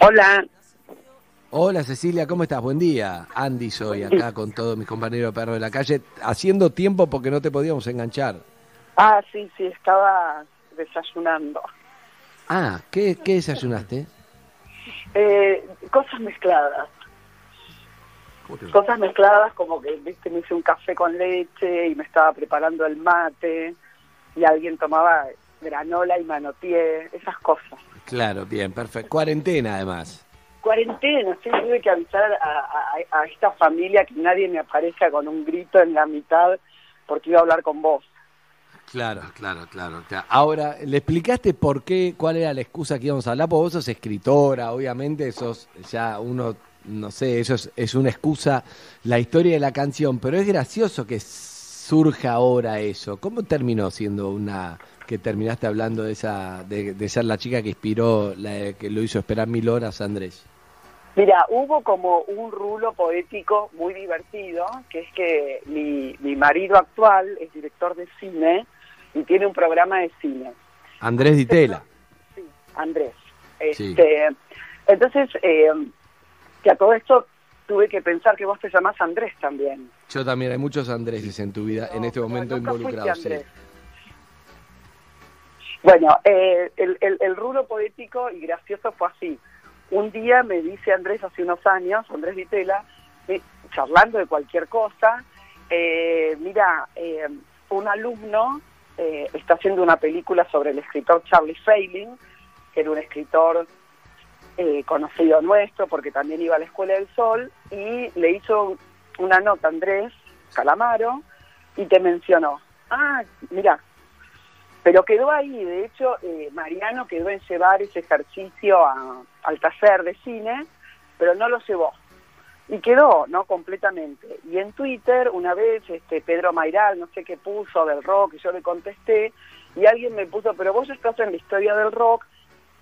Hola. Hola Cecilia, ¿cómo estás? Buen día. Andy soy acá con todos mis compañeros de perro de la calle, haciendo tiempo porque no te podíamos enganchar. Ah, sí, sí, estaba desayunando. Ah, ¿qué, qué desayunaste? Eh, cosas mezcladas. Cosas mezcladas como que, viste, me hice un café con leche y me estaba preparando el mate y alguien tomaba granola y manotié, esas cosas. Claro, bien, perfecto. Cuarentena además. Cuarentena, sí, tuve que avisar a, a, esta familia que nadie me aparezca con un grito en la mitad porque iba a hablar con vos. Claro, claro, claro. Ahora, ¿le explicaste por qué, cuál era la excusa que íbamos a hablar? Porque vos sos escritora, obviamente, sos ya uno, no sé, eso es, es una excusa, la historia de la canción, pero es gracioso que surja ahora eso. ¿Cómo terminó siendo una que terminaste hablando de esa de, ser la chica que inspiró, la, que lo hizo esperar mil horas, Andrés? Mira, hubo como un rulo poético muy divertido, que es que mi, mi marido actual es director de cine y tiene un programa de cine. Andrés Ditela. Sí, Andrés. Este, Entonces, eh, que a todo esto tuve que pensar que vos te llamás Andrés también. Yo también, hay muchos Andréses en tu vida en este momento involucrados. Bueno, eh, el, el, el rulo poético y gracioso fue así. Un día me dice Andrés hace unos años, Andrés Vitela, eh, charlando de cualquier cosa, eh, mira, un alumno está haciendo una película sobre el escritor Charlie Failing, que era un escritor conocido nuestro porque también iba a la Escuela del Sol, y le hizo una nota Andrés Calamaro y te mencionó, ah, mira, pero quedó ahí, de hecho, eh, Mariano quedó en llevar ese ejercicio al taller de cine, pero no lo llevó. Y quedó, ¿no? Completamente. Y en Twitter, una vez, este Pedro Mairal, no sé qué puso del rock, y yo le contesté, y alguien me puso, pero vos estás en la historia del rock,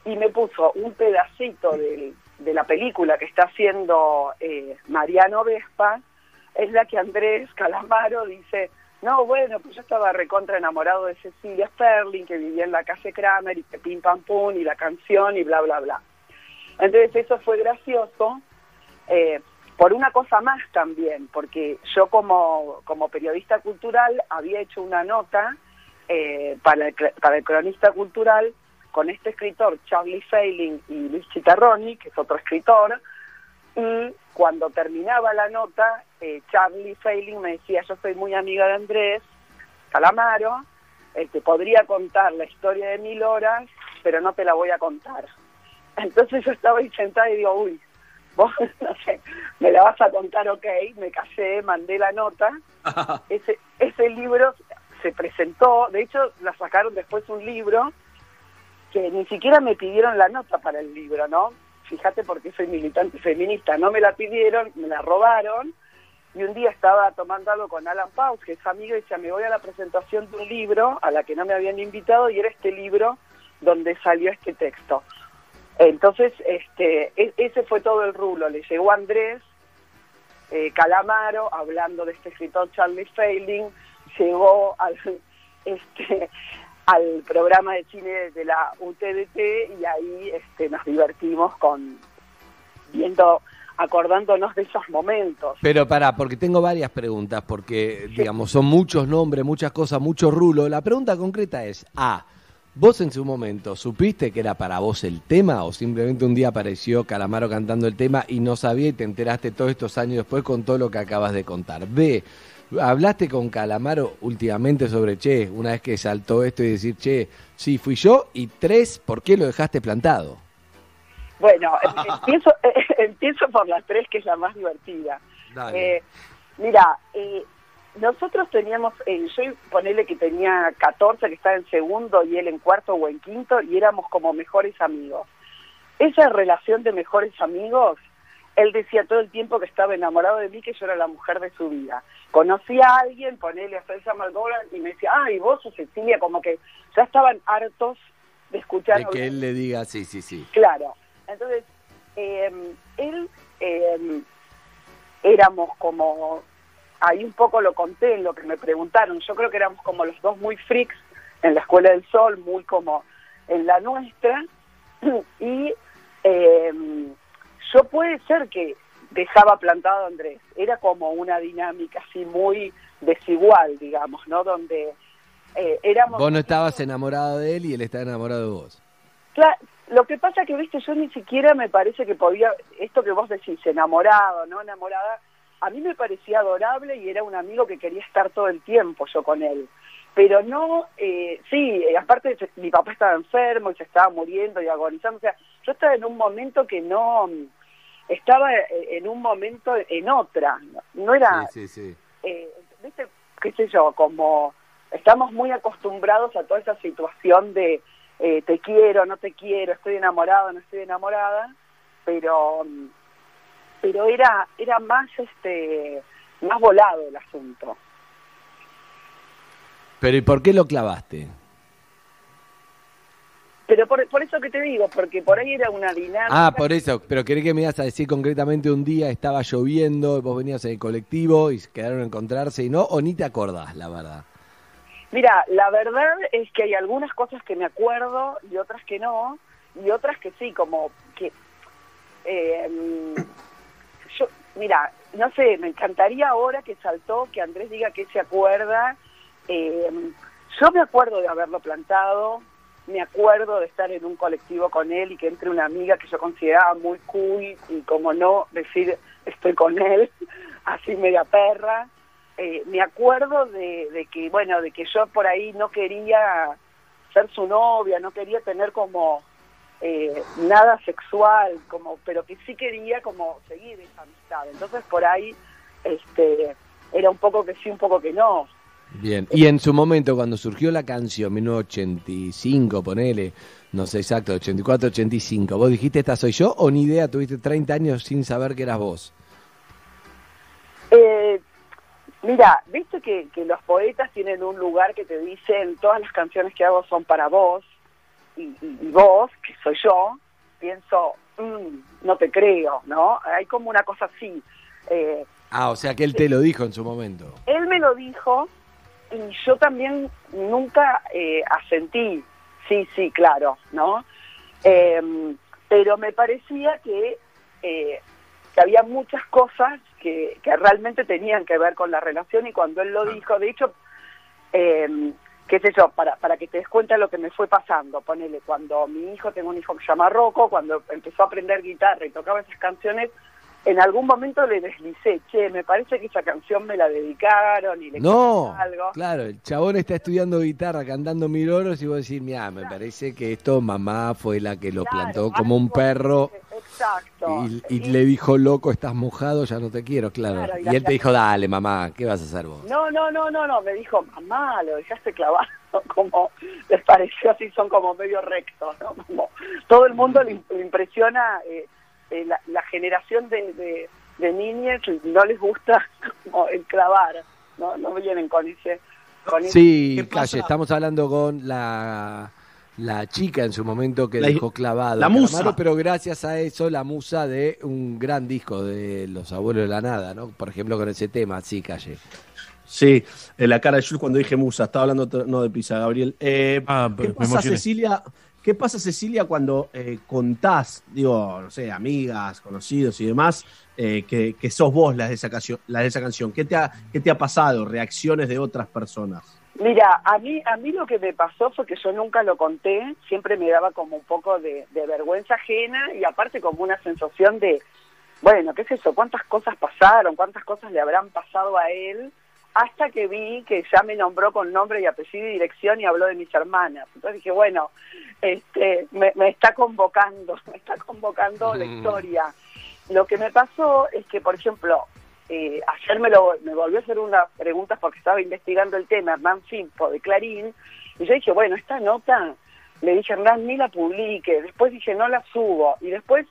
y me puso un pedacito de, de la película que está haciendo eh, Mariano Vespa, es la que Andrés Calamaro dice, no, bueno, pues yo estaba recontra enamorado de Cecilia Sterling, que vivía en la calle Kramer, y que pim pam pum, y la canción, y bla, bla, bla. Entonces eso fue gracioso, eh, por una cosa más también, porque yo como, como periodista cultural había hecho una nota eh, para, el, para el cronista cultural con este escritor, Charlie Failing y Luis Chitarroni, que es otro escritor, y cuando terminaba la nota, eh, Charlie Failing me decía, yo soy muy amiga de Andrés Calamaro, te este, podría contar la historia de mil horas, pero no te la voy a contar. Entonces yo estaba ahí sentada y digo, uy, vos, no sé, me la vas a contar, ok, me casé, mandé la nota. ese, ese libro se presentó, de hecho la sacaron después un libro que ni siquiera me pidieron la nota para el libro, ¿no? fíjate porque soy militante feminista, no me la pidieron, me la robaron, y un día estaba tomando algo con Alan Paus, que es amigo, y decía, me voy a la presentación de un libro a la que no me habían invitado, y era este libro donde salió este texto. Entonces, este, e, ese fue todo el rulo, le llegó Andrés eh, Calamaro hablando de este escritor Charlie Failing, llegó al, este, programa de cine de la UTDT y ahí este, nos divertimos con viendo acordándonos de esos momentos. Pero pará, porque tengo varias preguntas, porque digamos son muchos nombres, muchas cosas, mucho rulo. La pregunta concreta es, A, ¿vos en su momento supiste que era para vos el tema o simplemente un día apareció Calamaro cantando el tema y no sabía y te enteraste todos estos años después con todo lo que acabas de contar? B, ¿Hablaste con Calamaro últimamente sobre, che, una vez que saltó esto y decir, che, sí, fui yo? Y tres, ¿por qué lo dejaste plantado? Bueno, empiezo, empiezo por las tres, que es la más divertida. Eh, mira, eh, nosotros teníamos, eh, yo ponele que tenía 14, que estaba en segundo, y él en cuarto o en quinto, y éramos como mejores amigos. Esa relación de mejores amigos él decía todo el tiempo que estaba enamorado de mí, que yo era la mujer de su vida. Conocí a alguien, ponele a Celsa Malgoran, y me decía, ay, vos o Cecilia, como que ya estaban hartos de escuchar. De que él le diga, sí, sí, sí. Claro. Entonces, em, él, eh, éramos como, ahí un poco lo conté en lo que me preguntaron, yo creo que éramos como los dos muy freaks en la Escuela del Sol, muy como en la nuestra, y puede ser que dejaba plantado a Andrés, era como una dinámica así muy desigual, digamos, ¿no? Donde eh, éramos... Vos no estabas enamorado de él y él estaba enamorado de vos. Claro, lo que pasa que, viste, yo ni siquiera me parece que podía, esto que vos decís, enamorado, ¿no? Enamorada, a mí me parecía adorable y era un amigo que quería estar todo el tiempo yo con él. Pero no, eh, sí, aparte mi papá estaba enfermo y se estaba muriendo y agonizando, o sea, yo estaba en un momento que no, estaba en un momento en otra, no era, sí, sí, sí. Eh, viste, qué sé yo, como estamos muy acostumbrados a toda esa situación de eh, te quiero, no te quiero, estoy enamorado, no estoy enamorada, pero pero era era más este más volado el asunto. Pero ¿y por qué lo clavaste? Pero por, por eso que te digo, porque por ahí era una dinámica. Ah, por eso. Pero quería que me ibas a decir concretamente un día estaba lloviendo, vos venías en el colectivo y quedaron a encontrarse y no, o ni te acordás, la verdad. Mira, la verdad es que hay algunas cosas que me acuerdo y otras que no, y otras que sí, como que... Eh, yo, mira, no sé, me encantaría ahora que saltó que Andrés diga que se acuerda. Eh, yo me acuerdo de haberlo plantado, me acuerdo de estar en un colectivo con él y que entre una amiga que yo consideraba muy cool y como no decir estoy con él, así media perra. Eh, me acuerdo de, de, que, bueno, de que yo por ahí no quería ser su novia, no quería tener como eh, nada sexual, como, pero que sí quería como seguir esa amistad. Entonces por ahí este, era un poco que sí, un poco que no. Bien, y en su momento cuando surgió la canción, 1985, ponele, no sé exacto, 84, 85, ¿vos dijiste esta soy yo o ni idea, tuviste 30 años sin saber que eras vos? Eh, mira, viste que, que los poetas tienen un lugar que te dicen todas las canciones que hago son para vos, y, y, y vos, que soy yo, pienso, mmm, no te creo, ¿no? Hay como una cosa así. Eh, ah, o sea que él te lo dijo en su momento. Él me lo dijo y yo también nunca eh, asentí, sí, sí, claro, ¿no? Eh, pero me parecía que, eh, que había muchas cosas que, que, realmente tenían que ver con la relación y cuando él lo dijo, de hecho, eh, qué sé yo, para, para que te des cuenta de lo que me fue pasando, ponele, cuando mi hijo, tengo un hijo que se llama Rocco, cuando empezó a aprender guitarra y tocaba esas canciones, en algún momento le deslicé, che, me parece que esa canción me la dedicaron y le no, algo. claro, el chabón está estudiando guitarra, cantando mil oros y vos decís, mira, me parece que esto mamá fue la que lo Claro, plantó como un perro Exacto. y, y le dijo, loco, estás mojado, ya no te quiero, claro. Claro, y y él te dijo, dale, mamá, ¿qué vas a hacer vos? No, no, no, no, no, me dijo, mamá, lo dejaste clavado, como les pareció así, son como medio rectos, ¿no? Como todo el mundo le, le impresiona eh, eh, la, la generación de, de, de niñas, no les gusta como el clavar, ¿no? No vienen con ese... Con Sí, calle, estamos hablando con la, la chica en su momento que La- dejó clavado. la musa. Calamaro, pero gracias a eso, la musa de un gran disco de Los Abuelos de la Nada, ¿no? Por ejemplo, con ese tema, sí, calle. Sí, en la cara de Jules cuando dije musa, estaba hablando no de pizza, Gabriel. Eh, Ah, ¿Qué me pasa. Cecilia? ¿Qué pasa, Cecilia, cuando eh, contás, digo, no sé, amigas, conocidos y demás, eh, que, que sos vos las de esa canción? Las de esa canción? ¿Qué, te ha, ¿Qué te ha pasado? ¿Reacciones de otras personas? Mira, a mí, a mí lo que me pasó fue que yo nunca lo conté, siempre me daba como un poco de, de vergüenza ajena y aparte como una sensación de, bueno, qué es eso, cuántas cosas pasaron, cuántas cosas le habrán pasado a él, hasta que vi que ya me nombró con nombre y apellido y dirección y habló de mis hermanas. Entonces dije, bueno, este, me, me está convocando, me está convocando la Mm. historia. Lo que me pasó es que, por ejemplo, eh, ayer me, lo, me volvió a hacer unas preguntas porque estaba investigando el tema Hernán Filpo de Clarín, y yo dije, bueno, esta nota, le dije, Hernán, ni la publique, después dije, no la subo, y después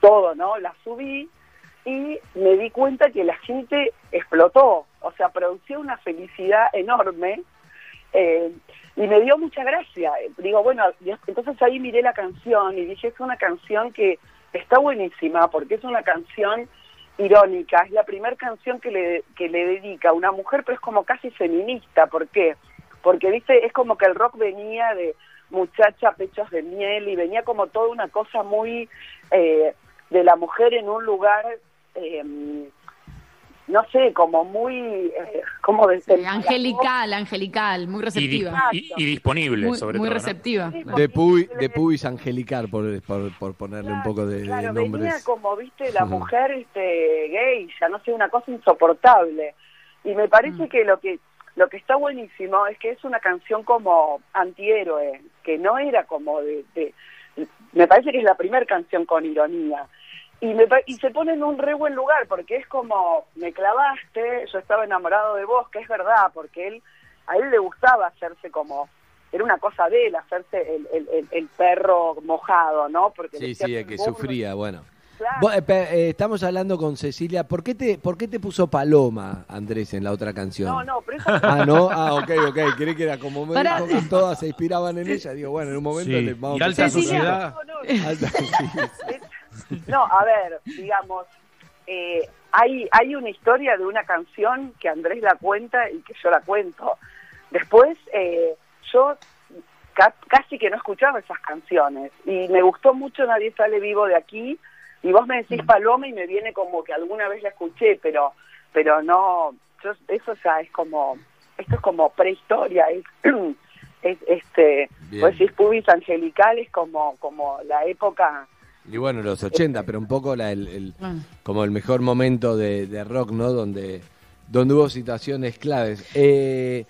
todo, ¿no? La subí y me di cuenta que la gente explotó, o sea, producía una felicidad enorme eh, y me dio mucha gracia. Digo, bueno, entonces ahí miré la canción y dije, es una canción que está buenísima porque es una canción irónica, es la primera canción que le, que le dedica a una mujer, pero es como casi feminista, ¿por qué? Porque, viste, es como que el rock venía de muchacha, pechos de miel, y venía como toda una cosa muy, eh, de la mujer en un lugar, eh, no sé, como muy, eh, como de, Sí, angelical, angelical, muy receptiva. y- y disponible, Muy, sobre muy todo. ¿no? receptiva. Sí, De, porque pu- se de pubis angelical, por, por, por ponerle un poco de, de claro, venía como, viste, la mujer este, gay, ya no sé, una cosa insoportable. Y me parece Mm. que lo que lo que está buenísimo es que es una canción como antihéroe, que no era como de... de- me parece que es la primera canción con ironía. Y, me, pa- y se pone en un re buen lugar, porque es como, me clavaste, yo estaba enamorado de vos, que es verdad, porque él a él le gustaba hacerse como... Era una cosa de él, hacerse el, el, el- el perro mojado, ¿no? Porque Sí, sí, que sufría, bueno. claro. Vos, eh, pe- eh, estamos hablando con Cecilia. ¿Por qué, te, ¿Por qué te puso Paloma, Andrés, en la otra canción? No, no, pero eso Ah, no, ah, ok, ok. Creí que era como me dijo que todas se inspiraban en ella. Digo, bueno, en un momento Sí, le vamos y a alta empezar a- sociedad. no, no, Alta- sí. No, a ver, digamos, eh, hay, hay una historia de una canción que Andrés la cuenta y que yo la cuento. Después, eh, yo ca- casi que no escuchaba esas canciones y me gustó mucho Nadie sale vivo de aquí y vos me decís Paloma y me viene como que alguna vez la escuché, pero pero no, yo, eso ya es como, esto es como prehistoria, es, es este, Bien. vos decís pubis angelicales como, como la época Y bueno, los 80, pero un poco la, el, el- Bueno. como el mejor momento de, de rock, ¿no? Donde, donde hubo situaciones claves. Eh,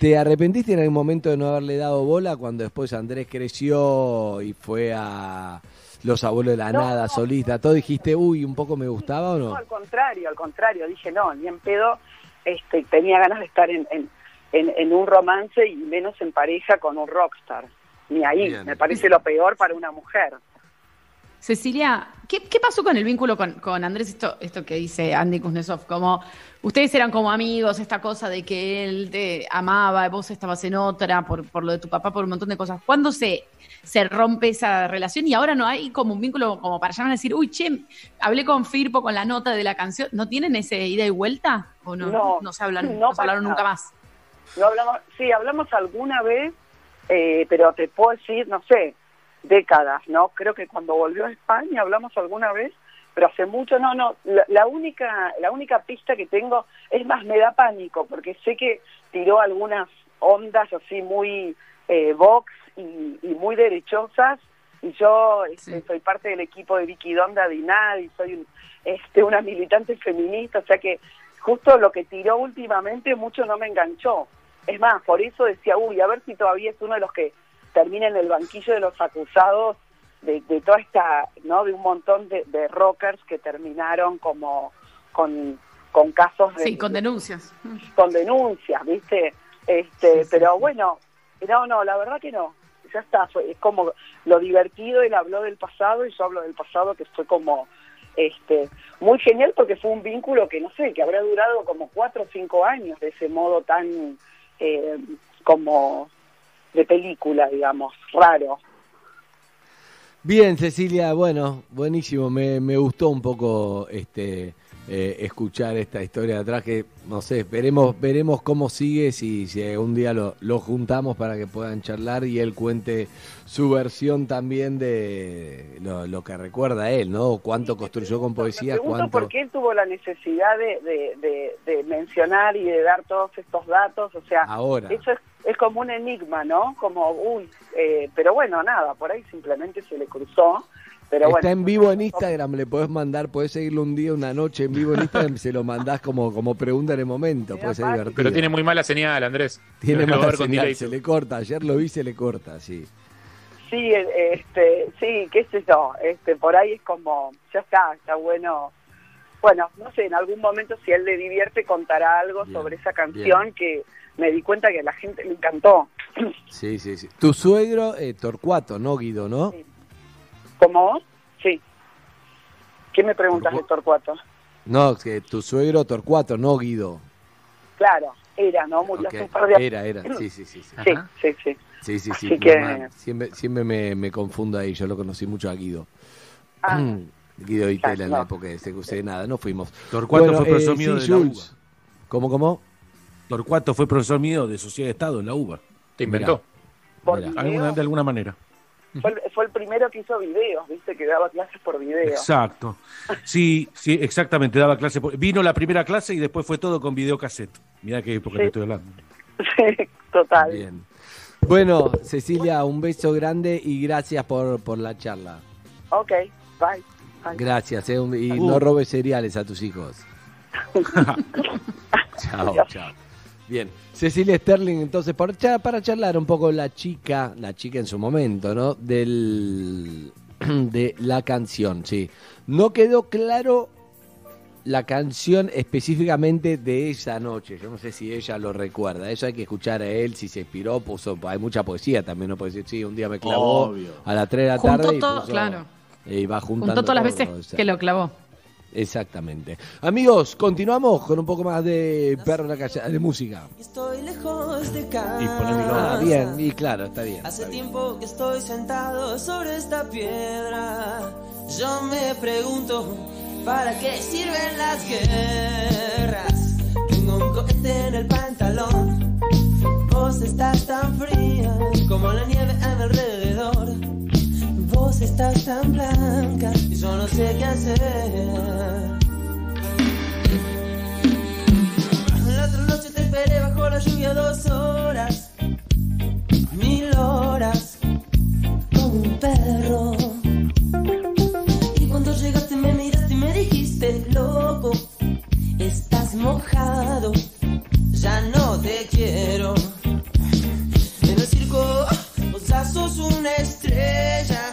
¿Te arrepentiste en algún momento de no haberle dado bola cuando después Andrés creció y fue a Los Abuelos de la No, Nada, no. solista? ¿Todo dijiste, uy, un poco me gustaba o No, no? al contrario, al contrario, dije no, ni en pedo, este, tenía ganas de estar en, en, en, en un romance y menos en pareja con un rockstar. Ni ahí, Bien. me parece lo peor para una mujer. Cecilia, ¿qué, qué pasó con el vínculo con, con Andrés? Esto, esto que dice Andy Kuznetsov, como ustedes eran como amigos, esta cosa de que él te amaba, vos estabas en otra, por, por lo de tu papá, por un montón de cosas. ¿Cuándo se, se rompe esa relación y ahora no hay como un vínculo como para llamar a decir, uy, che, hablé con Firpo con la nota de la canción? ¿No tienen ese ida y vuelta? ¿O no? No, se hablan, no no se hablaron nunca más. No hablamos, sí, hablamos alguna vez, eh, pero te puedo decir, no sé, décadas, ¿no? Creo que cuando volvió a España hablamos alguna vez, pero hace mucho, no, no. La, la única, la única pista que tengo es más me da pánico porque sé que tiró algunas ondas así muy eh, Vox y, y muy derechosas y yo este, Sí. soy parte del equipo de Vicky Donda Dinad y soy un- este, una militante feminista, o sea que justo lo que tiró últimamente mucho no me enganchó. Es más, por eso decía, uy, a ver si todavía es uno de los que termina en el banquillo de los acusados de, de toda esta, ¿no? De un montón de, de rockers que terminaron como con, con casos de, Sí, con denuncias. con denuncias, ¿viste? Este, Sí, pero sí. bueno, no, no, la verdad que no. Ya está, fue, es como lo divertido, él habló del pasado y yo hablo del pasado que fue como este muy genial porque fue un vínculo que no sé, que habrá durado como cuatro o cinco años de ese modo tan eh, como de película, digamos, raro. Bien, Cecilia, bueno, buenísimo. Me, me gustó un poco este eh, escuchar esta historia de atrás que, no sé, veremos, veremos cómo sigue, si, si un día lo, lo juntamos para que puedan charlar y él cuente su versión también de lo, lo que recuerda a él, ¿no? Cuánto construyó con poesía, Me cuánto... por qué él tuvo la necesidad de, de, de- de mencionar y de dar todos estos datos, o sea, Ahora. eso es, es como un enigma, ¿no? Como, uy, eh, pero bueno, nada, por ahí simplemente se le cruzó, pero Está bueno. en vivo en Instagram, le podés mandar, podés seguirlo un día, una noche en vivo en Instagram, se lo mandás como, como pregunta en el momento, puede ser divertido. Pero tiene muy mala señal, Andrés. Tiene mala señal, se le corta, ayer lo vi, se le corta, sí. Sí, este, sí, qué sé yo, este, por ahí es como, ya está, está bueno. Bueno, no sé, en algún momento si a él le divierte contará algo Bien, sobre esa canción que me di cuenta que a la gente le encantó. Sí, sí, sí. Tu suegro, eh, Torcuato, ¿no, Guido, no? Sí. ¿Como vos? Sí. ¿Qué me preguntas de Torcu- Torcuato? No, que tu suegro Torcuato, no Guido. Claro, era, ¿no? Murió Ok, hace un par de años. Era, era, sí, sí, sí. Sí, Sí, Ajá. sí, sí. sí, sí. sí, Así que- mamá, Siempre, siempre me, me confundo ahí, yo lo conocí mucho a Guido. Ah, Guido y Claro, Tela en la no. época de CQC, nada, no fuimos. Torcuato Bueno, fue profesor eh, mío sí, de la Jules. UBA. ¿Cómo, cómo? Torcuato fue profesor mío de Sociedad de Estado en la UBA. Te inventó. video. Alguna, de alguna manera. Fue, el- fue el primero que hizo videos, viste, que daba clases por video. Exacto. Sí, sí, exactamente, daba clase. por- Vino la primera clase y después fue todo con videocassette. Mirá qué época Sí. te estoy hablando. Sí, total. Bien. Bueno, Cecilia, un beso grande y gracias por, por la charla. Ok, bye. bye. Gracias, eh, y Uh. no robes cereales a tus hijos. chao, chao. Bien, Cecilia Sterling, entonces, para, cha- para charlar un poco la chica, la chica en su momento, ¿no? Del, de la canción, sí. No quedó claro la canción específicamente de esa noche. Yo no sé si ella lo recuerda. Eso hay que escuchar a él, si se inspiró, puso. Hay mucha poesía también, no puede decir, sí, un día me clavó Obvio. a las 3 de la Juntó tarde. y todo, puso- claro. Y va juntando Juntó todas las todo, veces o sea, que lo clavó. Exactamente. Amigos, continuamos con un poco más de perro en la calle, de música. Estoy lejos de Y casa. polémico. Ah, bien, y claro, está bien. Hace está bien. tiempo que estoy sentado sobre esta piedra. Yo me pregunto, ¿para qué sirven las guerras? Tengo un cohete en el pantalón. Vos estás tan fría como la nieve a mi alrededor. Estás tan blanca y yo no sé qué hacer. La otra noche te esperé bajo la lluvia dos horas, mil horas, como un perro. Y cuando llegaste me miraste y me dijiste, loco, estás mojado, ya no te quiero. En el circo vos sos una estrella,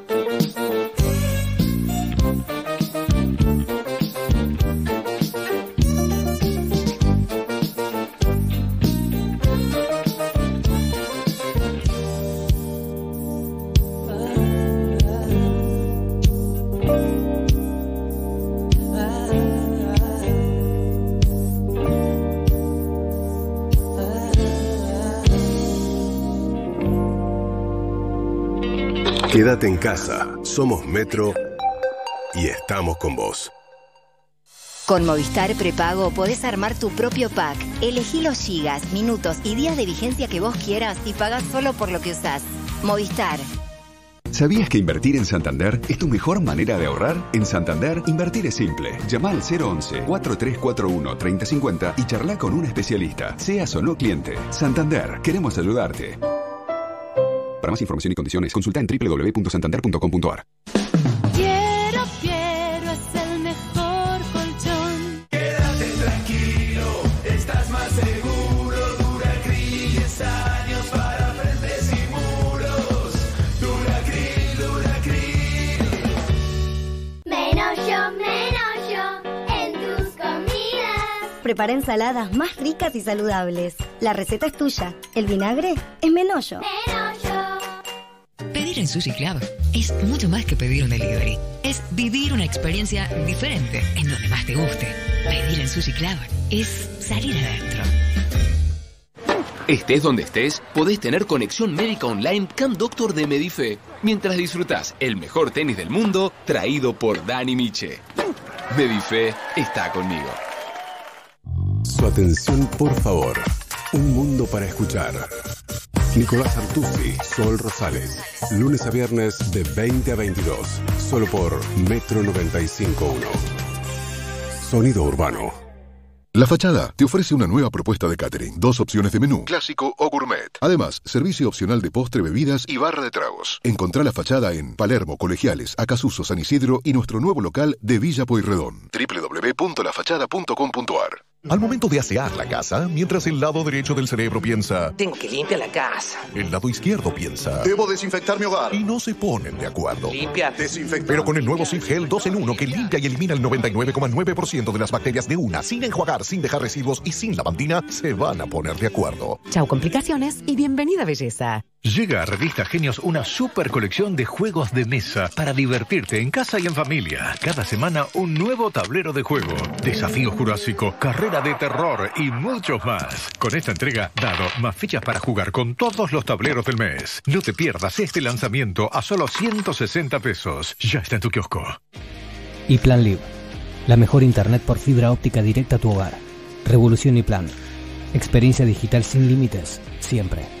Quédate en casa. Somos Metro y estamos con vos. Con Movistar Prepago podés armar tu propio pack. Elegí los gigas, minutos y días de vigencia que vos quieras y pagás solo por lo que usás. Movistar. ¿Sabías que invertir en Santander es tu mejor manera de ahorrar? En Santander, invertir es simple. Llama al 011-4341-3050 y charla con un especialista, seas o no cliente. Santander, queremos ayudarte. Para más información y condiciones, consulta en www.santander.com.ar. Quiero, quiero, es el mejor colchón. Quédate tranquilo, estás más seguro. Duracryl, 10 años para frentes y muros. Duracryl, Duracryl. Menos yo, menos yo en tus comidas. Prepara ensaladas más ricas y saludables. La receta es tuya. El vinagre es. Menos yo. Pedir en Sushi Club es mucho más que pedir un delivery. Es vivir una experiencia diferente en donde más te guste. Pedir en Sushi Club es salir adentro. Estés donde estés, podés tener conexión médica online Camp Doctor de Medife, mientras disfrutás el mejor tenis del mundo traído por Dani Miche. Medife está conmigo. Su atención, por favor. Un mundo para escuchar. Nicolás Artusi, Sol Rosales. Lunes a viernes de 20 a 22. Solo por Metro 95.1. Sonido urbano. La Fachada te ofrece una nueva propuesta de catering. Dos opciones de menú, clásico o gourmet. Además, servicio opcional de postre, bebidas y barra de tragos. Encontrá La Fachada en Palermo, Colegiales, Acasuso, San Isidro y nuestro nuevo local de Villa Pueyrredón. www.lafachada.com.ar Al momento de asear la casa, mientras el lado derecho del cerebro piensa, Tengo que limpiar la casa. el lado izquierdo piensa, Debo desinfectar mi hogar. y no se ponen de acuerdo. Limpia. Desinfectar. Pero con el nuevo Sif Gel 2 en 1 que limpia y elimina el 99,9% de las bacterias de una, sin enjuagar, sin dejar residuos y sin lavandina, se van a poner de acuerdo. Chau complicaciones y bienvenida belleza. Llega a Revista Genios una super colección de juegos de mesa para divertirte en casa y en familia. Cada semana un nuevo tablero de juego, desafío jurásico, carrera de terror y muchos más. Con esta entrega, dado más fichas para jugar con todos los tableros del mes. No te pierdas este lanzamiento a solo 160 pesos. Ya está en tu kiosco. Y Plan Live, la mejor internet por fibra óptica directa a tu hogar. Revolución y Plan. Experiencia digital sin límites, siempre.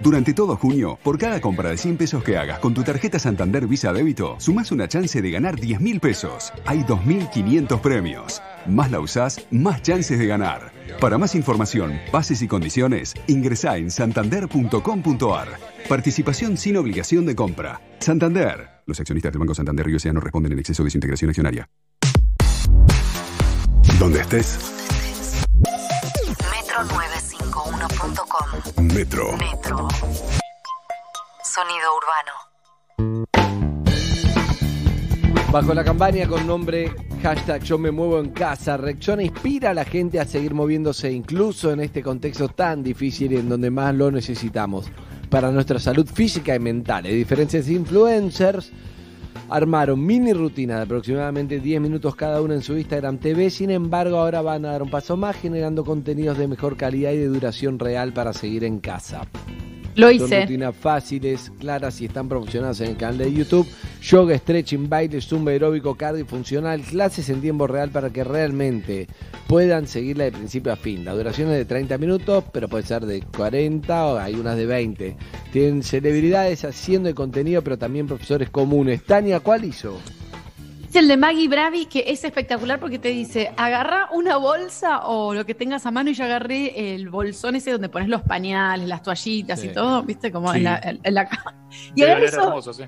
Durante todo junio, por cada compra de 100 pesos que hagas con tu tarjeta Santander Visa Débito, sumás una chance de ganar 10 mil pesos. Hay 2.500 premios. Más la usás, más chances de ganar. Para más información, bases y condiciones, ingresá en santander.com.ar. Participación sin obligación de compra. Santander. Los accionistas del Banco Santander Río no responden en exceso de su integración accionaria. Donde estés, Metro951.com. Metro. Metro. Sonido urbano. Bajo la campaña con nombre hashtag Yo me muevo en casa, Rexona inspira a la gente a seguir moviéndose incluso en este contexto tan difícil y en donde más lo necesitamos para nuestra salud física y mental. A diferencia de influencers, armaron mini rutinas de aproximadamente 10 minutos cada una en su Instagram TV, sin embargo ahora van a dar un paso más generando contenidos de mejor calidad y de duración real para seguir en casa. Lo Son hice. rutinas fáciles, claras y están promocionadas en el canal de YouTube. Yoga, stretching, baile, zumba aeróbico, cardio funcional, clases en tiempo real para que realmente puedan seguirla de principio a fin. La duración es de 30 minutos, pero puede ser de 40 o hay unas de 20. Tienen celebridades haciendo el contenido, pero también profesores comunes. Tania, ¿cuál hizo? Es el de Maggie Bravi, que es espectacular porque te dice, agarra una bolsa o lo que tengas a mano y yo agarré el bolsón ese donde pones los pañales, las toallitas Sí. y todo, viste, como Sí. en, la, en- la. Y Debe agarré oler eso, hermoso, sí.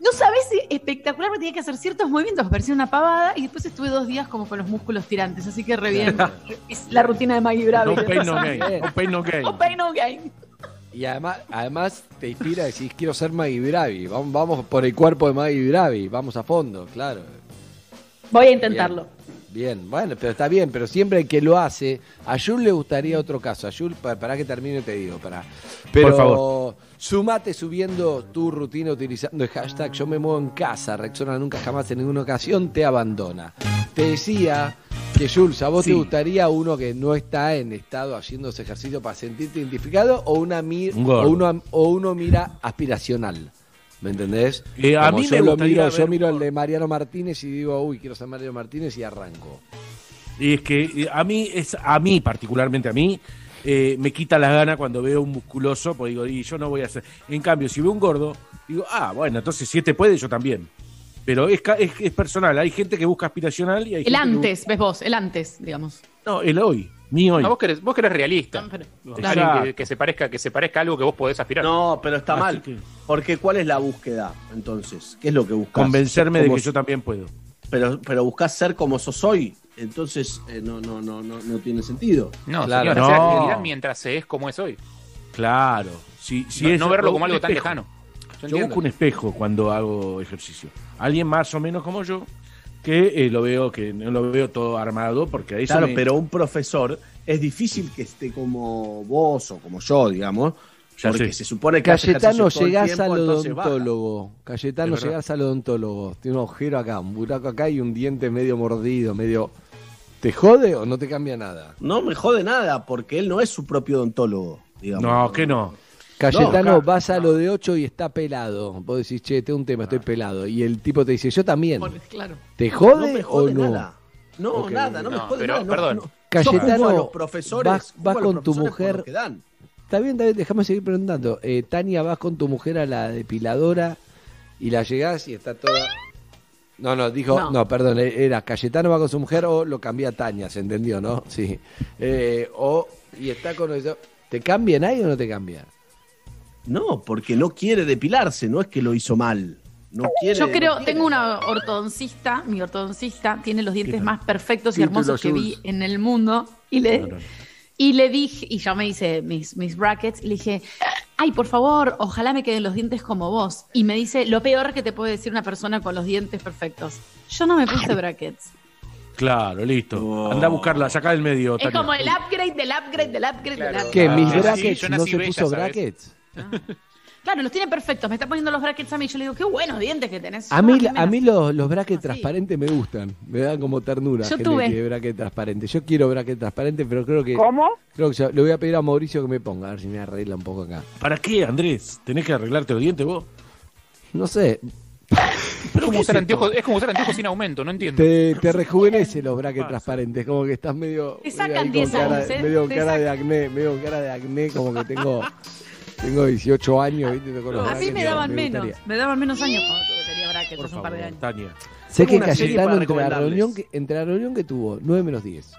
no sabes si espectacular porque tenía que hacer ciertos movimientos, parecía una pavada y después estuve dos días como con los músculos tirantes, así que re bien. es la rutina de Maggie Bravi. No pain, no gain. No pain, no gain. No pain, no gain. Y además, además te inspira a decir, quiero ser Maggie Bravi. Vamos, vamos por el cuerpo de Maggie Bravi. Vamos a fondo, claro. Voy a intentarlo. Bien, bueno, pero está bien, pero siempre el que lo hace, a Jul le gustaría otro caso. A Jul, para, para que termine te digo, para. Pero Por favor. sumate subiendo tu rutina utilizando el hashtag Yo me muevo en casa. Rexona nunca jamás en ninguna ocasión te abandona. Te decía que Jules, ¿a vos Sí. te gustaría uno que no está en estado haciendo ese ejercicio para sentirte identificado o una mi- Un gordo. o uno, o uno mira aspiracional? ¿Me entendés? Eh, a mí yo me lo miro, ver yo miro el de Mariano Martínez y digo, uy, quiero ser Mariano Martínez y arranco. Y es que eh, a mí, es a mí particularmente a mí, eh, me quita las ganas cuando veo un musculoso, porque digo, y yo no voy a hacer. En cambio, si veo un gordo, digo, ah, bueno, entonces si este puede, yo también. Pero es, ca- es, es personal, hay gente que busca aspiracional y hay El gente que antes, ves vos, el antes, digamos. No, el hoy, hoy. No, vos querés, vos querés realista. Claro. Que, que se parezca, que se parezca a algo que vos podés aspirar. No, pero está Así mal. que- Porque ¿cuál es la búsqueda entonces? ¿Qué es lo que buscas? Convencerme de que yo también puedo. Pero, pero buscas ser como sos hoy. Entonces eh, no, no, no, no, no tiene sentido. No, Claro, señor, no. realidad mientras se es como es hoy. Claro. Si, si no, es- no verlo como algo tan espejo. lejano. Yo Yo busco un espejo cuando hago ejercicio. Alguien más o menos como yo, que eh, lo veo, que no lo veo todo armado, porque a eso Claro, me- pero un profesor es difícil que esté como vos o como yo, digamos. Ya Porque sé. se supone que Cayetano, llegás tiempo, al odontólogo. Cayetano, llegás al odontólogo. Tiene un agujero acá, un buraco acá y un diente medio mordido, medio. ¿Te jode o no te cambia nada? No me jode nada, porque él no es su propio odontólogo, digamos. No, que no. Cayetano, No, acá- vas a lo de 8 y está pelado. Vos decís, che, tengo un tema, estoy pelado. Y el tipo te dice, yo también. Claro. ¿Te jode, No me jode o no? nada. No, nada, no, me jode pero, nada. no- perdón. no- Cayetano, a los profesores, vas- los con tu mujer- lo que dan. Está bien, está bien, déjame seguir preguntando. Eh, Tania, vas con tu mujer a la depiladora y la llegás y está toda. No, no, dijo, no, No. perdón, eh, era Cayetano va con su mujer o lo cambia a Tania, se entendió, ¿no? Sí. Eh, o, y está con eso. ¿Te cambian ahí o no te cambia? No, porque no quiere depilarse, no es que lo hizo mal. No quiere. Yo no creo, quiere. tengo una ortodoncista, mi ortodoncista tiene los dientes más perfectos y hermosos que vi en el mundo. Y le, No, no. y le dije, y yo me hice mis, mis brackets, y le dije, ay, por favor, ojalá me queden los dientes como vos. Y me dice, lo peor que te puede decir una persona con los dientes perfectos. Yo no me puse brackets. Claro, listo. No. Anda a buscarla, saca del medio. Es Tania. como el upgrade del upgrade del upgrade Claro. del upgrade. ¿Qué? Ah, ¿Mis sí, brackets no se bella, puso ¿sabes? brackets? Claro, los tiene perfectos. Me está poniendo los brackets a mí. Yo le digo, qué buenos dientes que tenés. A mí, Yo a mí los, los brackets Así. transparentes me gustan, me dan como ternura. Yo tuve. que bracket transparente. Yo quiero bracket transparente, pero creo que ¿Cómo? creo que ya- le voy a pedir a Mauricio que me ponga, a ver si me arregla un poco acá. ¿Para qué, Andrés? ¿Tenés que arreglarte los dientes vos? No sé, Es como, usar anteojos, es como usar anteojos sin aumento, no entiendo. te, te rejuvenece los brackets transparentes, como que estás medio, Te sacan ahí con 10 cara, años, ¿eh? medio cara de sacan. acné, medio cara de acné, como que tengo tengo 18 años, ¿viste? A mí me daban menos. Me daban menos años cuando tenía brackets Por hace un par de favor, años. Tania. Sé que Cayetano entre la, reunión que, entre la reunión que tuvo 9 menos 10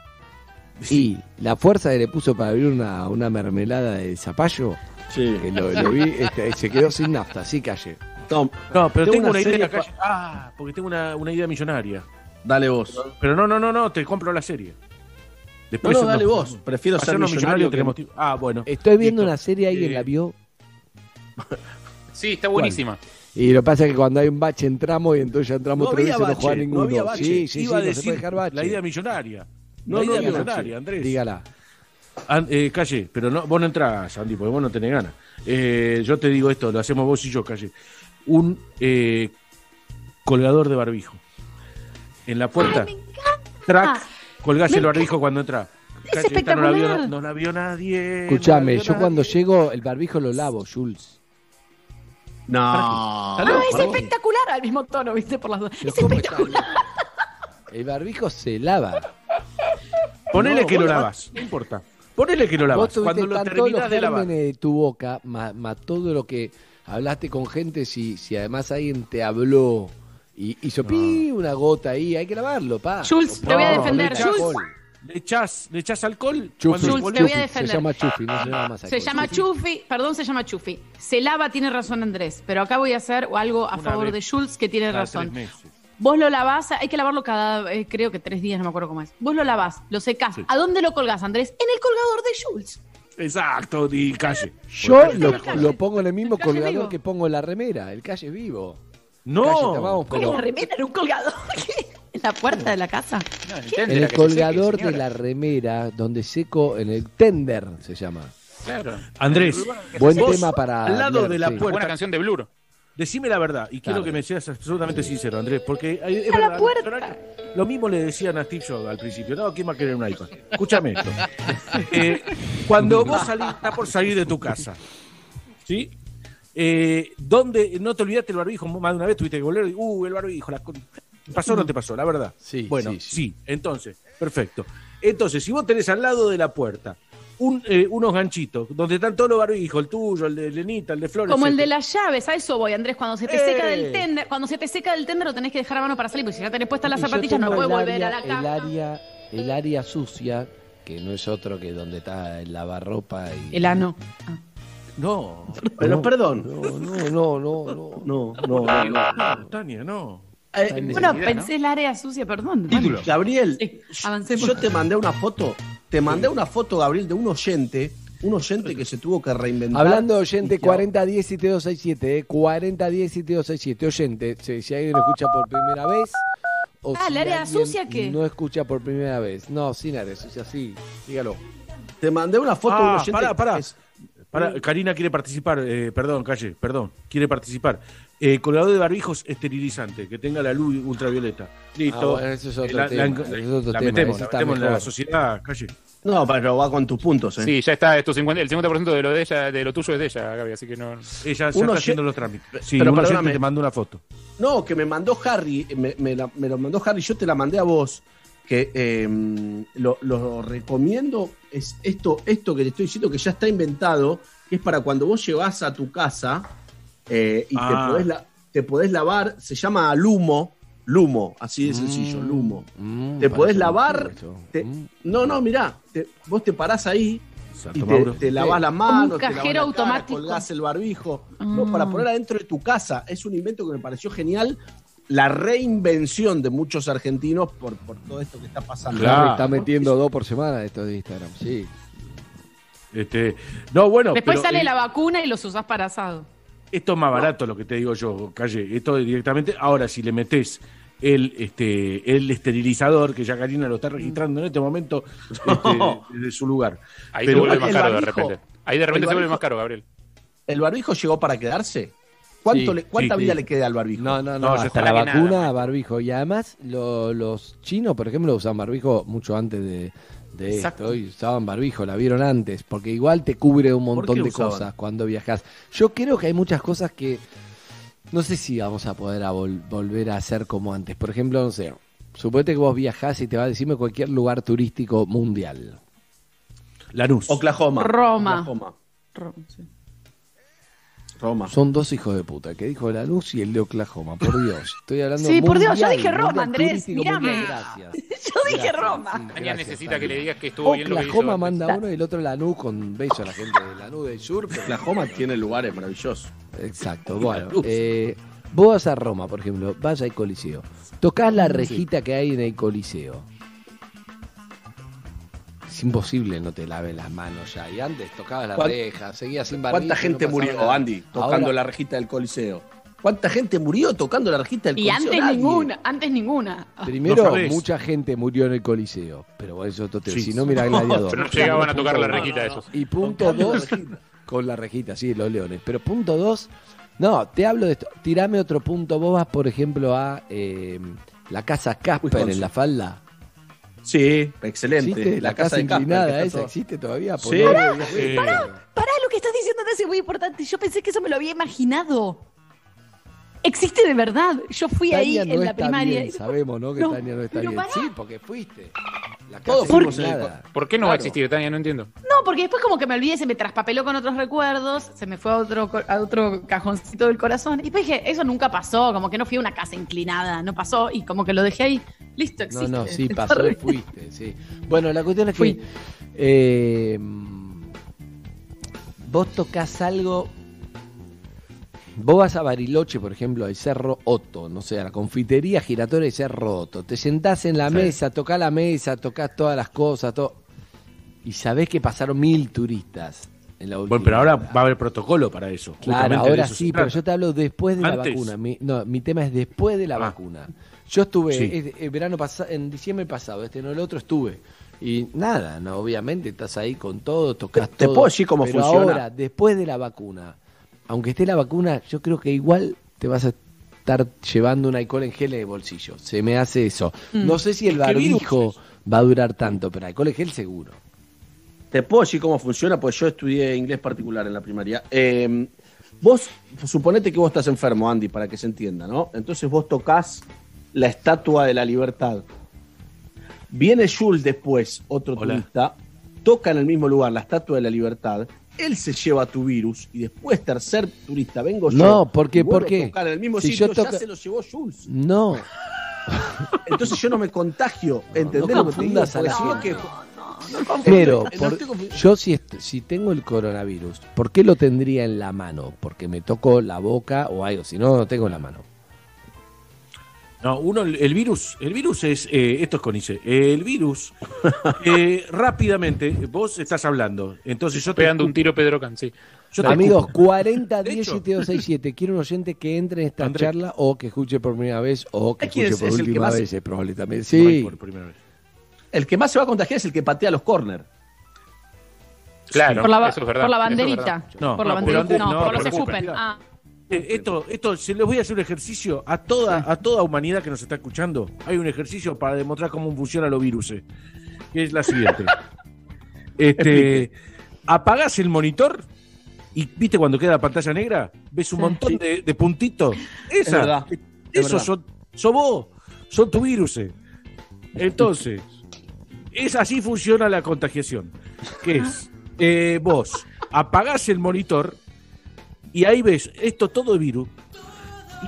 y la fuerza que le puso para abrir una, una mermelada de zapallo, Sí. que lo, lo vi, este, se quedó sin nafta, sí calle. Tom, No, pero Tengo tengo, una idea. calle- Ah, porque tengo una, una idea millonaria. dale vos. Pero no, no, no, no, te compro la serie. No, Después no, dale vos. Prefiero ser millonario millonarios que... tenemos tiempo. Ah, bueno. Estoy viendo Listo. una serie, alguien Eh, la vio, Sí, está buenísima. y lo que pasa es que cuando hay un bache entramos y entonces ya entramos No tres veces no juega bache, no ninguno. había bache. Sí, sí, Iba a sí, no se decir puede dejar bache. la idea millonaria. No, la no idea había millonaria, bache. Andrés. Dígala. Eh, calle, pero no, vos no entrás, Andy, porque vos no tenés ganas. Eh, yo te digo esto, lo hacemos vos y yo, calle. Un eh, colgador de barbijo. En la puerta. Track, colgás el barbijo cuando entra. Es esta no la, vio, espectacular. no la vio nadie. No vio yo cuando nadie. llego el barbijo lo lavo, Jules. No. Ah, es espectacular al mismo tono, ¿viste? Por las dos. Pero Es ¿cómo espectacular. El barbijo se lava. Ponele No, que lo lavas, no importa. Ponele que lo lavas. Cuando lo terminás de lavar. de tu boca, más, más todo lo que hablaste con gente, si, si además alguien te habló y hizo pi, una gota ahí, hay que lavarlo, pa. Jules, te voy a defender. le echás- Jules, Le echás, le echás alcohol. Chufi, Jules, te voy a defender. Se llama Chufi, no se llama más se alcohol. llama Chufi, perdón, se llama Chufi. Se lava, tiene razón Andrés, pero acá voy a hacer algo a Una favor vez de Jules que tiene cada razón. tres meses. Vos lo lavás, hay que lavarlo cada, eh, creo que tres días, no me acuerdo cómo es. Vos lo lavás, lo secás. Sí. ¿A dónde lo colgás, Andrés? En el colgador de Jules. Exacto, y calle. Yo lo, pongo en el mismo El colgador vivo. que pongo en la remera, el calle vivo. No, Calle, ¿Cómo pero la remera en un colgador? ¿Qué? ¿En la puerta de la casa? No, el en tender, el la que se seque, colgador de la remera, donde seco, en el tender se llama. Claro. Andrés, Buen tema para. al lado leer, de la sí. puerta. Buena canción de Blur. Decime la verdad, y quiero que me seas absolutamente sincero, Andrés, porque hay- es A la verdad, puerta. los- lo mismo le decían a Steve Jobs al principio, no, ¿quién va a querer un iPad? Escúchame esto. Eh, cuando vos salís, estás por salir de tu casa, ¿sí? Eh, ¿dónde, no te olvidaste el barbijo más de una vez, tuviste que volver, y, uh, el barbijo, la ¿pasó o no te pasó? La verdad. Sí, Bueno, sí, sí, sí. entonces, perfecto. Entonces, si vos tenés al lado de la puerta un, eh, unos ganchitos, donde están todos los barbijos, el tuyo, el de Lenita, el de Flores, Como el de las llaves, a eso voy, Andrés. Cuando se te ¡Eh! seca del tender, cuando se te seca del tender lo tenés que dejar a mano para salir, porque si ya tenés puestas las Y zapatillas no puedes el volver a la cama. El área, el área sucia, que no es otro que donde está el lavarropa y. El ano. No, Pero perdón. No, no, no, no, no. No, no, no. no. no, Tania, no. Eh, Bueno, pensé el área sucia, perdón. Título. Gabriel, Sí, avancemos. yo te mandé una foto, te mandé una foto, Gabriel, de un oyente, un oyente que se tuvo que reinventar. Hablando de oyente, Y que- 4010 7267, eh, 4010 7267, oyente, si, si alguien lo escucha por primera vez. O Ah, si ¿el área sucia qué? No escucha por primera vez. No, sin área sucia, sí. Dígalo. Te mandé una foto de un Ah, oyente. pará, pará. que es- Karina quiere participar, eh, perdón, calle, perdón, quiere participar. Eh, colgador de barbijos esterilizante, que tenga la luz ultravioleta. Listo. Ah, bueno, ese es otro la, tema, la- ese es otro la tema, metemos, la metemos en la sociedad, calle. No, pero va con tus puntos, ¿eh? Sí, ya está, esto 50, el 50% de lo de ella, de lo tuyo es de ella, Gaby, así que no. Ella ya Uno está haciendo los trámites. Sí, Pero un oyente perdóname. te mandó una foto. No, que me mandó Harry, me, me la- me lo mandó Harry, yo te la mandé a vos, que eh, lo, lo recomiendo, es esto, esto que te estoy diciendo que ya está inventado, que es para cuando vos llevas a tu casa eh, y Ah. te, podés la- te podés lavar, se llama Lumo, Lumo, así de sencillo, Lumo. Mm, te podés lavar, te- no, no, mirá, te- vos te parás ahí y te, te lavás las manos, te cajero la cara, automático. colgás el barbijo, no, Ah. para poner adentro de tu casa. Es un invento que me pareció genial. La reinvención de muchos argentinos por, por todo esto que está pasando. Claro, está metiendo dos por semana esto de Instagram, sí. Este, no, bueno, Después pero, sale eh, la vacuna y los usás para asado. esto es más barato lo que te digo yo, Calle. Esto directamente. Ahora, si le metes el, este, el esterilizador, que ya Karina lo está registrando en este momento este, desde su lugar. Ahí Pero se vuelve el más caro de barbijo- repente. Ahí de repente el se vuelve barbijo- más caro, Gabriel. ¿El barbijo llegó para quedarse? ¿Cuánto Sí, le- ¿Cuánta sí, vida sí. le queda al barbijo? No, no, no, No, hasta está. la nada, vacuna, maestro. barbijo. Y además, lo- los chinos, por ejemplo, usan barbijo mucho antes de, de esto. Y usaban barbijo, la vieron antes, porque igual te cubre un ¿Por montón de usaban? cosas cuando viajas. Yo creo que hay muchas cosas que no sé si vamos a poder a vol- volver a hacer como antes. Por ejemplo, no sé, suponete que vos viajás y te va a decirme cualquier lugar turístico mundial. Lanús. Oklahoma. Roma. Oklahoma. Ro- sí. Roma. Son dos hijos de puta, el que dijo la luz y el de Oklahoma, por Dios. Estoy hablando Sí, por Dios, yo dije Roma, Andrés, mundial, Gracias. Yo dije Gracias, Roma. sí, Tania necesita que le digas que estuvo bien lo que hizo. Oklahoma manda uno y el otro Lanús con beso a la gente de Lanús del sur. pero- Oklahoma tiene lugares maravillosos. Exacto, bueno. Eh, vos vas a Roma, por ejemplo, vas al Coliseo. Tocás la rejita que hay en el Coliseo. Es imposible no te laves las manos ya. Y antes tocabas la ¿Cuán- reja, seguías sin barbijo. ¿Cuánta gente murió, nada. Andy, tocando Ahora- la rejita del Coliseo? ¿Cuánta gente murió tocando la rejita del Y Coliseo? antes Nadie. ninguna, antes ninguna. Primero, No mucha gente murió en el Coliseo. Pero bueno, eso tema. Sí. Si no, mira Gladiador. Pero no llegaban a tocar la rejita esos. Y punto dos, con la rejita, sí, los leones. Pero punto dos, no, te hablo de esto. Tirame otro punto. Vos vas, por ejemplo, a eh, la casa Casper Wisconsin. en la falda. Sí, excelente. ¿Existe? La, casa, inclinada esa todo- existe todavía. Sí. Por Pará, favor. Eh, Pará, lo que estás diciendo es muy importante. Yo pensé que eso me lo había imaginado. Existe de verdad. Yo fui ahí no en la está primaria. bien, sabemos, ¿no? Que No, Tania no está pero bien. pará. Sí, porque fuiste. La casa Todos fuimos en el inclinada. ¿Por qué no va a Claro. existir, Tania? No entiendo. No, porque después como que me olvidé, se me traspapeló con otros recuerdos, se me fue a otro, a otro cajoncito del corazón. Y después dije, eso nunca pasó, como que no fui a una casa inclinada, no pasó, y como que lo dejé ahí. Listo, No, existe. no, sí, Está pasó y fuiste, sí. Bueno, la cuestión es Fui. que eh, vos tocas algo. Vos vas a Bariloche, por ejemplo, al Cerro Otto, no sé, a la confitería giratoria del Cerro Otto. Te sentás en la Sí. mesa, tocás la mesa, tocas todas las cosas, todo. Y sabés que pasaron mil turistas en la última Bueno, pero ahora hora. va a haber protocolo para eso. Claro, ahora eso sí, pero yo te hablo después de la vacuna. Mi, no, mi tema es después de la Ah. vacuna. Yo estuve, Sí. verano pasado, en diciembre pasado, este no el otro estuve. Y nada, no, obviamente estás ahí con todo, tocas ¿Te todo. puedo decir cómo pero funciona? ahora, después de la vacuna, aunque esté la vacuna, yo creo que igual te vas a estar llevando un alcohol en gel en el bolsillo. Se me hace eso. Mm. No sé si el barbijo va a durar tanto, pero alcohol en gel seguro. Te puedo decir cómo funciona, pues yo estudié inglés particular en la primaria. Eh, vos, suponete que vos estás enfermo, Andy, para que se entienda, ¿no? Entonces vos tocas la estatua de la libertad. Viene Jules después, otro Hola. turista, toca en el mismo lugar la estatua de la libertad, él se lleva tu virus y después, tercer turista, vengo yo. No, porque- y vuelvo ¿por a qué? tocar en el mismo Si sitio, yo ya toca- se lo llevó Jules. No, Entonces yo no me contagio, ¿entendés no lo que te digo? confundas a la Porque si no, Pero No por- yo si, est- si tengo el coronavirus, ¿por qué lo tendría en la mano? Porque me toco la boca o algo, si no, no tengo en la mano. No, uno, el el virus, el virus es, eh, esto es con ICE, el virus, eh, rápidamente, vos estás hablando, entonces yo te Pegando un tiro Pedro Can, sí. Yo te Amigos, escucho. 40 De 10 hecho- 7267. Quiero un oyente que entre en esta charla o que escuche por primera vez o que ¿Quién escuche es? por ¿Es el que última más- vez, es probable también. No hay Sí, por primera vez. El que más se va a contagiar es el que patea los corners. Claro, por la, eso es verdad, por la eso es banderita. verdad. No, por la banderita. No, no, por los pero- escupen. Ah, Esto, esto, se les voy a hacer un ejercicio a toda, a toda humanidad que nos está escuchando. Hay un ejercicio para demostrar cómo funcionan los virus. eh, Que es la siguiente. este, apagás el monitor y viste cuando queda la pantalla negra, ves un montón de, de puntitos. Es Esa, verdad, es esos son, son vos, son tu virus. eh. Entonces, es así funciona la contagiación. Que es, eh, vos apagás el monitor y ahí ves esto todo es virus.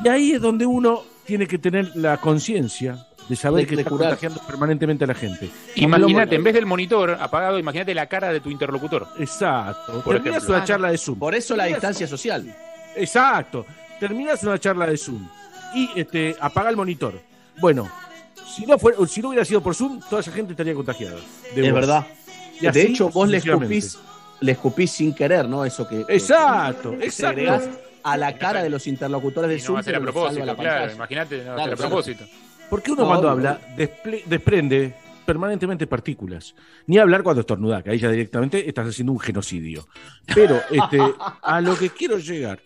Y ahí es donde uno tiene que tener la conciencia de saber De- que de está curar. contagiando permanentemente a la gente. Imagínate, en vez del monitor apagado, imagínate la cara de tu interlocutor. Exacto. Por ejemplo. una charla de Zoom. Por eso la distancia social. Exacto. Terminás una charla de Zoom y este, apaga el monitor. Bueno, si no, fuera, si no hubiera sido por Zoom, toda esa gente estaría contagiada. de es vos. verdad. Y de así hecho, vos le escupís, le escupís sin querer, ¿no? Eso que. que- Exacto, que exacto. agregás a la cara de los interlocutores de Y no Zoom. va a ser a propósito, claro. Imagínate, no va a Claro, ser a propósito. Porque uno No, cuando obvio. habla desple- desprende permanentemente partículas. Ni hablar cuando estornuda, que ahí ya directamente estás haciendo un genocidio. Pero este, a lo que quiero llegar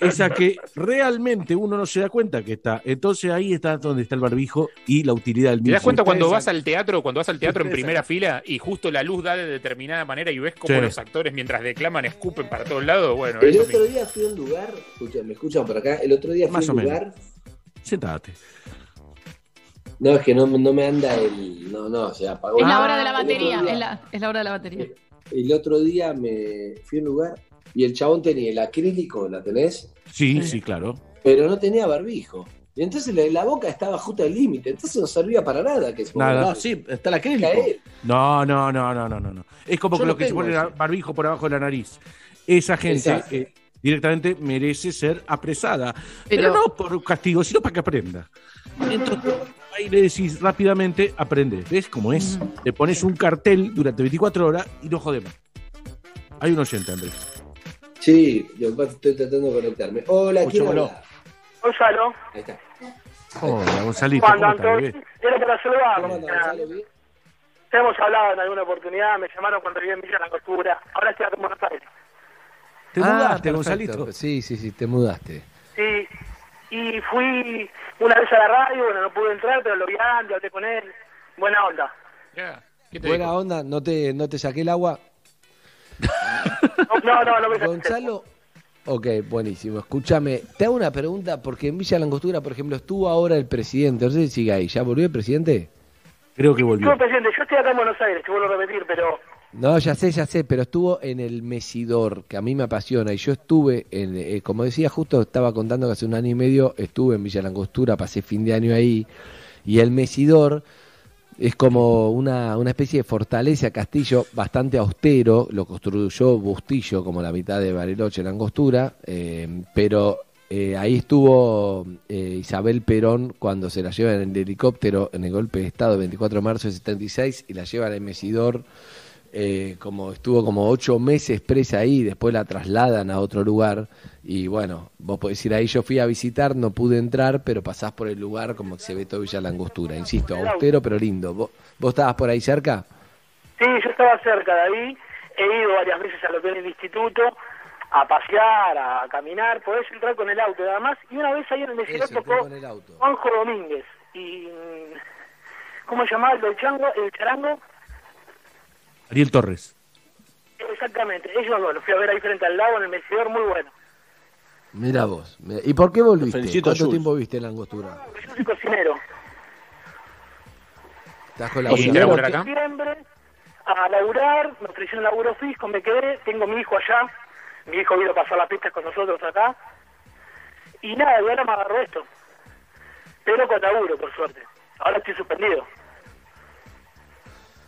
es a que realmente uno no se da cuenta que está. Entonces ahí está donde está el barbijo y la utilidad del ¿Te mismo. das cuenta cuando vas al teatro, cuando vas al teatro en primera fila y justo la luz da de determinada manera y ves como Sí. los actores mientras declaman escupen para todos lados? Bueno, El otro mismo. día fui a un lugar, escuchen, me escuchan por acá, el otro día fui Más a o un menos. lugar, Sentate. No, es que no, no me anda el, no, no, se apagó. es la hora de la batería. día- Es la, es la hora de la batería. El otro día me fui a un lugar y el chabón tenía el acrílico, ¿la tenés? Sí, sí, claro. Pero no tenía barbijo. Y entonces la, la boca estaba justo al límite, entonces no servía para nada. Que se Nada. ponga- No, sí, está el acrílico. Caer. No, no, no, no, no, no. no. Es como Yo que lo que se pone eso. barbijo por abajo de la nariz. Esa gente eh, directamente merece ser apresada. Pero- Pero, no por castigo, sino para que aprenda. Entonces, ahí le decís rápidamente, aprende. ¿Ves cómo es? Le pones un cartel durante 24 horas y no jodemos. Hay un oyente, Andrés. Sí, yo estoy tratando de conectarme. Hola, ¿quién habla? Gonzalo, Ahí está. Hola, Gonzalito, Juan ¿cómo estás, Antonio, bebé? era para. Ya hemos hablado en alguna oportunidad, me llamaron cuando vivía en Villa La Costura, ahora estoy acá en Buenos Aires. ¿Te Ah, mudaste, perfecto. Gonzalito? Sí, sí, sí, te mudaste. Sí, y fui una vez a la radio, bueno, no pude entrar, pero lo vi antes, hablé con él, buena onda. Ya. ¿Qué te Buena onda, no te, no te saqué el agua. No, no, no, me saqué. Gonzalo. Ok, buenísimo. Escúchame, te hago una pregunta porque en Villa Langostura, por ejemplo, estuvo ahora el presidente. No sé si sigue ahí. ¿Ya volvió el presidente? Creo que volvió. Estuve presidente, yo estoy acá en Buenos Aires, te vuelvo a repetir, pero No, ya sé, ya sé, pero estuvo en el Mesidor, que a mí me apasiona. Y yo estuve, en, eh, como decía, justo estaba contando que hace un año y medio estuve en Villa Langostura, pasé fin de año ahí. Y el Mesidor es como una, una especie de fortaleza, castillo bastante austero. Lo construyó Bustillo, como la mitad de Bariloche, Langostura. eh, pero eh, ahí estuvo eh, Isabel Perón cuando se la llevan en el helicóptero en el golpe de Estado el 24 de marzo del 76 y la llevan al Mesidor eh, como estuvo como ocho meses presa ahí, después la trasladan a otro lugar y bueno, vos podés ir ahí, yo fui a visitar, no pude entrar, pero pasás por el lugar como que se ve todo Villa Langostura, insisto, austero pero lindo. ¿Vos, vos estabas por ahí cerca? sí, yo estaba cerca de ahí, he ido varias veces a lo que es el instituto, a pasear, a caminar, podés entrar con el auto nada más, y una vez ahí en el entré tocó con el auto. Juanjo Domínguez, y ¿cómo se llamaba el chango, el charango? Ariel Torres. Exactamente, ellos dos, lo fui a ver ahí frente al lago en el Mesidor, muy bueno. Mira vos. ¿Y por qué volviste? ¿Cuánto Jules. tiempo viste en Langostura? Yo soy cocinero. ¿Estás con la ¿Y te laburar acá? Diciembre, a laburar, me ofrecieron laburo fijo, me quedé, tengo mi hijo allá, mi hijo vino a pasar las pistas con nosotros acá, y nada, y ahora me agarró esto. Pero con laburo, por suerte. Ahora estoy suspendido.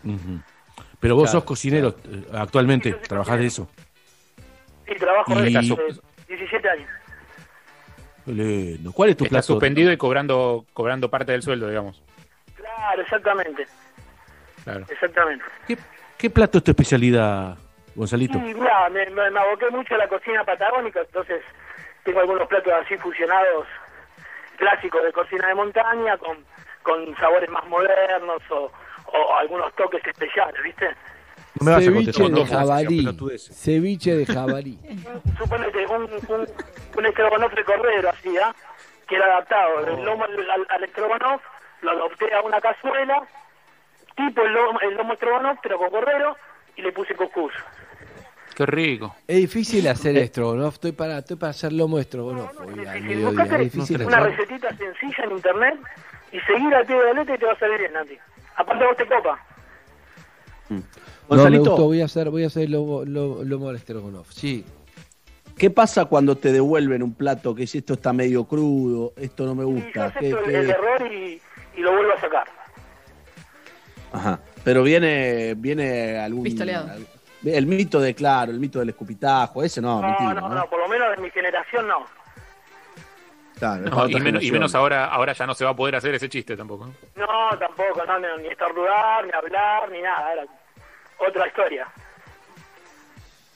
Ujú. Pero vos Claro, sos cocinero eh, actualmente, trabajás de eso. Sí, trabajo Y- desde Estás hace 17 años. ¿Cuál es tu Está plato? suspendido y cobrando, cobrando parte del sueldo, digamos. Claro, exactamente, Claro. exactamente. ¿Qué, qué plato es tu especialidad, Gonzalito? Y mira, me, me, me aboqué mucho a la cocina patagónica, entonces tengo algunos platos así fusionados, clásicos de cocina de montaña, con, con sabores más modernos o, o algunos toques especiales, ¿viste? No me vas a Ceviche contestar de jabalí. Ceviche de jabalí. Suponete un, un, un estrogonoff de cordero, así, ¿ah? Que era adaptado. El lomo al, al, al estrogonoff lo adopté a una cazuela, tipo el lomo, el lomo estrogonoff, pero con cordero, y le puse cuscús. Qué rico. Es difícil hacer estrogonoff. Estoy para, estoy para hacer lomo estrogonoff Es difícil una hacer. recetita sencilla en internet y seguir al pie de la letra y te va a salir bien, Nati. Aparte vos te copa. No, me Gonzalito. gustó. Voy a hacer, voy a hacer lomo, lo- lomo de estrogonoff. Sí. ¿Qué pasa cuando te devuelven un plato que si esto está medio crudo, esto no me yo gusta? acepto ¿Qué- el, qué- el error y, y lo vuelvo a sacar. Ajá. Pero viene, viene algún. Pistoleado. el mito de, claro, el mito del escupitajo, ese no, No, mentira, no, ¿no? no, por lo menos de mi generación no. Claro, No, y, menos, y generación. menos ahora, ahora ya no se va a poder hacer ese chiste tampoco. ¿no? No, tampoco, no, no, ni estornudar, ni hablar, ni nada. Era otra historia.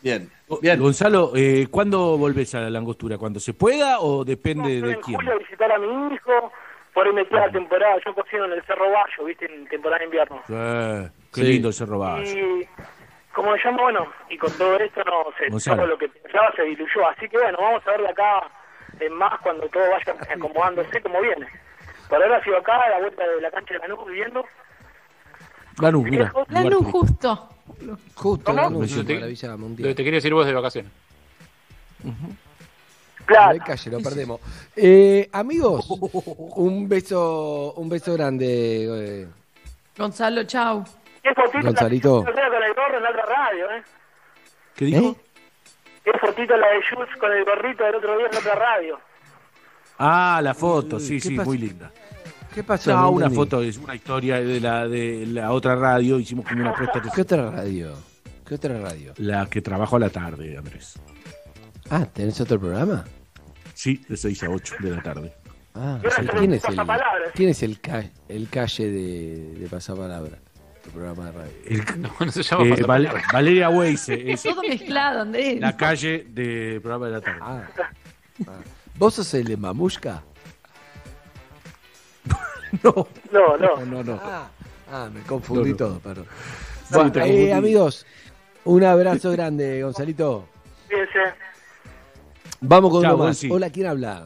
Bien. Bien. Gonzalo, eh, ¿cuándo volvés a la langostura? ¿Cuando se pueda o depende de en quién? julio a visitar a mi hijo, por ahí me queda la temporada, yo cocino en el Cerro Bayo, viste, en temporada de invierno. Eh, qué Sí. lindo el Cerro Bayo. Y como llamo, bueno, y con todo esto no sé, Gonzalo. todo lo que pensaba se diluyó. Así que bueno, vamos a ver de acá en más cuando todo vaya acomodándose como viene. Por ahora sigo acá, a la vuelta de la cancha de Lanús viviendo. Lanús, mira. Lanús, justo. Justo, ¿Cómo? Lanús, te- te quería decir vos de vacaciones. No Claro. hay calle, lo perdemos. Eh, amigos, un beso, un beso grande. eh, Gonzalo, chau. ¿Qué fotito Gonzalito. la radio, eh? ¿Qué dijo? ¿Qué fotito la de Jules con el gorrito del otro día en otra radio? Ah, la foto, sí, ¿Qué sí, muy linda. ¿Qué pasó? No, una foto, es una historia de la de la otra radio, hicimos como una puesta ¿Qué otra radio? ¿Qué otra radio? La que trabajo a la tarde, Andrés. Ah, ¿tenés otro programa? Sí, de 6 a 8 de la tarde. Ah, Yo sí, no sé ¿quién de es el, pasapalabras. quién es el, ca- el calle de, de Pasapalabra? Tu programa de radio. El- No, no se llama eh. Val- Valeria Weise es Todo mezclado, Andrés. la calle del programa de la tarde. Ah, ah. ¿Vos sos el de Mamushka? No, No, no. no, no. Ah, ah, me confundí No, no. todo, perdón. Bueno, eh, amigos, un abrazo grande, Gonzalito. Fíjense. Vamos con Chao, uno más. Hola, ¿quién habla?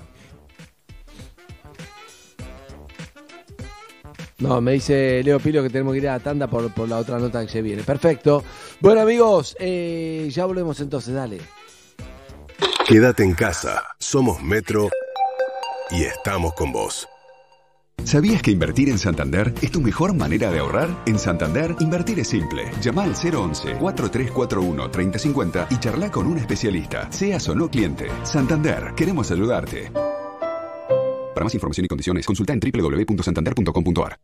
No, me dice Leo Pilo que tenemos que ir a la tanda por, por la otra nota que se viene. Perfecto. Bueno, amigos, eh, ya volvemos entonces, dale. Quédate en casa. Somos Metro y estamos con vos. ¿Sabías que invertir en Santander es tu mejor manera de ahorrar? En Santander, invertir es simple. Llama al 011-4341-3050 y charla con un especialista, seas o no cliente. Santander, queremos ayudarte. Para más información y condiciones, consulta en www.santander.com.ar.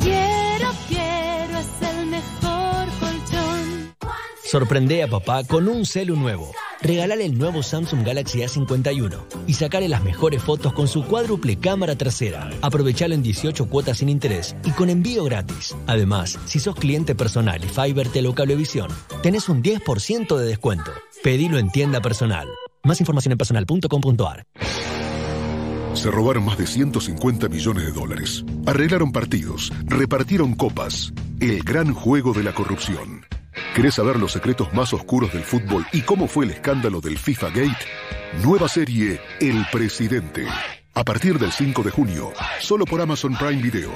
Quiero, quiero, es el mejor colchón. Sorprende a papá con un celu nuevo. Regálale el nuevo Samsung Galaxy A51 y sacale las mejores fotos con su cuádruple cámara trasera. Aprovechalo en 18 cuotas sin interés y con envío gratis. Además, si sos cliente personal y o Cablevisión, tenés un 10% de descuento. Pedilo en tienda personal. Más información en personal.com.ar. Se robaron más de 150 millones de dólares. Arreglaron partidos, repartieron copas. El gran juego de la corrupción. ¿Querés saber los secretos más oscuros del fútbol y cómo fue el escándalo del FIFA Gate? Nueva serie El Presidente. A partir del 5 de junio, solo por Amazon Prime Video.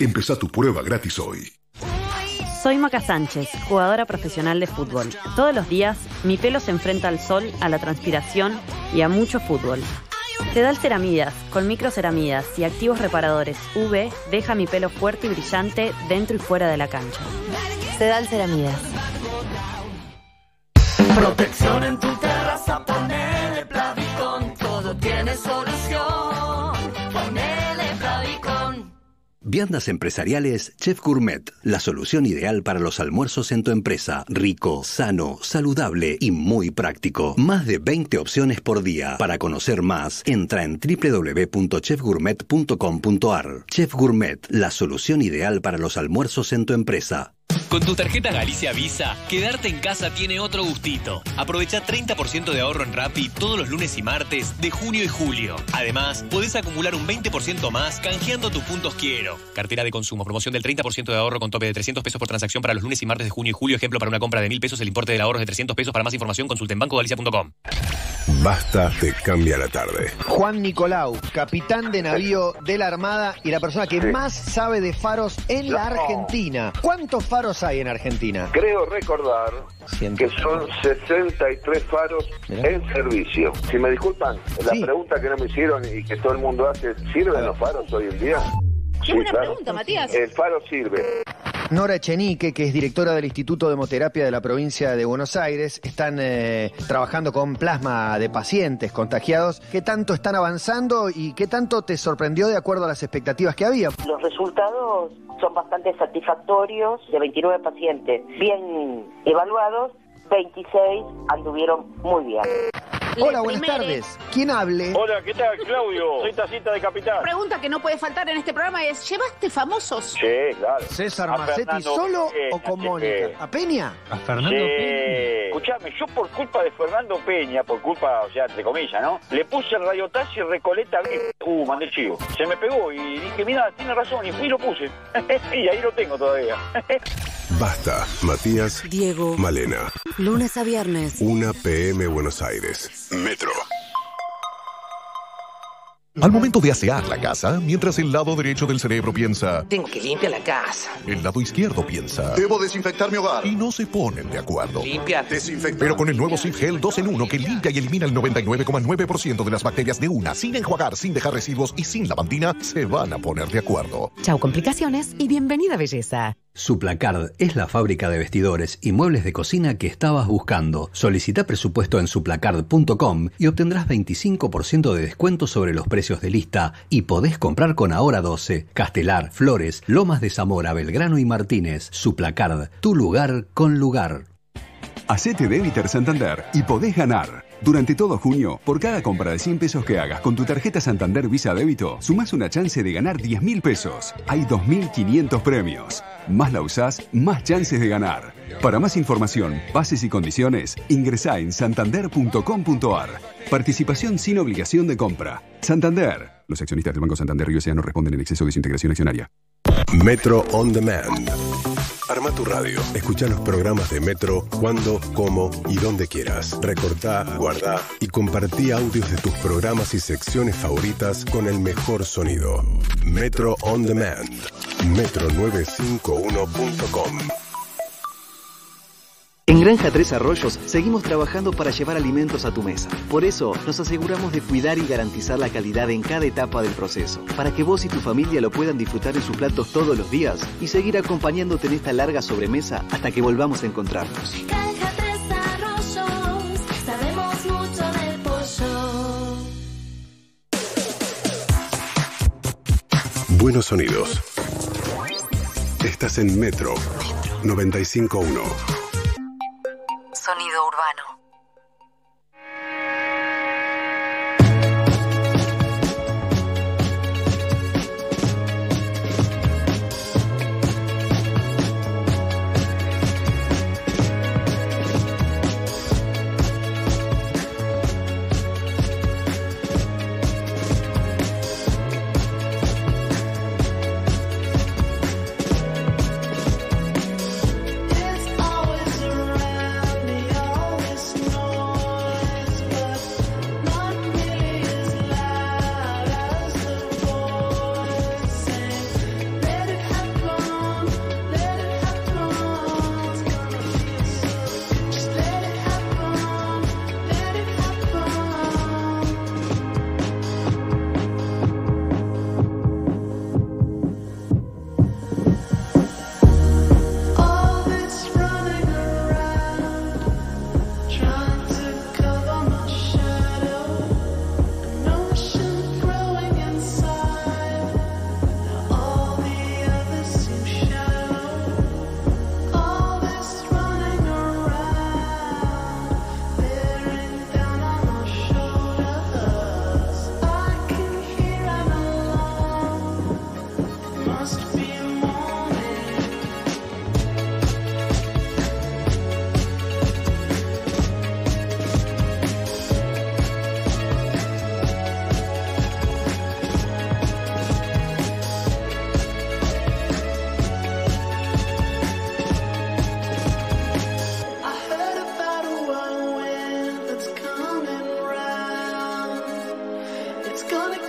Empezá tu prueba gratis hoy. Soy Maca Sánchez, jugadora profesional de fútbol. Todos los días mi pelo se enfrenta al sol, a la transpiración y a mucho fútbol. Sedal Ceramidas, con microceramidas y activos reparadores UV, deja mi pelo fuerte y brillante dentro y fuera de la cancha. Sedal Ceramidas. Protección en tu terraza, ponele Plavicon, todo tiene solución. Viandas empresariales Chef Gourmet, la solución ideal para los almuerzos en tu empresa. Rico, sano, saludable y muy práctico. Más de 20 opciones por día. Para conocer más, entra en www.chefgourmet.com.ar. Chef Gourmet, la solución ideal para los almuerzos en tu empresa. Con tu tarjeta Galicia Visa, quedarte en casa tiene otro gustito. Aprovecha 30% de ahorro en Rappi todos los lunes y martes de junio y julio. Además, podés acumular un 20% más canjeando tus puntos quiero. Cartera de consumo, promoción del 30% de ahorro con tope de 300 pesos por transacción para los lunes y martes de junio y julio. Ejemplo, para una compra de 1000 pesos, el importe del ahorro es de 300 pesos. Para más información, consulte en bancogalicia.com. Basta te cambia la tarde. Juan Nicolau, capitán de navío de la Armada y la persona que más sabe de faros en la. Argentina. ¿Cuántos faros hay en Argentina? Creo recordar que son 63 faros en servicio. Si me disculpan, la pregunta que no me hicieron y que todo el mundo hace, ¿sirven los faros hoy en día? Qué buena pregunta, Matías. El faro sirve. Nora Echenique, que es directora del Instituto de Hemoterapia de la provincia de Buenos Aires, están eh, trabajando con plasma de pacientes contagiados. ¿Qué tanto están avanzando y qué tanto te sorprendió de acuerdo a las expectativas que había? Los resultados son bastante satisfactorios. De 29 pacientes bien evaluados, 26 anduvieron muy bien. Hola, buenas tardes. ¿Quién hable? Hola, ¿qué tal, Claudio? Soy Tacita de Capital. Pregunta que no puede faltar en este programa es, ¿llevaste famosos? Sí, claro. César A Macetti, Fernando ¿solo Peña, o con. Mónica? ¿A Peña? A Escuchame, yo por culpa de Fernando Peña, por culpa, o sea, entre comillas, ¿no? Le puse el radiotaxi Recoleta bien. Uh, mandé chivo. Se me pegó y dije, mira, tiene razón, y fui y lo puse. y ahí lo tengo todavía. Basta, Matías, Diego. Malena. Lunes a viernes. 1 PM Buenos Aires. Metro. Al momento de asear la casa, mientras el lado derecho del cerebro piensa, Tengo que limpiar la casa. el lado izquierdo piensa. Debo desinfectar mi hogar. Y no se ponen de acuerdo. Limpiar. Desinfectar. Pero con el nuevo Sif Gel 2 en 1 que limpia y elimina el 99,9% de las bacterias de una, sin enjuagar, sin dejar residuos y sin lavandina, se van a poner de acuerdo. Chau complicaciones y bienvenida belleza. Suplacard es la fábrica de vestidores y muebles de cocina que estabas buscando. Solicita presupuesto en suplacard.com y obtendrás 25% de descuento sobre los precios de lista y podés comprar con Ahora 12, Castelar, Flores, Lomas de Zamora, Belgrano y Martínez. Suplacard, tu lugar con lugar. Hacete débiter Santander y podés ganar. Durante todo junio, por cada compra de 100 pesos que hagas con tu tarjeta Santander Visa Débito, sumás una chance de ganar 10 mil pesos. Hay 2.500 premios. Más la usás, más chances de ganar. Para más información, bases y condiciones, ingresá en santander.com.ar. Participación sin obligación de compra. Santander. Los accionistas del Banco Santander Río no responden en exceso de su integración accionaria. Metro On Demand. Arma tu radio. Escucha los programas de Metro cuando, como y donde quieras. Recortá, guardá y compartí audios de tus programas y secciones favoritas con el mejor sonido. Metro On Demand. Metro951.com. En Granja Tres Arroyos seguimos trabajando para llevar alimentos a tu mesa. Por eso nos aseguramos de cuidar y garantizar la calidad en cada etapa del proceso, para que vos y tu familia lo puedan disfrutar en sus platos todos los días y seguir acompañándote en esta larga sobremesa hasta que volvamos a encontrarnos. Granja Tres Arroyos, sabemos mucho del pollo. Buenos sonidos. Estás en Metro 951. Sonido urbano. gonna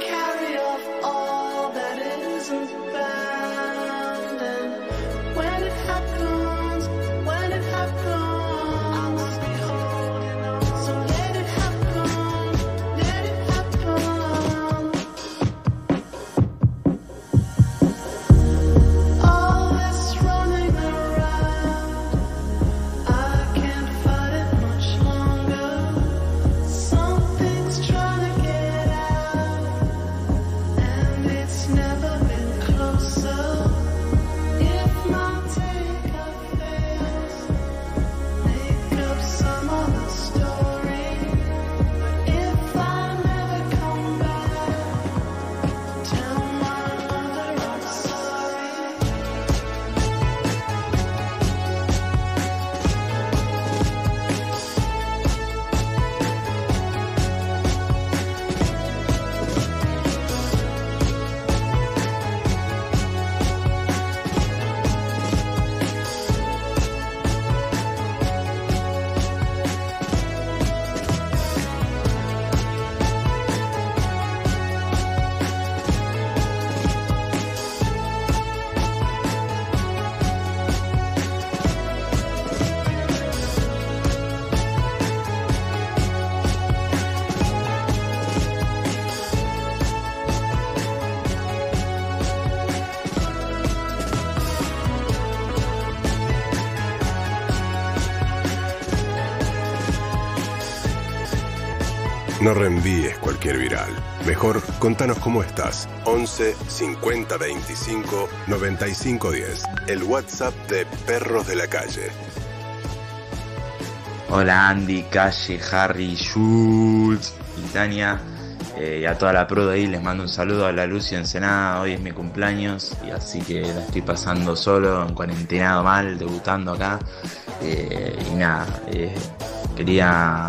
No reenvíes cualquier viral. Mejor contanos cómo estás. 11 50 25 95 10. El WhatsApp de Perros de la Calle. Hola Andy, Calle, Harry, Schultz y Tania. Eh, y a toda la pro de ahí les mando un saludo a la Lucio Ensenada. Hoy es mi cumpleaños y así que la estoy pasando solo, en cuarentenado mal, debutando acá. Eh, y nada, eh, quería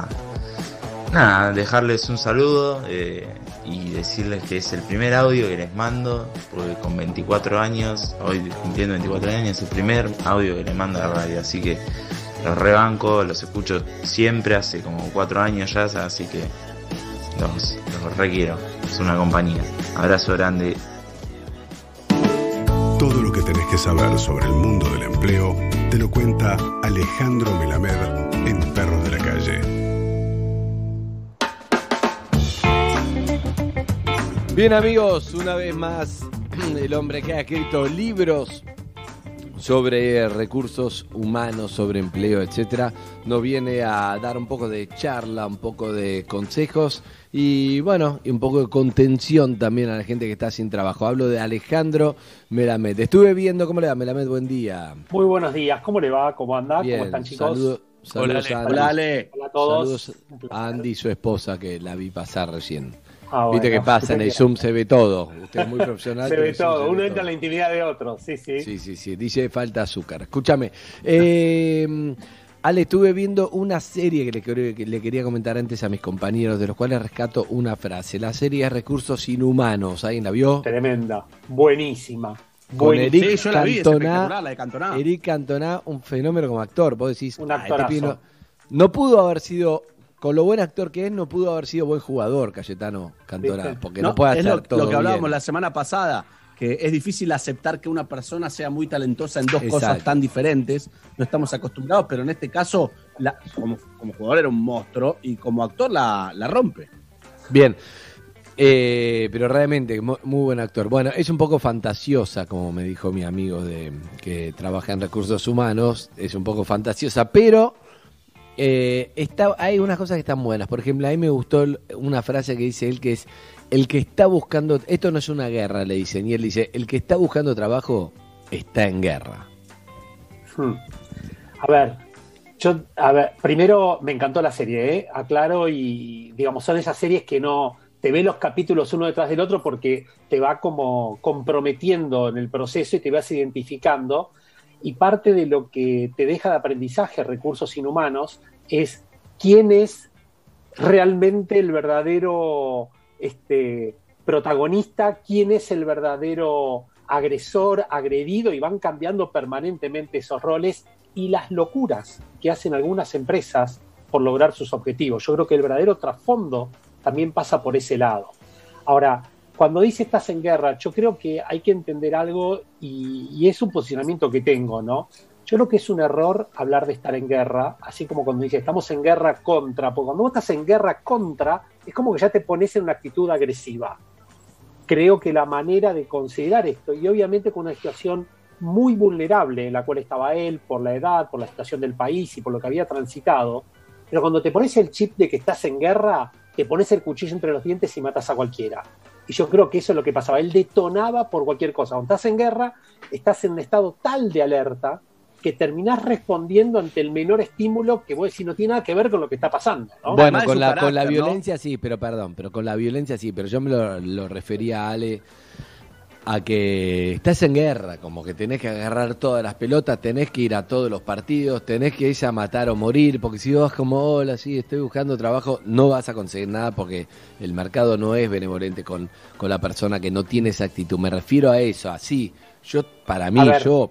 nada, dejarles un saludo eh, y decirles que es el primer audio que les mando, porque con 24 años, hoy cumpliendo 24 años, es el primer audio que les mando a la radio, así que los rebanco, los escucho siempre, hace como 4 años ya, así que los, los requiero, es una compañía. Abrazo grande. Todo lo que tenés que saber sobre el mundo del empleo te lo cuenta Alejandro Melamed en Perros de la Calle. Bien amigos, una vez más, el hombre que ha escrito libros sobre recursos humanos, sobre empleo, etcétera, nos viene a dar un poco de charla, un poco de consejos y bueno, y un poco de contención también a la gente que está sin trabajo. Hablo de Alejandro Melamed. Estuve viendo, ¿cómo le va Melamed? Buen día. Muy buenos días, ¿cómo le va? ¿Cómo anda? Bien, ¿Cómo están chicos? saludo- saludos a Andy. Hola, Ale. Hola a todos. Saludos a Andy y su esposa que la vi pasar recién. Ah, Viste bueno, que pasa, en el. Zoom se ve todo. Usted es muy profesional. Se ve todo, ve uno entra en la intimidad de otro, sí, sí. Sí, sí, sí. Dice falta azúcar. Escúchame. eh, Ale, estuve viendo una serie que le, quería- que le quería comentar antes a mis compañeros, de los cuales rescato una frase. La serie es Recursos Inhumanos. ¿Alguien la vio? Tremenda, buenísima. Con buenísima. Eric Sí, yo la vi, es Cantona. espectacular, la de Cantona. Eric Cantona, un fenómeno como actor. Vos decís, Un "Ah, este actorazo. no, no pudo haber sido, con lo buen actor que es, no pudo haber sido buen jugador, Cayetano Cantona, ¿Viste? porque No, no, puede hacer lo, todo lo que hablábamos bien. la semana pasada, que es difícil aceptar que una persona sea muy talentosa en dos Exacto. cosas tan diferentes. No estamos acostumbrados, pero en este caso, la- como, como jugador era un monstruo y como actor la, la rompe. Bien. Eh, pero realmente mu- muy buen actor. Bueno, es un poco fantasiosa, como me dijo mi amigo de que trabaja en recursos humanos. Es un poco fantasiosa, pero eh, está, hay unas cosas que están buenas. Por ejemplo, a mí me gustó una frase que dice él que es el que está buscando. Esto no es una guerra, le dicen. Y él dice: el que está buscando trabajo está en guerra. Hmm. A ver, yo, a ver, primero me encantó la serie, ¿eh? aclaro, y digamos, son esas series que no te ve los capítulos uno detrás del otro porque te va como comprometiendo en el proceso y te vas identificando. Y parte de lo que te deja de aprendizaje recursos inhumanos es quién es realmente el verdadero este, protagonista, quién es el verdadero agresor, agredido, y van cambiando permanentemente esos roles y las locuras que hacen algunas empresas por lograr sus objetivos. Yo creo que el verdadero trasfondo también pasa por ese lado. Ahora, cuando dice estás en guerra, yo creo que hay que entender algo y, es un posicionamiento que tengo, ¿no? Yo creo que es un error hablar de estar en guerra, así como cuando dice estamos en guerra contra, porque cuando vos estás en guerra contra, es como que ya te pones en una actitud agresiva. Creo que la manera de considerar esto, y obviamente con una situación muy vulnerable en la cual estaba él, por la edad, por la situación del país y por lo que había transitado, pero cuando te pones el chip de que estás en guerra, te pones el cuchillo entre los dientes y matas a cualquiera. Y yo creo que eso es lo que pasaba. Él detonaba por cualquier cosa. Cuando estás en guerra, estás en un estado tal de alerta que terminás respondiendo ante el menor estímulo que vos decís no tiene nada que ver con lo que está pasando. ¿no? Bueno, Además con la, con la violencia sí, pero perdón, pero con la violencia sí, pero yo me lo, lo refería a Ale a que estás en guerra, como que tenés que agarrar todas las pelotas, tenés que ir a todos los partidos, tenés que irse a matar o morir, porque si vos vas como, hola, sí, estoy buscando trabajo, no vas a conseguir nada porque el mercado no es benevolente con, con la persona que no tiene esa actitud. Me refiero a eso, así. Yo, para mí, ver, yo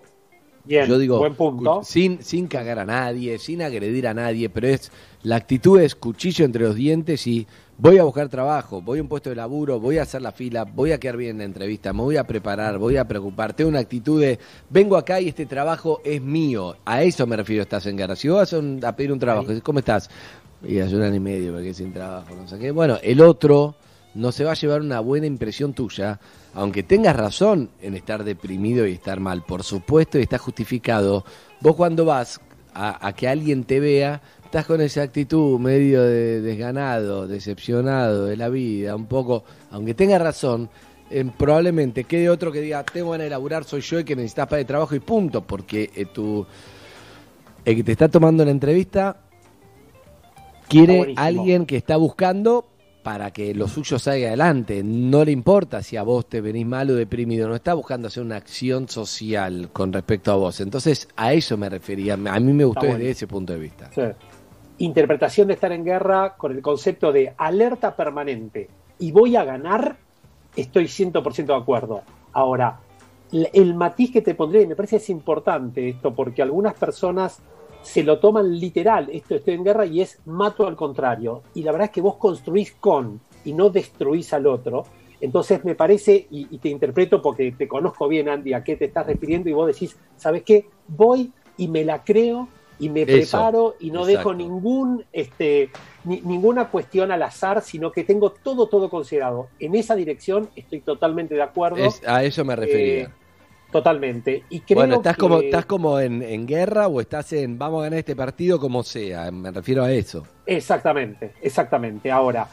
Bien, yo digo, buen punto. sin, sin cagar a nadie, sin agredir a nadie, pero es la actitud es cuchillo entre los dientes y voy a buscar trabajo, voy a un puesto de laburo, voy a hacer la fila, voy a quedar bien en la entrevista, me voy a preparar, voy a preocupar. Tengo una actitud de vengo acá y este trabajo es mío. A eso me refiero, estás en guerra. Si vos vas a, un- a pedir un trabajo, ¿cómo estás? Y hace un año y medio porque sin trabajo, no sé qué. Bueno, el otro no se va a llevar una buena impresión tuya, aunque tengas razón en estar deprimido y estar mal, por supuesto, y está justificado. Vos cuando vas a, a que alguien te vea, estás con esa actitud medio de desganado, decepcionado de la vida, un poco, aunque tenga razón, eh, probablemente quede otro que diga, tengo ganas de laburar, soy yo el que necesitas para el trabajo y punto, porque eh, tu, el que te está tomando la entrevista quiere alguien que está buscando para que lo suyo salga adelante. No le importa si a vos te venís mal o deprimido, no está buscando hacer una acción social con respecto a vos. Entonces, a eso me refería. A mí me gustó desde ese punto de vista. Sí. Interpretación de estar en guerra con el concepto de alerta permanente y voy a ganar, estoy 100% de acuerdo. Ahora, el matiz que te pondré, me parece es importante esto, porque algunas personas se lo toman literal, esto estoy en guerra y es mato al contrario. Y la verdad es que vos construís con y no destruís al otro. Entonces me parece, y, y te interpreto porque te conozco bien, Andy, a qué te estás refiriendo y vos decís, ¿sabes qué? Voy y me la creo y me Eso, preparo y no dejo ningún, este, ni- ninguna cuestión al azar, sino que tengo todo, todo considerado. En esa dirección estoy totalmente de acuerdo. Es- a eso me refería. Eh, totalmente. Y creo bueno, estás que- como, estás como en, en guerra o estás en vamos a ganar este partido como sea. Me refiero a eso. Exactamente, exactamente. Ahora,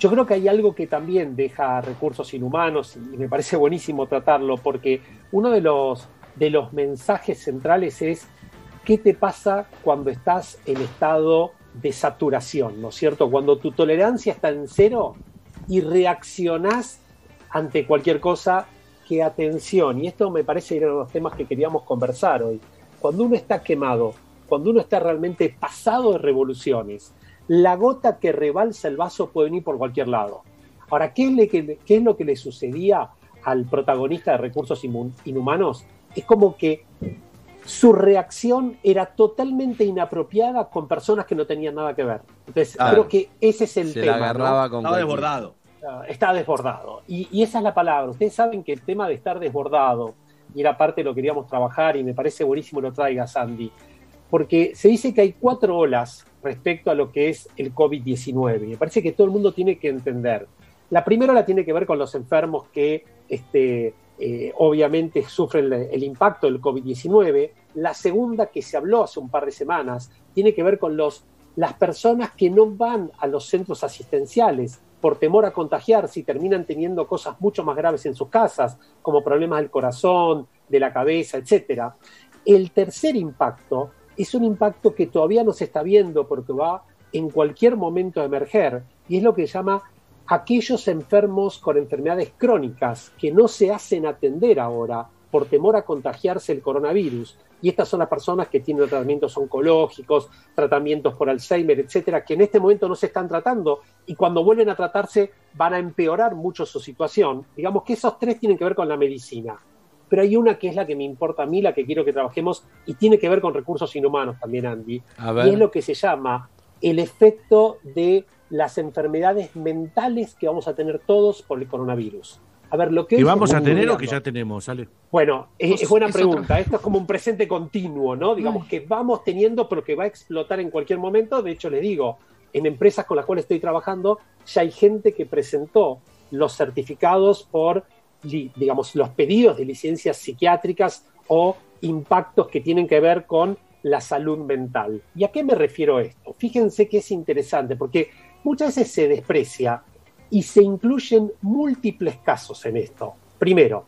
yo creo que hay algo que también deja recursos inhumanos y me parece buenísimo tratarlo porque uno de los, de los mensajes centrales es qué te pasa cuando estás en estado de saturación, ¿no es cierto? Cuando tu tolerancia está en cero y reaccionás ante cualquier cosa, que atención, y esto me parece uno de los temas que queríamos conversar hoy, cuando uno está quemado, cuando uno está realmente pasado de revoluciones, la gota que rebalsa el vaso puede venir por cualquier lado. Ahora, ¿qué es, lo que le sucedía al protagonista de Recursos Inhumanos? Es como que su reacción era totalmente inapropiada con personas que no tenían nada que ver. Entonces, Claro. creo que ese es el Se tema. la agarraba ¿no? con Estaba desbordado. Ah, está desbordado. Y, y esa es la palabra. Ustedes saben que el tema de estar desbordado, y era parte de lo que queríamos trabajar, y me parece buenísimo lo traiga Sandy, porque se dice que hay cuatro olas respecto a lo que es el COVID-19. Me parece que todo el mundo tiene que entender. La primera ola tiene que ver con los enfermos que este, eh, obviamente sufren el, impacto del COVID-19. La segunda, que se habló hace un par de semanas, tiene que ver con los, las personas que no van a los centros asistenciales por temor a contagiarse y terminan teniendo cosas mucho más graves en sus casas, como problemas del corazón, de la cabeza, etc. El tercer impacto es un impacto que todavía no se está viendo porque va en cualquier momento a emerger y es lo que se llama aquellos enfermos con enfermedades crónicas que no se hacen atender ahora por temor a contagiarse el coronavirus. Y estas son las personas que tienen tratamientos oncológicos, tratamientos por Alzheimer, etcétera, que en este momento no se están tratando y cuando vuelven a tratarse van a empeorar mucho su situación. Digamos que esos tres tienen que ver con la medicina. Pero hay una que es la que me importa a mí, la que quiero que trabajemos y tiene que ver con recursos inhumanos también, Andy. Y es lo que se llama el efecto de las enfermedades mentales que vamos a tener todos por el coronavirus. A ver, lo que ¿Y hoy vamos a tener o que ya tenemos? Ale? bueno, es, Es- buena es pregunta. Esto es como un presente continuo, ¿no? Digamos que vamos teniendo, pero que va a explotar en cualquier momento. De hecho, les digo, en empresas con las cuales estoy trabajando, ya hay gente que presentó los certificados por, digamos, los pedidos de licencias psiquiátricas o impactos que tienen que ver con la salud mental. ¿Y a qué me refiero esto? Fíjense que es interesante, porque muchas veces se desprecia y se incluyen múltiples casos en esto. Primero,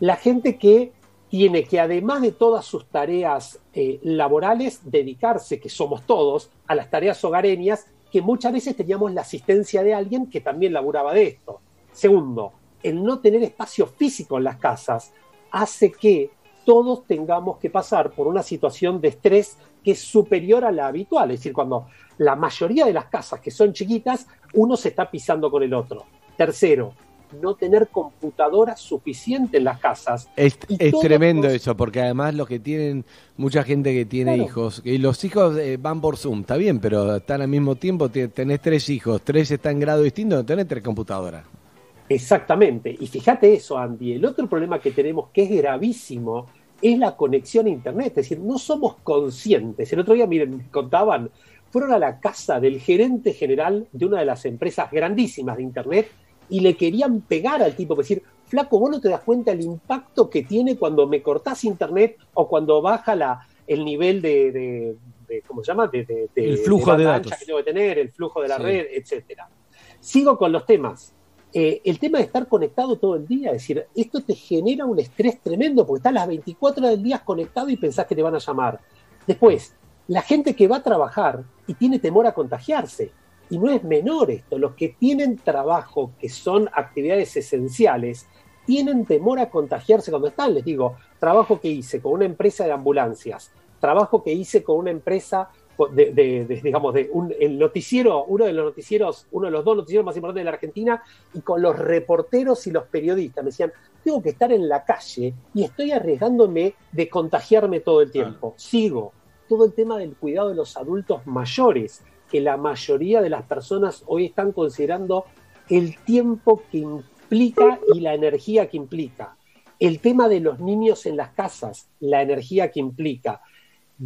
la gente que tiene que, además de todas sus tareas eh, laborales, dedicarse, que somos todos, a las tareas hogareñas, que muchas veces teníamos la asistencia de alguien que también laburaba de esto. Segundo, el no tener espacio físico en las casas hace que todos tengamos que pasar por una situación de estrés que es superior a la habitual. Es decir, cuando la mayoría de las casas que son chiquitas, uno se está pisando con el otro. Tercero, no tener computadoras suficientes en las casas. Es, tremendo los- eso, porque además los que tienen, mucha gente que tiene Claro. hijos, y los hijos eh, van por Zoom, está bien, pero están al mismo tiempo, te- tenés tres hijos, tres están en grado distinto, no tenés tres computadoras. Exactamente. Y fíjate eso, Andy. El otro problema que tenemos, que es gravísimo, es la conexión a Internet. Es decir, no somos conscientes. El otro día, miren, contaban, fueron a la casa del gerente general de una de las empresas grandísimas de Internet y le querían pegar al tipo, decir, flaco, vos no te das cuenta el impacto que tiene cuando me cortás Internet o cuando baja la, el nivel de, de- de- ¿cómo se llama? De, El flujo de datos. que tengo que tener, el flujo de la Sí. red, etcétera. Sigo con los temas. Eh, el tema de estar conectado todo el día, es decir, esto te genera un estrés tremendo porque estás las 24 horas del día conectado y pensás que te van a llamar. Después, la gente que va a trabajar y tiene temor a contagiarse. Y no es menor esto, los que tienen trabajo, que son actividades esenciales, tienen temor a contagiarse cuando están. Les digo, trabajo que hice con una empresa de ambulancias, trabajo que hice con una empresa de, de- de, digamos, de un, el noticiero, uno de los noticieros, uno de los dos noticieros más importantes de la Argentina, y con los reporteros y los periodistas. Me decían, tengo que estar en la calle y estoy arriesgándome de contagiarme todo el tiempo. Sigo. Todo el tema del cuidado de los adultos mayores, que la mayoría de las personas hoy están considerando el tiempo que implica y la energía que implica. El tema de los niños en las casas, la energía que implica.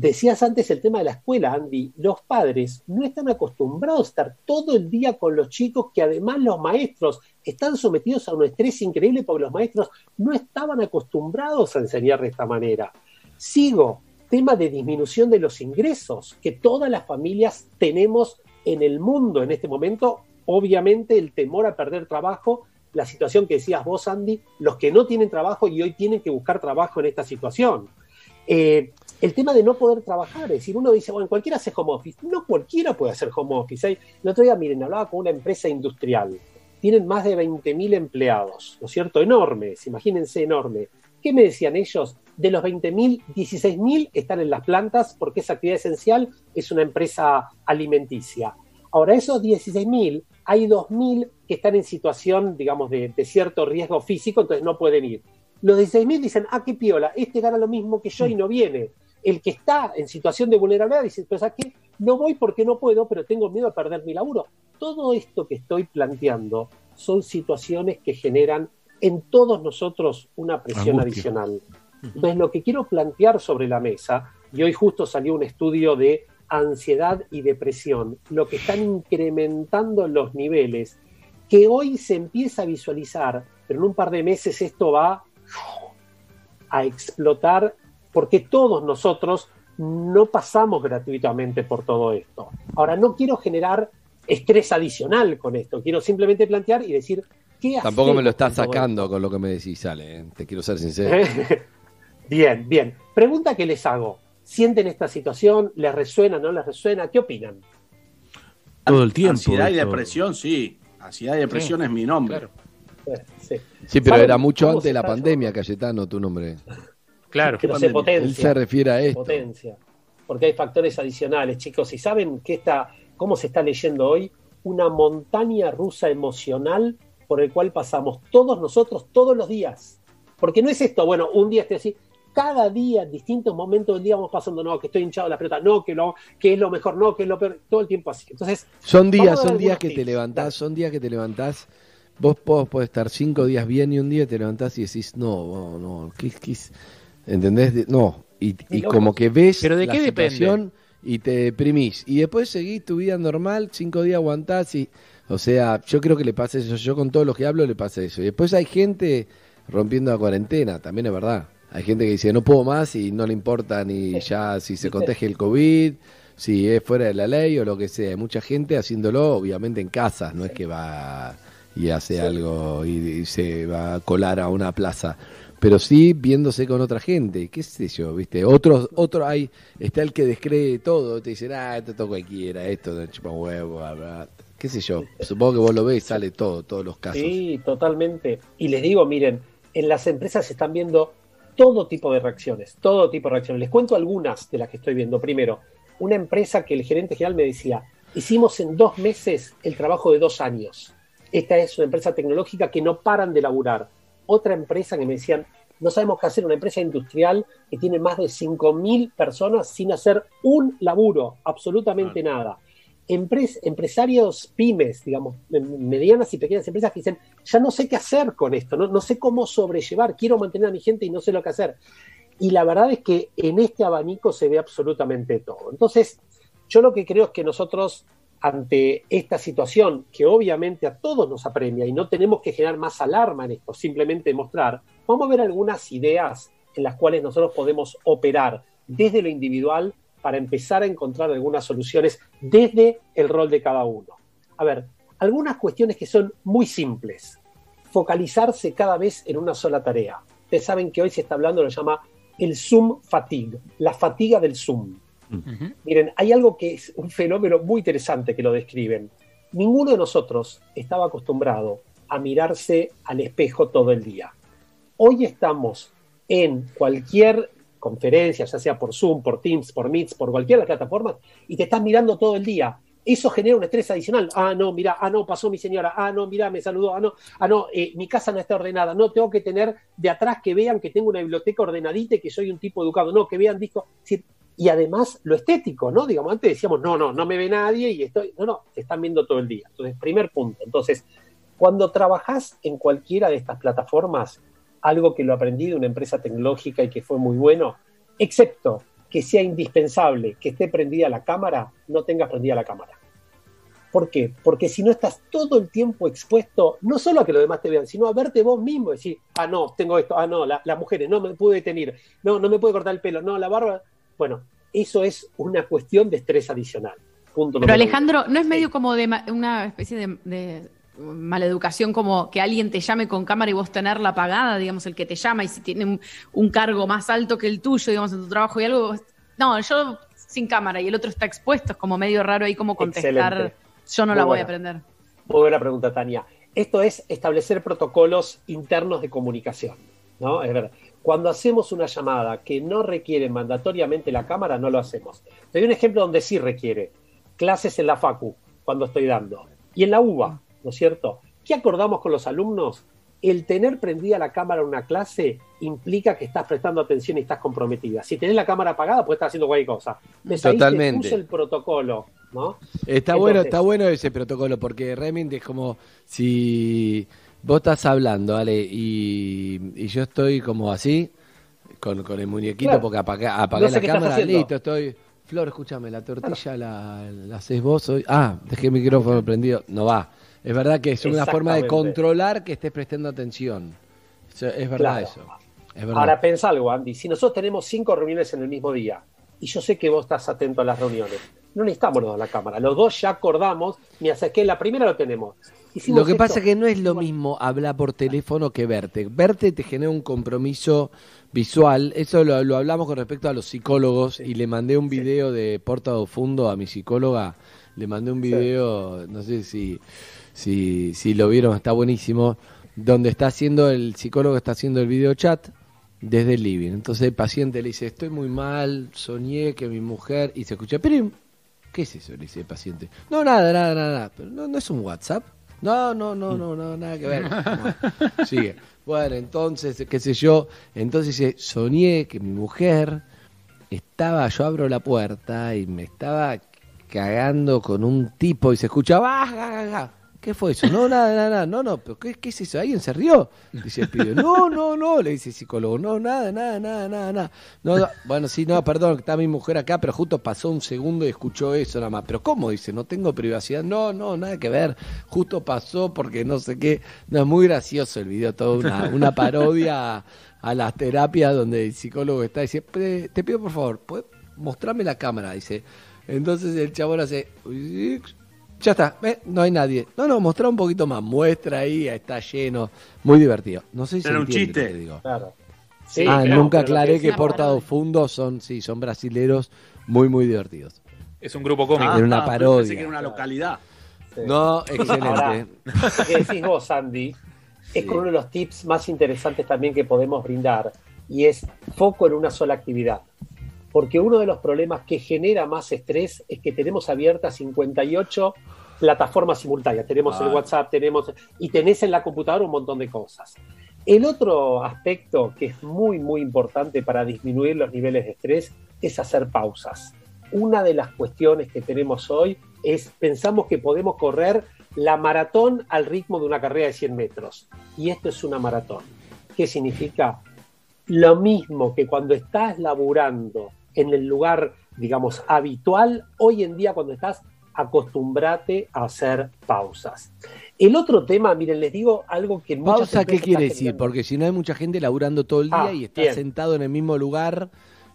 Decías antes el tema de la escuela, Andy. Los padres no están acostumbrados a estar todo el día con los chicos, que además los maestros están sometidos a un estrés increíble porque los maestros no estaban acostumbrados a enseñar de esta manera. Sigo, tema de disminución de los ingresos que todas las familias tenemos en el mundo en este momento. Obviamente el temor a perder trabajo, la situación que decías vos, Andy, los que no tienen trabajo y hoy tienen que buscar trabajo en esta situación. Eh, el tema de no poder trabajar, es decir, uno dice, bueno, cualquiera hace home office. No cualquiera puede hacer home office. Hay- El otro día, miren, hablaba con una empresa industrial. Tienen más de 20.000 empleados, ¿no es cierto? Enormes, imagínense enorme. ¿Qué me decían ellos? De los 20.000, 16.000 están en las plantas porque esa actividad esencial es una empresa alimenticia. Ahora, esos 16.000, hay 2.000 que están en situación, digamos, de, de cierto riesgo físico, entonces no pueden ir. Los 16.000 dicen, ah, qué piola, este gana lo mismo que yo y no viene. El que está en situación de vulnerabilidad dice, pero ¿sabes qué? No voy porque no puedo, pero tengo miedo a perder mi laburo. Todo esto que estoy planteando son situaciones que generan en todos nosotros una presión Angustia. adicional. Entonces, lo que quiero plantear sobre la mesa, y hoy justo salió un estudio de ansiedad y depresión, lo que están incrementando los niveles, que hoy se empieza a visualizar, pero en un par de meses esto va a explotar, porque todos nosotros no pasamos gratuitamente por todo esto. Ahora, no quiero generar estrés adicional con esto, quiero simplemente plantear y decir, ¿qué Tampoco me lo estás sacando con lo que me decís, Ale. ¿eh? Te quiero ser sincero. Bien, bien. Pregunta que les hago. ¿Sienten esta situación? ¿Les resuena? ¿No les resuena? ¿Qué opinan? Todo el tiempo. Ansiedad y depresión, sí. Ansiedad y depresión Sí, es mi nombre. Sí. Sí, pero ¿Saben era mucho antes de la pandemia, Cayetano, tu nombre. Claro, pero se potencia. Él se refiere a esto. Potencia. Porque hay factores adicionales, chicos. ¿Y saben qué está, cómo se está leyendo hoy? Una montaña rusa emocional por el cual pasamos todos nosotros todos los días. Porque no es esto, bueno, un día estoy así. Cada día, en distintos momentos del día, vamos pasando, no, que estoy hinchado de la pelota, no, que, lo, que es lo mejor, no, que es lo peor, todo el tiempo así. Entonces, Son días, son días que te levantás, son días que te levantás. Vos, podés estar cinco días bien y un día te levantás y decís, no, no, no, ¿qué, qué es? ¿Entendés? De- No, y, y como que ves ¿Pero de la qué depende? situación y te deprimís. Y después seguís tu vida normal, cinco días aguantás y, o sea, yo creo que le pasa eso, yo con todos los que hablo le pasa eso. Y después hay gente rompiendo la cuarentena, también es verdad. Hay gente que dice, no puedo más y no le importa ni ya si se contagia el COVID, si es fuera de la ley o lo que sea. Hay mucha gente haciéndolo, obviamente, en casa, no es que va y hace algo y, y se va a colar a una plaza. Pero sí viéndose con otra gente, qué sé yo, ¿viste? Otros, otro hay, está el que descree todo, te dicen, ah, esto todo cualquiera, esto no chupa huevo, bla, bla". qué sé yo. Supongo que vos lo ves, sale todo, todos los casos. Sí, totalmente. Y les digo, miren, en las empresas se están viendo todo tipo de reacciones, todo tipo de reacciones. Les cuento algunas de las que estoy viendo. Primero, una empresa que el gerente general me decía, hicimos en dos meses el trabajo de dos años. Esta es una empresa tecnológica que no paran de laburar. Otra empresa que me decían, no sabemos qué hacer, una empresa industrial que tiene más de 5.000 personas sin hacer un laburo, absolutamente nada. Empres- empresarios pymes, digamos, medianas y pequeñas empresas que dicen, ya no sé qué hacer con esto, no, no sé cómo sobrellevar, quiero mantener a mi gente y no sé lo que hacer. Y la verdad es que en este abanico se ve absolutamente todo. Entonces, yo lo que creo es que nosotros, ante esta situación que obviamente a todos nos apremia y no tenemos que generar más alarma en esto, simplemente mostrar, vamos a ver algunas ideas en las cuales nosotros podemos operar desde lo individual para empezar a encontrar algunas soluciones desde el rol de cada uno. A ver, algunas cuestiones que son muy simples. Focalizarse cada vez en una sola tarea. Ustedes saben que hoy se está hablando, lo llama el Zoom fatigue, la fatiga del Zoom. Miren, hay algo que es un fenómeno muy interesante que lo describen. Ninguno de nosotros estaba acostumbrado a mirarse al espejo todo el día. Hoy estamos en cualquier conferencia, ya sea por Zoom, por Teams, por Meets, por las plataformas, y te estás mirando todo el día. Eso genera un estrés adicional. Ah, no, mira, ah, no, pasó mi señora. Ah, no, mira, me saludó. Ah, no, ah, no, eh, mi casa no está ordenada. No, tengo que tener de atrás que vean que tengo una biblioteca ordenadita y que soy un tipo educado. No, que vean discos. Sí, Y además lo estético, ¿no? Digamos, antes decíamos, no, no, no me ve nadie y estoy. No, no, te están viendo todo el día. Entonces, primer punto. Entonces, cuando trabajás en cualquiera de estas plataformas, algo que lo aprendí de una empresa tecnológica y que fue muy bueno, excepto que sea indispensable que esté prendida la cámara, no tengas prendida la cámara. ¿Por qué? Porque si no estás todo el tiempo expuesto, no solo a que los demás te vean, sino a verte vos mismo, decir, ah, no, tengo esto, ah, no, la- las mujeres, no me pude detener, no, no me pude cortar el pelo, no, la barba. Bueno, eso es una cuestión de estrés adicional. Punto Pero uno. Alejandro, ¿no es medio como de una especie de, de maleducación como que alguien te llame con cámara y vos tenerla apagada, digamos, el que te llama y si tiene un, un cargo más alto que el tuyo, digamos, en tu trabajo y algo, vos- no, yo sin cámara y el otro está expuesto, es como medio raro ahí como contestar, Excelente. yo no Muy la voy a aprender. Muy buena pregunta, Tania. Esto es establecer protocolos internos de comunicación, ¿no? Es verdad. Cuando hacemos una llamada que no requiere mandatoriamente la cámara, no lo hacemos. Te doy un ejemplo donde sí requiere. Clases en la FACU, cuando estoy dando. Y en la UBA, ¿no es cierto? ¿Qué acordamos con los alumnos? El tener prendida la cámara en una clase implica que estás prestando atención y estás comprometida. Si tenés la cámara apagada, puedes estar haciendo cualquier cosa. Entonces, ahí se Totalmente. el protocolo, ¿no? Está bueno, está bueno ese protocolo, porque realmente es como si vos estás hablando, ¿vale? Y, y yo estoy como así, con, con el muñequito, Claro. porque apagué, apagué No sé la cámara, listo, estoy... Flor, escúchame, la tortilla la, la haces vos hoy. Ah, dejé el micrófono prendido. No va. Es verdad que es una forma de controlar que estés prestando atención. Es verdad Claro. eso. Es verdad. Ahora pensa algo, Andy. Si nosotros tenemos cinco reuniones en el mismo día, y yo sé que vos estás atento a las reuniones, no necesitamos los dos la cámara. Los dos ya acordamos, hace que la primera lo tenemos. Hicimos Lo que esto. pasa es que no es lo mismo hablar por teléfono que verte. Verte te genera un compromiso visual. Eso lo, lo hablamos con respecto a los psicólogos y le mandé un video de Porta do Fundo a mi psicóloga. Le mandé un video, no sé si, si, si lo vieron, está buenísimo, donde está haciendo, el psicólogo está haciendo el video chat desde el living. Entonces el paciente le dice, estoy muy mal, soñé que mi mujer... Y se escucha, pero ¿qué es eso? Le dice el paciente. No, nada, nada, nada. Pero no, no es un WhatsApp. No, no, no, no, no, nada que ver. Bueno, sigue. Bueno, entonces, qué sé yo. Entonces dice, soñé que mi mujer estaba, yo abro la puerta y me estaba cagando con un tipo y se escuchaba, "Ah, ga, ga, ga". ¿Qué fue eso? No, nada, nada, nada. no, no, pero ¿qué, es eso? ¿Alguien se rió? Dice el pibe, no, no, no, le dice el psicólogo, no, nada, nada, nada, nada, nada. No, no, bueno, sí, no, perdón, está mi mujer acá, pero justo pasó un segundo y escuchó eso nada más. Pero ¿cómo? Dice, no tengo privacidad. No, no, nada que ver. Justo pasó porque no sé qué. No, es muy gracioso el video, toda una, parodia a, las terapias donde el psicólogo está y dice, "Pe- te pido por favor, ¿puedes mostrarme la cámara? Dice. Entonces el chabón hace, ya está, ve, no hay nadie. No, no, mostrar un poquito más. Muestra ahí, está lleno. Muy divertido. No sé si Era un entiende chiste. lo que digo. Claro. ah, nunca pero que aclaré que decía Portado Fundo son, sí, son brasileros muy, muy divertidos. Es un grupo cómico. Era una Ah, parodia. Pensé que era una localidad. No, excelente. Ahora, lo que decís vos, Andy, es con uno de los tips más interesantes también que podemos brindar, y es foco en una sola actividad. Porque uno de los problemas que genera más estrés es que tenemos abiertas 58 plataformas simultáneas. Tenemos el Ah. WhatsApp, tenemos y tenés en la computadora un montón de cosas. El otro aspecto que es muy, muy importante para disminuir los niveles de estrés es hacer pausas. Una de las cuestiones que tenemos hoy es, pensamos que podemos correr la maratón al ritmo de una carrera de 100 metros. Y esto es una maratón. ¿Qué significa? Lo mismo que cuando estás laburando en el lugar, digamos, habitual, hoy en día cuando estás, acostumbrate a hacer pausas. El otro tema, miren, les digo algo que ¿Pausa qué quiere decir? generando- Porque si no hay mucha gente laburando todo el día Ah, y está bien. sentado en el mismo lugar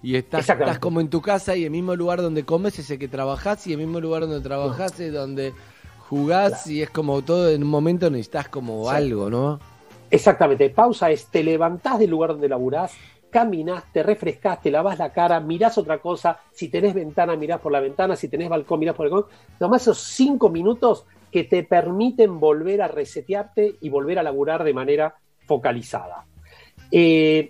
Y estás, estás como en tu casa y el mismo lugar donde comes es el que trabajás y el mismo lugar donde trabajás es donde jugás y es como todo en un momento necesitas como Sí. algo, ¿no? Exactamente, pausa es te levantás del lugar donde laburás, caminás, te refrescás, te lavás la cara, mirás otra cosa, si tenés ventana, mirás por la ventana, si tenés balcón, mirás por el balcón, tomás esos cinco minutos que te permiten volver a resetearte y volver a laburar de manera focalizada. Eh,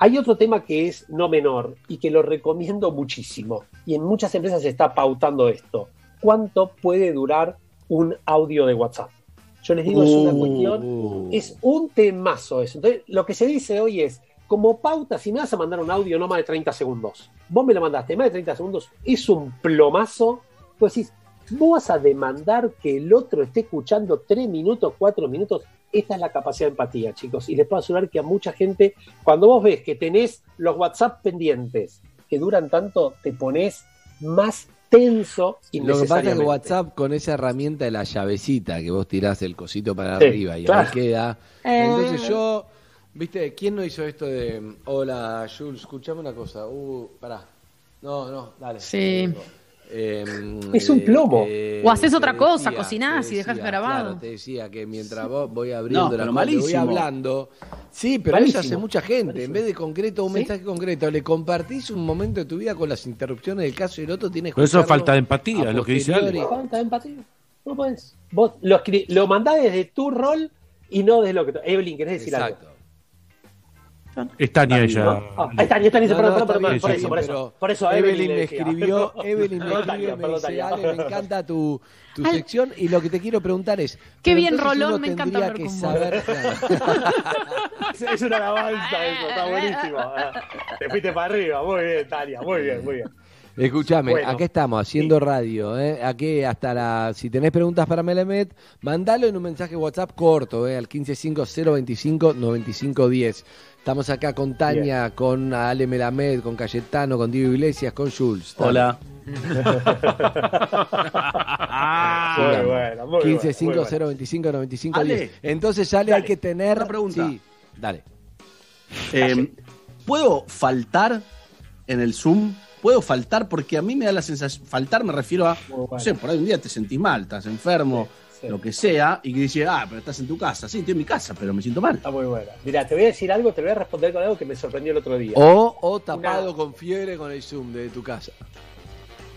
hay otro tema que es no menor y que lo recomiendo muchísimo, y en muchas empresas se está pautando esto. ¿Cuánto puede durar un audio de WhatsApp? Yo les digo, es una Uh. cuestión, es un temazo eso. Entonces, lo que se dice hoy es, como pauta, si me vas a mandar un audio no más de 30 segundos, vos me lo mandaste más de 30 segundos, es un plomazo, pues decís, vos vas a demandar que el otro esté escuchando 3 minutos, 4 minutos, esta es la capacidad de empatía, chicos, y les puedo asegurar que a mucha gente, cuando vos ves que tenés los WhatsApp pendientes que duran tanto, te pones más tenso Lo que pasa es que. WhatsApp con esa herramienta de la llavecita que vos tirás el cosito para Sí, arriba y claro. ahí queda. Eh. Entonces yo, viste, ¿quién no hizo esto de hola Jules, escuchame una cosa? Uh, pará. No, no, dale. Sí. Eh, Es un plomo. eh, O haces otra cosa, decía, cocinás y dejas grabado. Claro, te decía que mientras vos voy abriendo No, la pero voy hablando. Sí, pero Malísimo. eso hace mucha gente. En vez de concreto, un mensaje concreto, le compartís un momento de tu vida con las interrupciones del caso y el otro tiene que Pero eso es falta de empatía, es lo que dice Ale. Falta de empatía. No podés. Vos lo, escri- lo mandás desde tu rol y no desde lo que. Evelyn, ¿querés decir Exacto. algo? Es Tania ella. Ah, ahí está, ahí está, dice, No, perdón, no, perdón, está perdón, bien, por eso, por eso. Por eso a Evelyn me escribió, Evelyn me escribió me dice. Ale, me encanta tu, tu sección y lo que te quiero preguntar es... Qué bien, Rolón, me encanta hablar que con saber. Es una alabanza eso, está buenísimo. Ah, Te fuiste para arriba, muy bien, Tania, muy bien, muy bien. Escúchame, Bueno, acá estamos haciendo radio, ¿eh? Aquí hasta la. Si tenés preguntas para Melemet, mandalo en un mensaje WhatsApp corto, ¿eh? Al 1550259510. Estamos acá con Tania, con Ale Melamed, con Cayetano, con Diego Iglesias, con Jules. Hola. Muy bueno, muy bueno, 1550259510. Ale, Entonces sale, hay que tener. una pregunta. Sí, dale. Eh, ¿Puedo faltar en el Zoom? ¿Puedo faltar? Porque a mí me da la sensación. Faltar me refiero a. No sé, por ahí un día te sentís mal, estás enfermo, lo que sea, y que dices, ah, pero estás en tu casa. Sí, estoy en mi casa, pero me siento mal. Está muy buena. Mira, te voy a decir algo, te voy a responder con algo que me sorprendió el otro día. O, o tapado con fiebre con el Zoom de tu casa.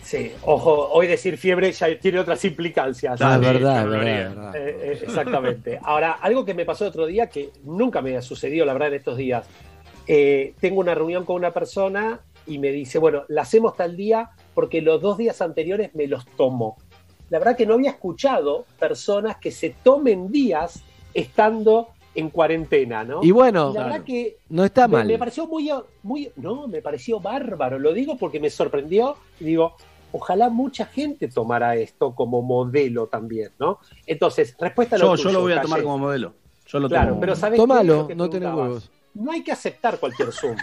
Sí, ojo, hoy decir fiebre ya tiene otras implicancias. Ah, es verdad, es verdad. Eh, eh, exactamente. Ahora, algo que me pasó el otro día que nunca me ha sucedido, la verdad, en estos días. Eh, tengo una reunión con una persona y me dice, bueno, la hacemos tal día porque los dos días anteriores me los tomo. La verdad que no había escuchado personas que se tomen días estando en cuarentena, ¿no? Y bueno, la verdad que no está mal. Me pareció muy, muy, no, me pareció bárbaro. Lo digo porque me sorprendió y digo, ojalá mucha gente tomara esto como modelo también, ¿no? Entonces, respuesta a lo Yo, yo tuyo, lo voy a Calle. tomar como modelo. Yo lo Claro, tomo. pero ¿sabes qué? Tómalo, Lo que no tenés huevos. No hay que aceptar cualquier Zoom.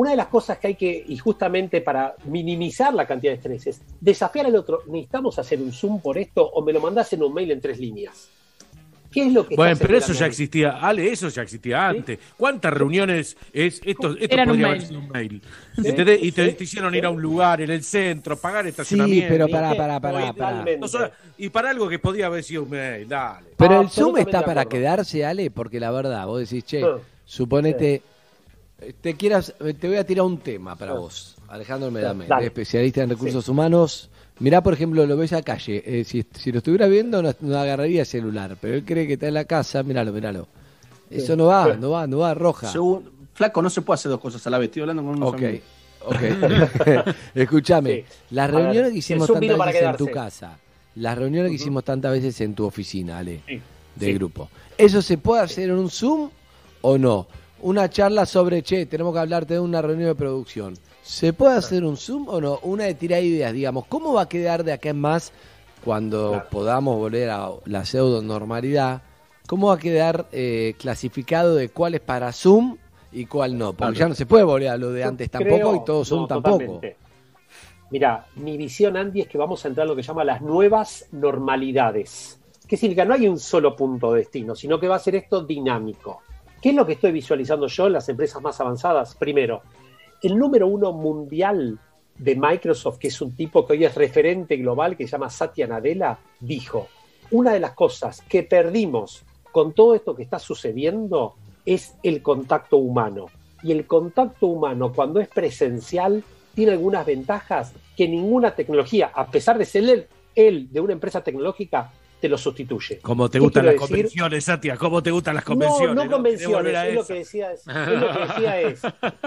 Una de las cosas que hay que, y justamente para minimizar la cantidad de estrés, es desafiar al otro. ¿Necesitamos hacer un Zoom por esto o me lo mandás en un mail en tres líneas? ¿Qué es lo que Bueno, pero eso ya existía. Ale, eso ya existía antes. ¿Cuántas reuniones es esto? Esto Eran un podría mail. haber sido un mail. ¿Entendés? Y te, te hicieron ir a un lugar en el centro, pagar estacionamiento. pero pará, pará, pará, Y- pará. no solo- Y para algo que podía haber sido un mail, dale. Pero Ah, el Zoom está para quedarse, Ale, porque la verdad, vos decís, che, Ah, suponete, te quieras, eh, te voy a tirar un tema para vos, Alejandro Medame, especialista en recursos humanos. Mirá, por ejemplo, lo ves a calle. eh, si, si lo estuviera viendo, no, no agarraría el celular, pero él cree que está en la casa, míralo, míralo. Eso no va, no va, no va, roja. Según- flaco, no se puede hacer dos cosas a la vez. Estoy hablando con unos Ok, amigos. ok. Escúchame, Sí. las A ver, reuniones que hicimos tantas veces en tu casa, las reuniones que hicimos tantas veces en tu oficina, Ale, Sí. de Sí. grupo, ¿eso se puede hacer en un Zoom o no? Una charla sobre, che, tenemos que hablarte de una reunión de producción. ¿Se puede hacer un Zoom o no? Una de tirar ideas, digamos, ¿cómo va a quedar de acá en más cuando Claro. podamos volver a la pseudo normalidad? ¿Cómo va a quedar eh, clasificado de cuál es para Zoom y cuál no? Porque Claro. ya no se puede volver a lo de antes tampoco y todo Zoom no, tampoco. Mira, mi visión, Andy, es que vamos a entrar a lo que llama las nuevas normalidades. ¿Qué significa? No hay un solo punto de destino, sino que va a ser esto dinámico. ¿Qué es lo que estoy visualizando yo en las empresas más avanzadas? Primero, el número uno mundial de Microsoft, que es un tipo que hoy es referente global, que se llama Satya Nadella, dijo, una de las cosas que perdimos con todo esto que está sucediendo es el contacto humano. Y el contacto humano, cuando es presencial, tiene algunas ventajas que ninguna tecnología, a pesar de ser él, él de una empresa tecnológica, te lo sustituye. ¿Cómo te ¿Qué gustan las decir? convenciones, Satia? ¿Cómo te gustan las convenciones? No, no convenciones, Querés volver a es lo esa. que decía es, es lo que decía es,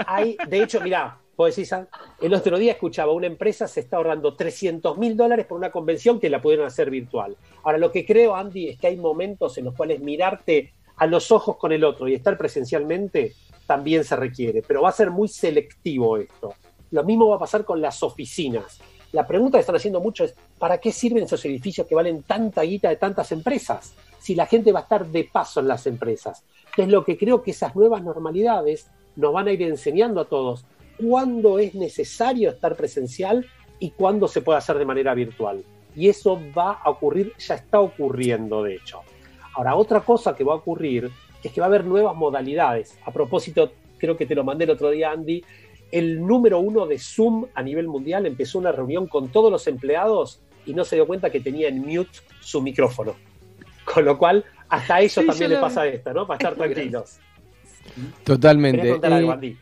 hay, de hecho, mirá, vos decís, ah, el otro día escuchaba, una empresa se está ahorrando 300 mil dólares por una convención que la pudieron hacer virtual. Ahora, lo que creo, Andy, es que hay momentos en los cuales mirarte a los ojos con el otro y estar presencialmente también se requiere, pero va a ser muy selectivo esto. Lo mismo va a pasar con las oficinas. La pregunta que están haciendo mucho es, ¿para qué sirven esos edificios que valen tanta guita de tantas empresas? Si la gente va a estar de paso en las empresas. Es lo que creo que esas nuevas normalidades nos van a ir enseñando a todos cuándo es necesario estar presencial y cuándo se puede hacer de manera virtual. Y eso va a ocurrir, ya está ocurriendo de hecho. Ahora, otra cosa que va a ocurrir es que va a haber nuevas modalidades. A propósito, creo que te lo mandé el otro día, Andy, el número uno de Zoom a nivel mundial empezó una reunión con todos los empleados y no se dio cuenta que tenía en mute su micrófono. Con lo cual, hasta a ellos Sí, también le lo pasa esto, ¿no? Para estar tranquilos. Totalmente. Algo, Eh.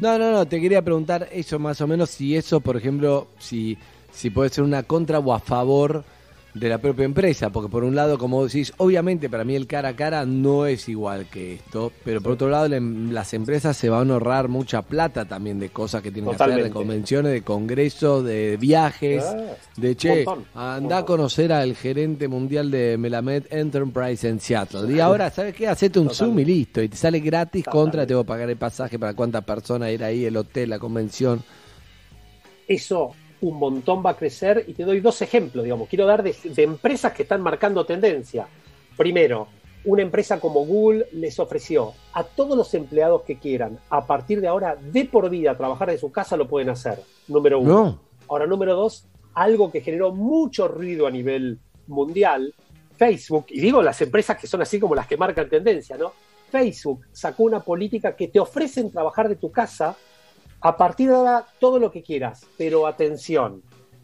No, no, no, te quería preguntar eso más o menos, si eso, por ejemplo, si, si puede ser una contra o a favor de la propia empresa, porque por un lado, como decís, obviamente para mí el cara a cara no es igual que esto, pero por otro lado le- las empresas se van a ahorrar mucha plata también de cosas que tienen que hacer, de convenciones, de congresos, de viajes, Ah, de che, anda a conocer al gerente mundial de Melamed Enterprise en Seattle. Y ahora, ¿sabes qué? Hacete un Zoom y listo, y te sale gratis contra, te voy a pagar el pasaje para cuántas personas ir ahí, el hotel, la convención. eso un montón va a crecer y te doy dos ejemplos, digamos, quiero dar de, de empresas que están marcando tendencia. Primero, una empresa como Google les ofreció a todos los empleados que quieran, a partir de ahora, de por vida, trabajar de su casa, lo pueden hacer. Número uno. No. Ahora, número dos, algo que generó mucho ruido a nivel mundial, Facebook, y digo las empresas que son así como las que marcan tendencia, ¿no? Facebook sacó una política que te ofrecen trabajar de tu casa a partir de ahora todo lo que quieras, pero atención,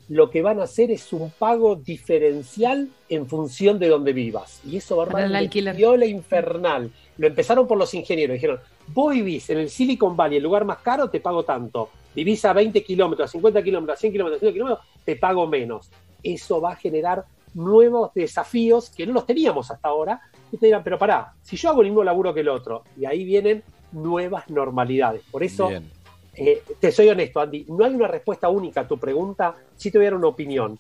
lo que van a hacer es un pago diferencial en función de donde vivas. Y eso va a armar una viola infernal. Lo empezaron por los ingenieros. Dijeron, vos vivís en el Silicon Valley, el lugar más caro, te pago tanto. Vivís a 20 kilómetros, a 50 kilómetros, a 100 kilómetros, a 100 kilómetros, te pago menos. Eso va a generar nuevos desafíos que no los teníamos hasta ahora. Y te dirán, pero pará, si yo hago el mismo laburo que el otro, y ahí vienen nuevas normalidades. Por eso Bien. Eh, te soy honesto, Andy, no hay una respuesta única a tu pregunta, si te voy a dar una opinión.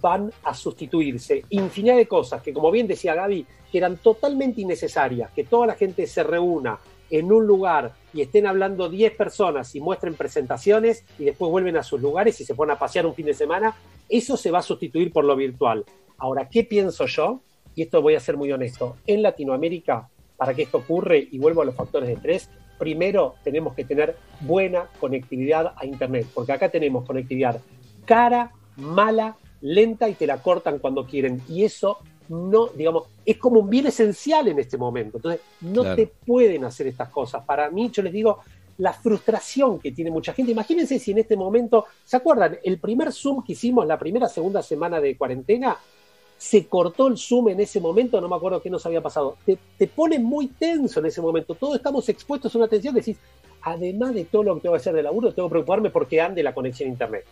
Van a sustituirse infinidad de cosas que, como bien decía Gaby, que eran totalmente innecesarias, que toda la gente se reúna en un lugar y estén hablando 10 personas y muestren presentaciones y después vuelven a sus lugares y se ponen a pasear un fin de semana, eso se va a sustituir por lo virtual. Ahora, ¿qué pienso yo? Y esto voy a ser muy honesto. En Latinoamérica, para que esto ocurre, y vuelvo a los factores de tres, primero tenemos que tener buena conectividad a Internet, porque acá tenemos conectividad cara, mala, lenta y te la cortan cuando quieren. Y eso no, digamos, es como un bien esencial en este momento. Entonces, no Claro. te pueden hacer estas cosas. Para mí, yo les digo, la frustración que tiene mucha gente. Imagínense si en este momento, ¿se acuerdan? El primer Zoom que hicimos la primera, segunda semana de cuarentena, se cortó el Zoom en ese momento, no me acuerdo qué nos había pasado. Te, te pone muy tenso en ese momento. Todos estamos expuestos a una tensión que decís, además de todo lo que tengo que hacer de laburo, tengo que preocuparme porque ande la conexión a Internet.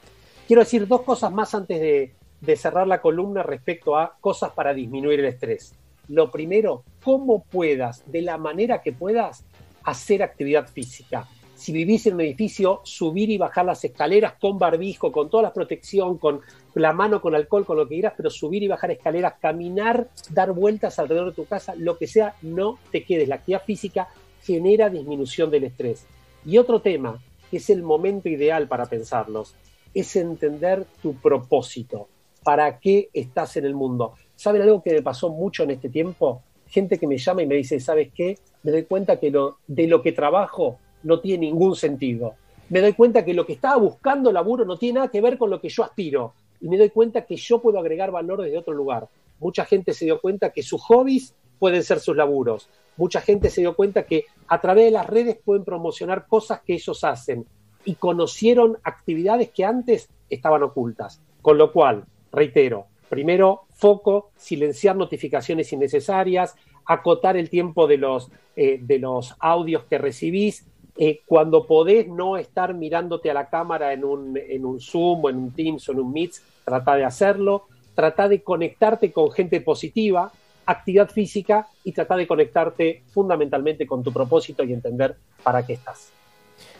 Quiero decir dos cosas más antes de, de cerrar la columna respecto a cosas para disminuir el estrés. Lo primero, cómo puedas, de la manera que puedas, hacer actividad física. Si vivís en un edificio, subir y bajar las escaleras con barbijo, con toda la protección, con la mano con alcohol, con lo que quieras, pero subir y bajar escaleras, caminar, dar vueltas alrededor de tu casa, lo que sea, no te quedes. La actividad física genera disminución del estrés. Y otro tema, que es el momento ideal para pensarlos, es entender tu propósito. ¿Para qué estás en el mundo? ¿Saben algo que me pasó mucho en este tiempo? Gente que me llama y me dice, ¿sabes qué? Me doy cuenta que lo, de lo que trabajo no tiene ningún sentido. Me doy cuenta que lo que estaba buscando laburo no tiene nada que ver con lo que yo aspiro. Y me doy cuenta que yo puedo agregar valor desde otro lugar. Mucha gente se dio cuenta que sus hobbies pueden ser sus laburos. Mucha gente se dio cuenta que a través de las redes pueden promocionar cosas que ellos hacen. y conocieron actividades que antes estaban ocultas. Con lo cual, reitero, primero, foco, silenciar notificaciones innecesarias, acotar el tiempo de los, eh, de los audios que recibís, eh, cuando podés no estar mirándote a la cámara en un, en un Zoom o en un Teams o en un Meet, trata de hacerlo, trata de conectarte con gente positiva, actividad física y trata de conectarte fundamentalmente con tu propósito y entender para qué estás.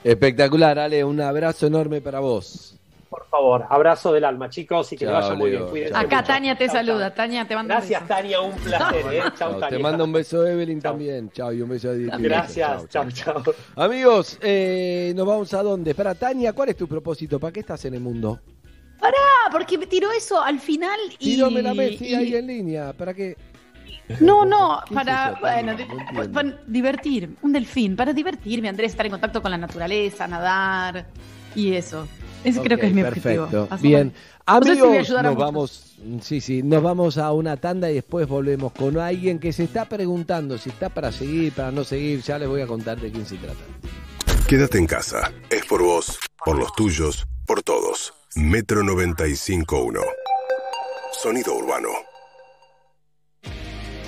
Espectacular, Ale, un abrazo enorme para vos. Por favor, abrazo del alma, chicos, y que Chao, les vaya muy Leo. bien. Cuídense Acá mucho. Tania te Chau, saluda, chau. Tania te manda un Gracias, beso. Tania, un placer. ¿eh? Chau, Chao, Tania. te manda un beso Evelyn también. Chao, y un beso a Diego. Gracias, chao, chao. Amigos, eh, nos vamos a dónde? Para Tania, ¿cuál es tu propósito? ¿Para qué estás en el mundo? Pará, porque me tiró eso al final y. Tirome la Messi y- ahí en línea. ¿Para qué? No, no, ¿Qué es para, bueno, No para divertir, un delfín, para divertirme, Andrés, estar en contacto con la naturaleza, nadar y eso. Ese creo que es mi perfecto. objetivo. Bien. si Amigos, nos vamos, sí, sí, nos vamos a una tanda y después volvemos con alguien que se está preguntando si está para seguir, para no seguir. Ya les voy a contar de quién se trata. Quédate en casa. Es por vos, por los tuyos, por todos. Metro 95.1. Sonido urbano.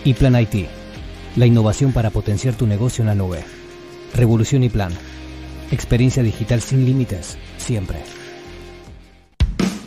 Y Plan IT, la innovación para potenciar tu negocio en la nube. Revolución y Plan. Experiencia digital sin límites, siempre.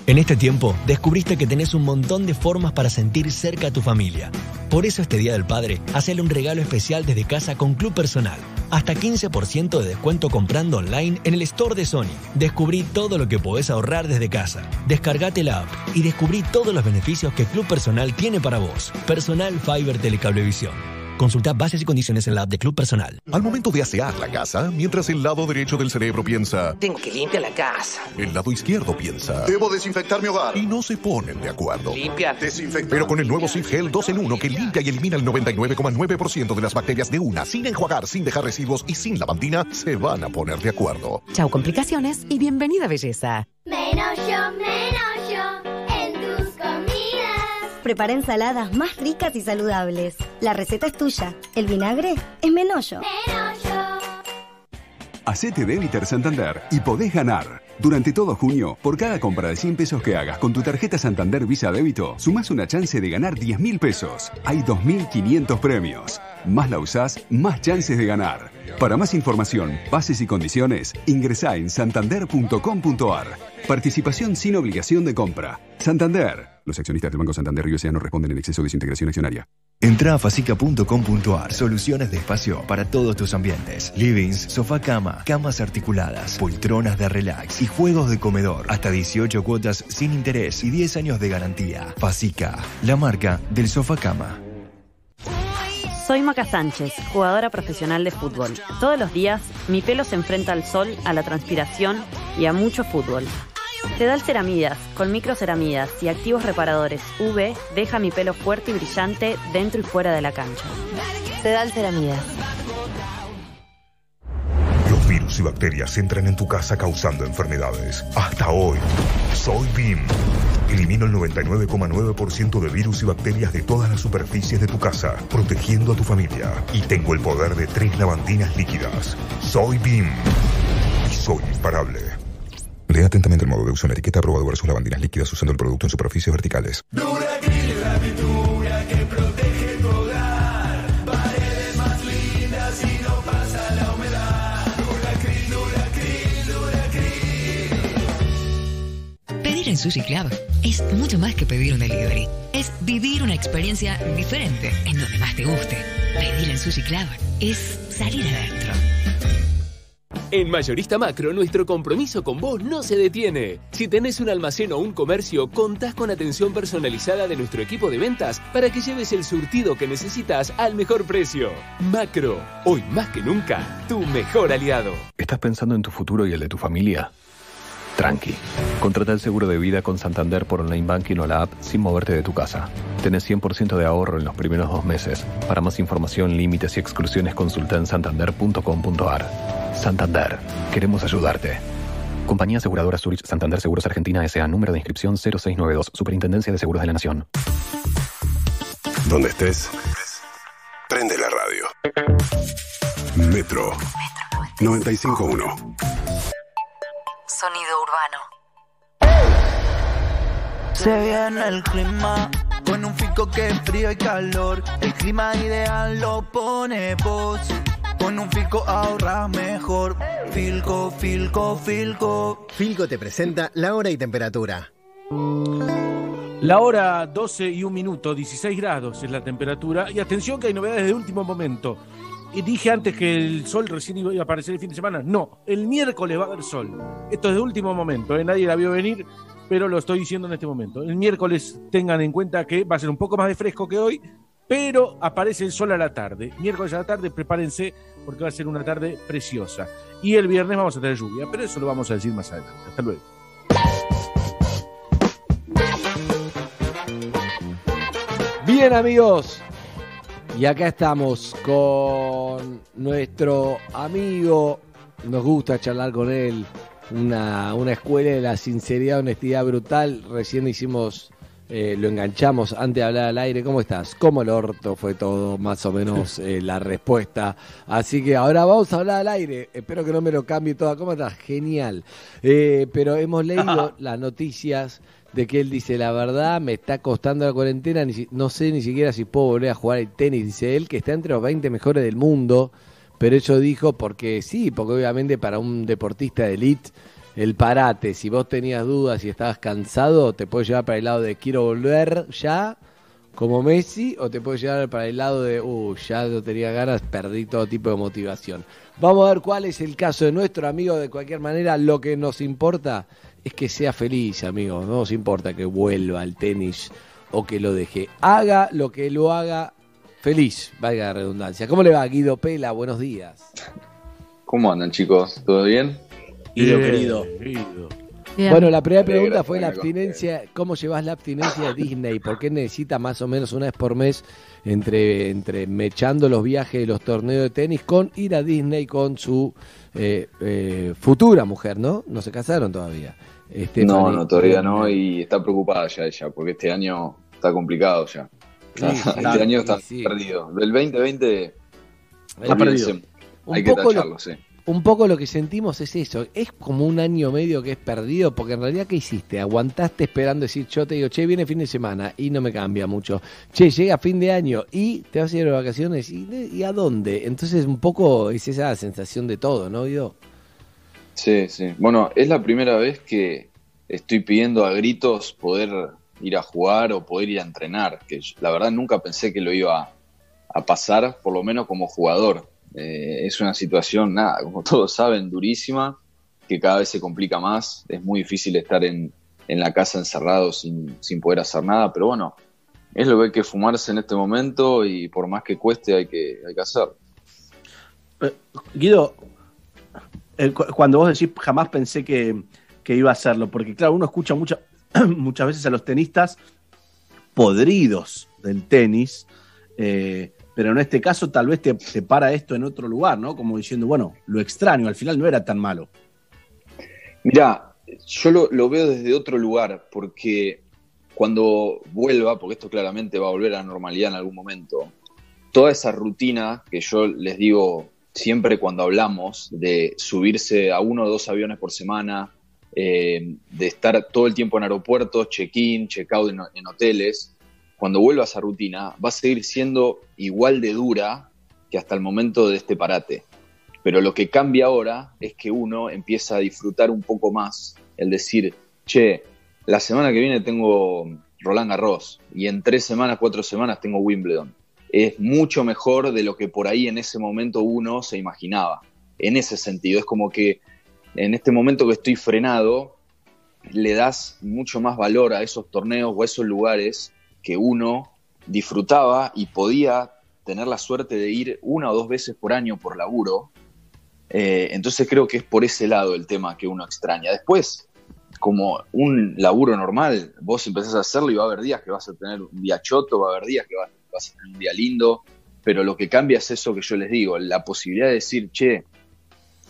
En este tiempo, descubriste que tenés un montón de formas para sentir cerca a tu familia. Por eso este Día del Padre, hacele un regalo especial desde casa con Club Personal. Hasta 15% de descuento comprando online en el store de Sony. Descubrí todo lo que podés ahorrar desde casa. Descargate la app y descubrí todos los beneficios que Club Personal tiene para vos. Personal Fiber Telecablevisión. Consulta bases y condiciones en la app de Club Personal. Al momento de asear la casa, mientras el lado derecho del cerebro piensa, Tengo que limpiar la casa. el lado izquierdo piensa. Debo desinfectar mi hogar. Y no se ponen de acuerdo. Limpiar. Desinfectar. Pero con el nuevo Sif Gel 2 en 1 que limpia y elimina el 99,9% de las bacterias de una, sin enjuagar, sin dejar residuos y sin lavandina, se van a poner de acuerdo. Chau complicaciones y bienvenida belleza. Menos yo, menos Prepara ensaladas más ricas y saludables. La receta es tuya. El vinagre es Menollo. Hacete débiter Santander y podés ganar. Durante todo junio, por cada compra de 100 pesos que hagas con tu tarjeta Santander Visa Débito, sumás una chance de ganar 10 mil pesos. Hay 2.500 premios. Más la usás, más chances de ganar. Para más información, bases y condiciones, ingresá en santander.com.ar. Participación sin obligación de compra. Santander. Los accionistas del Banco Santander Río no responden en exceso de su integración accionaria. Entra a facica.com.ar. Soluciones de espacio para todos tus ambientes. Livings, sofá cama, camas articuladas, poltronas de relax y juegos de comedor. Hasta 18 cuotas sin interés y 10 años de garantía. Facica, la marca del sofá cama. Soy Maca Sánchez, jugadora profesional de fútbol. Todos los días mi pelo se enfrenta al sol, a la transpiración y a mucho fútbol. Sedal Ceramidas, con microceramidas y activos reparadores UV, deja mi pelo fuerte y brillante dentro y fuera de la cancha. Sedal Ceramidas. Los virus y bacterias entran en tu casa causando enfermedades. Hasta hoy, soy BIM. Elimino el 99,9% de virus y bacterias de todas las superficies de tu casa, protegiendo a tu familia. Y tengo el poder de tres lavandinas líquidas. Soy BIM. Y soy imparable. Lea atentamente el modo de uso en la etiqueta aprobado versus lavandinas líquidas usando el producto en superficies verticales. Pedir en Sushi Club es mucho más que pedir un delivery. Es vivir una experiencia diferente en donde más te guste. Pedir en Sushi Club es salir adentro. En Mayorista Macro, nuestro compromiso con vos no se detiene. Si tenés un almacén o un comercio, contás con atención personalizada de nuestro equipo de ventas para que lleves el surtido que necesitas al mejor precio. Macro, hoy más que nunca, tu mejor aliado. ¿Estás pensando en tu futuro y el de tu familia? Tranqui. Contrata el seguro de vida con Santander por online banking o la app sin moverte de tu casa. Tenés 100% de ahorro en los primeros dos meses. Para más información, límites y exclusiones, consulta en santander.com.ar. Santander. Queremos ayudarte. Compañía Aseguradora Zurich Santander Seguros Argentina S.A. Número de inscripción 0692. Superintendencia de Seguros de la Nación. Donde estés, prende la radio. Metro 95.1. urbano. Se viene el clima con un fico que es frío y calor. El clima ideal lo pone vos. Con un fico ahorras mejor. Filco, filco, filco. Filco te presenta la hora y temperatura. La hora 12 y un minuto, 16 grados es la temperatura. Y atención que hay novedades de último momento. Y dije antes que el sol recién iba a aparecer el fin de semana. No, el miércoles va a haber sol. Esto es de último momento, ¿eh? nadie la vio venir, pero lo estoy diciendo en este momento. El miércoles tengan en cuenta que va a ser un poco más de fresco que hoy, pero aparece el sol a la tarde. Miércoles a la tarde, prepárense porque va a ser una tarde preciosa. Y el viernes vamos a tener lluvia, pero eso lo vamos a decir más adelante. Hasta luego. Bien amigos, y acá estamos con nuestro amigo, nos gusta charlar con él, una, una escuela de la sinceridad, honestidad brutal, recién hicimos, eh, lo enganchamos antes de hablar al aire, ¿cómo estás? ¿Cómo el orto fue todo más o menos eh, la respuesta? Así que ahora vamos a hablar al aire, espero que no me lo cambie toda, ¿cómo estás? Genial, Eh, pero hemos leído las noticias de que él dice, la verdad, me está costando la cuarentena, ni no sé ni siquiera si puedo volver a jugar al tenis, dice él, que está entre los 20 mejores del mundo, pero eso dijo porque sí, porque obviamente para un deportista de elite, el parate, si vos tenías dudas y estabas cansado, te puede llevar para el lado de quiero volver ya, como Messi, o te puede llevar para el lado de, uh, ya no tenía ganas, perdí todo tipo de motivación. Vamos a ver cuál es el caso de nuestro amigo, de cualquier manera, lo que nos importa es que sea feliz, amigo. No nos importa que vuelva al tenis o que lo deje. Haga lo que lo haga feliz, valga la redundancia. ¿Cómo le va, Guido Pela? Buenos días. ¿Cómo andan, chicos? ¿Todo bien? Guido, querido. Bueno, la primera Me pregunta fue la abstinencia. ¿Cómo llevas la abstinencia de Disney? ¿Por qué necesita más o menos una vez por mes entre, entre mechando los viajes de los torneos de tenis con ir a Disney con su eh, eh, futura mujer, ¿no? No se casaron todavía. Este, no, no, todavía no, y está preocupada ya ella, porque este año está complicado ya. Sí, este sí, año está sí. perdido. El 2020 Está perdido. Hay Un que poco lo- tacharlo, sí. Un poco lo que sentimos es eso, es como un año medio que es perdido, porque en realidad ¿qué hiciste? Aguantaste esperando decir, yo te digo, che, viene fin de semana y no me cambia mucho. Che, llega fin de año y te vas a ir de vacaciones y, ¿y a dónde? Entonces un poco es esa sensación de todo, ¿no, Guido? Sí, sí. Bueno, es la primera vez que estoy pidiendo a gritos poder ir a jugar o poder ir a entrenar, que la verdad nunca pensé que lo iba a pasar, por lo menos como jugador. Eh, es una situación, nada, como todos saben, durísima, que cada vez se complica más. Es muy difícil estar en, en la casa encerrado sin, sin poder hacer nada, pero bueno, es lo que hay que fumarse en este momento y por más que cueste hay que, hay que hacer. Guido, el- cu- cuando vos decís jamás pensé que, que iba a hacerlo, porque claro, uno escucha mucha- muchas veces a los tenistas podridos del tenis, eh, pero en este caso tal vez te, te para esto en otro lugar, ¿no? Como diciendo, bueno, lo extraño, al final no era tan malo. Mira, yo lo, veo desde otro lugar, porque cuando vuelva, porque esto claramente va a volver a la normalidad en algún momento, toda esa rutina que yo les digo siempre cuando hablamos de subirse a uno o dos aviones por semana, eh, de estar todo el tiempo en aeropuertos, check-in, check-out en hoteles, cuando vuelva a esa rutina va a seguir siendo igual de dura que hasta el momento de este parate. Pero lo que cambia ahora es que uno empieza a disfrutar un poco más el decir, che, la semana que viene tengo Roland Garros y en tres semanas, cuatro semanas tengo Wimbledon. Es mucho mejor de lo que por ahí en ese momento uno se imaginaba. En ese sentido, es como que en este momento que estoy frenado, le das mucho más valor a esos torneos o a esos lugares que uno disfrutaba y podía tener la suerte de ir una o dos veces por año por laburo. Eh, entonces creo que es por ese lado el tema que uno extraña. Después, como un laburo normal, vos empezás a hacerlo y va a haber días que vas a tener un día choto, va a haber días que vas, vas a tener un día lindo, pero lo que cambia es eso que yo les digo, la posibilidad de decir, che,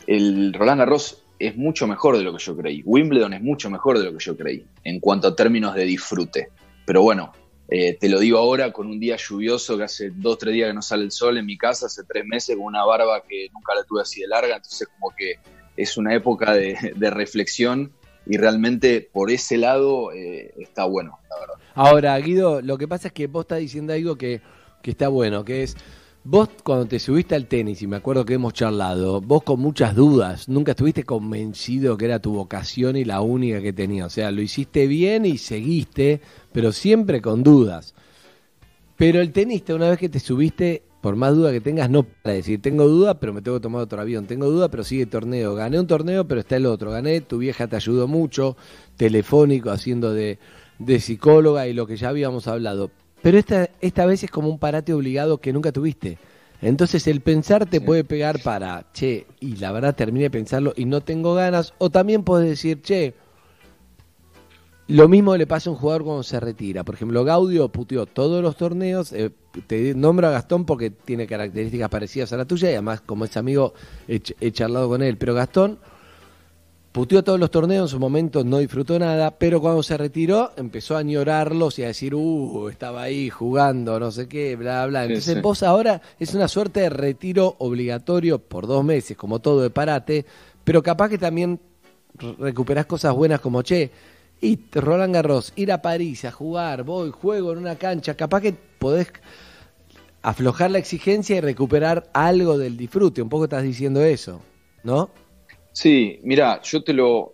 el Roland Garros es mucho mejor de lo que yo creí, Wimbledon es mucho mejor de lo que yo creí, en cuanto a términos de disfrute. Pero bueno, eh, te lo digo ahora con un día lluvioso que hace dos, tres días que no sale el sol en mi casa, hace tres meses con una barba que nunca la tuve así de larga, entonces como que es una época de, reflexión y realmente por ese lado eh, está bueno, la verdad. Ahora, Guido, lo que pasa es que vos estás diciendo algo que, que está bueno, que es, vos cuando te subiste al tenis, y me acuerdo que hemos charlado, vos con muchas dudas, nunca estuviste convencido que era tu vocación y la única que tenía. O sea, lo hiciste bien y seguiste, pero siempre con dudas. Pero el tenista, una vez que te subiste, por más duda que tengas, no para decir, tengo duda, pero me tengo que tomar otro avión, tengo duda, pero sigue torneo, gané un torneo, pero está el otro, gané, tu vieja te ayudó mucho, telefónico, haciendo de, de psicóloga y lo que ya habíamos hablado. Pero esta, esta vez es como un parate obligado que nunca tuviste. Entonces el pensar te puede pegar para, che, y la verdad terminé de pensarlo y no tengo ganas, o también puedes decir, che, lo mismo le pasa a un jugador cuando se retira. Por ejemplo, Gaudio puteó todos los torneos. eh, te nombro a Gastón porque tiene características parecidas a la tuya y además, como es amigo, he, ch- he charlado con él. Pero Gastón puteó todos los torneos, en su momento no disfrutó nada, pero cuando se retiró empezó a añorarlos y a decir, uh, estaba ahí jugando, no sé qué, bla, bla. Entonces sí. vos ahora es una suerte de retiro obligatorio por dos meses, como todo de parate, pero capaz que también re- recuperás cosas buenas como, che, y Roland Garros, ir a París a jugar, voy, juego en una cancha, capaz que podés aflojar la exigencia y recuperar algo del disfrute. Un poco estás diciendo eso, ¿no? Sí, mira, yo te lo,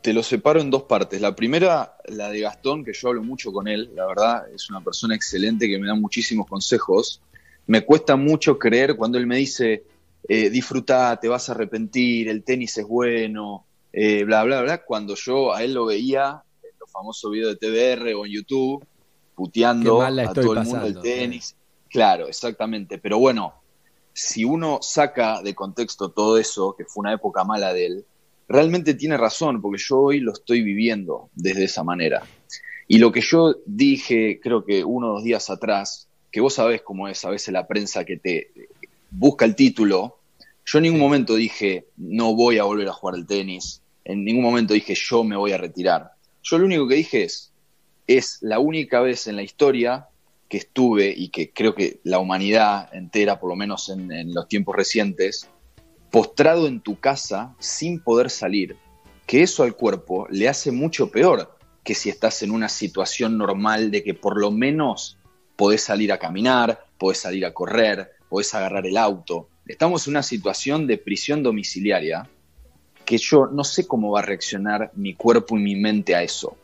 te lo separo en dos partes. La primera, la de Gastón, que yo hablo mucho con él, la verdad, es una persona excelente que me da muchísimos consejos. Me cuesta mucho creer cuando él me dice, eh, disfruta, te vas a arrepentir, el tenis es bueno, eh, bla, bla, bla, cuando yo a él lo veía en los famosos videos de TBR o en YouTube, puteando a todo el mundo el tenis. Claro, exactamente. Pero bueno, si uno saca de contexto todo eso, que fue una época mala de él, realmente tiene razón, porque yo hoy lo estoy viviendo desde esa manera. Y lo que yo dije, creo que uno o dos días atrás, que vos sabés cómo es a veces la prensa que te busca el título, yo en ningún momento dije, no voy a volver a jugar al tenis, en ningún momento dije, yo me voy a retirar. Yo lo único que dije es, es la única vez en la historia que estuve y que creo que la humanidad entera, por lo menos en, los tiempos recientes, postrado en tu casa sin poder salir, que eso al cuerpo le hace mucho peor que si estás en una situación normal de que por lo menos podés salir a caminar, podés salir a correr, podés agarrar el auto. Estamos en una situación de prisión domiciliaria que yo no sé cómo va a reaccionar mi cuerpo y mi mente a eso.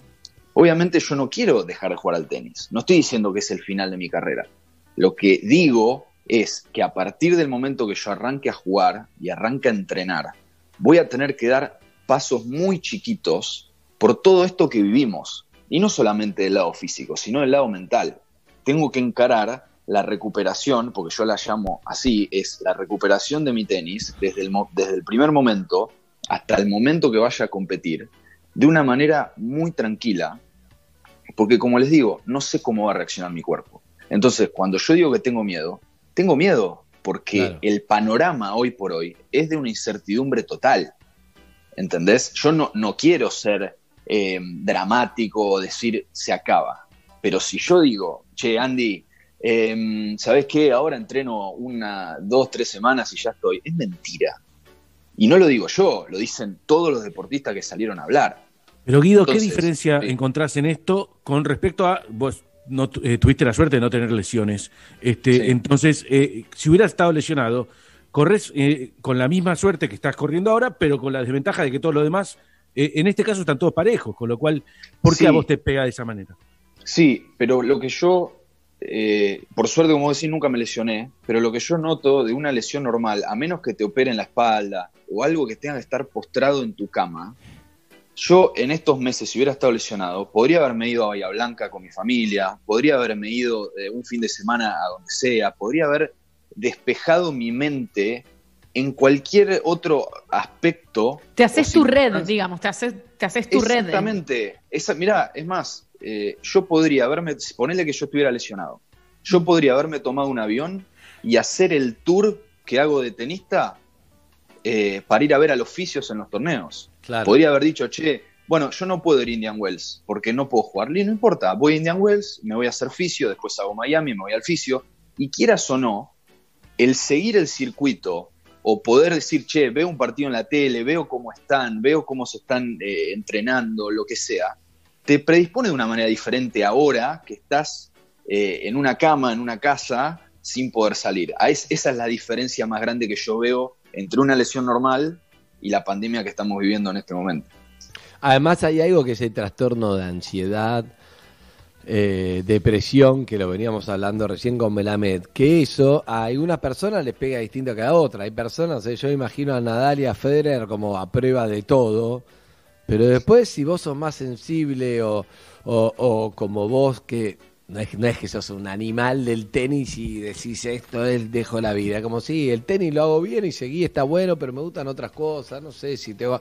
Obviamente yo no quiero dejar de jugar al tenis. No estoy diciendo que es el final de mi carrera. Lo que digo es que a partir del momento que yo arranque a jugar y arranque a entrenar, voy a tener que dar pasos muy chiquitos por todo esto que vivimos. Y no solamente del lado físico, sino del lado mental. Tengo que encarar la recuperación, porque yo la llamo así, es la recuperación de mi tenis desde el, desde el primer momento hasta el momento que vaya a competir, de una manera muy tranquila, porque como les digo, no sé cómo va a reaccionar mi cuerpo. Entonces, cuando yo digo que tengo miedo, tengo miedo porque Claro. el panorama hoy por hoy es de una incertidumbre total. ¿Entendés? Yo no, no quiero ser eh, dramático o decir se acaba. Pero si yo digo, che, Andy, eh, ¿sabes qué? Ahora entreno una, dos, tres semanas y ya estoy. Es mentira. Y no lo digo yo, lo dicen todos los deportistas que salieron a hablar. Pero Guido, ¿qué diferencia sí. encontrás en esto con respecto a vos? No, eh, tuviste la suerte de no tener lesiones. Este, Sí. Entonces, eh, si hubieras estado lesionado, corres eh, con la misma suerte que estás corriendo ahora, pero con la desventaja de que todos los demás, eh, en este caso, están todos parejos. Con lo cual, ¿por qué Sí. a vos te pega de esa manera? Sí, pero lo que yo, eh, por suerte, como decís, nunca me lesioné, pero lo que yo noto de una lesión normal, a menos que te operen la espalda o algo que tenga que estar postrado en tu cama, yo en estos meses, si hubiera estado lesionado, podría haberme ido a Bahía Blanca con mi familia, podría haberme ido eh, un fin de semana a donde sea, podría haber despejado mi mente en cualquier otro aspecto. Te haces tu red, digamos, te haces, te haces tu red. Exactamente. Esa, mirá, es más, eh, yo podría haberme, ponerle que yo estuviera lesionado, yo podría haberme tomado un avión y hacer el tour que hago de tenista eh, para ir a ver a los oficios en los torneos. Podría haber dicho, che, bueno, yo no puedo ir a Indian Wells porque no puedo jugar. Y no importa, voy a Indian Wells, me voy a hacer fisio, después hago Miami, me voy al fisio. Y quieras o no, el seguir el circuito o poder decir, che, veo un partido en la tele, veo cómo están, veo cómo se están eh, entrenando, lo que sea, te predispone de una manera diferente ahora que estás eh, en una cama, en una casa, sin poder salir. Es- esa es la diferencia más grande que yo veo entre una lesión normal y la pandemia que estamos viviendo en este momento. Además hay algo que es el trastorno de ansiedad, eh, depresión, que lo veníamos hablando recién con Melamed, que eso a algunas personas les pega distinto que a otras. Hay personas, eh, yo imagino a Nadal y a Federer como a prueba de todo, pero después si vos sos más sensible o, o- o como vos que... No es, no es que sos un animal del tenis y decís esto es dejo la vida, como si el tenis lo hago bien y seguí, está bueno, pero me gustan otras cosas, no sé si te va...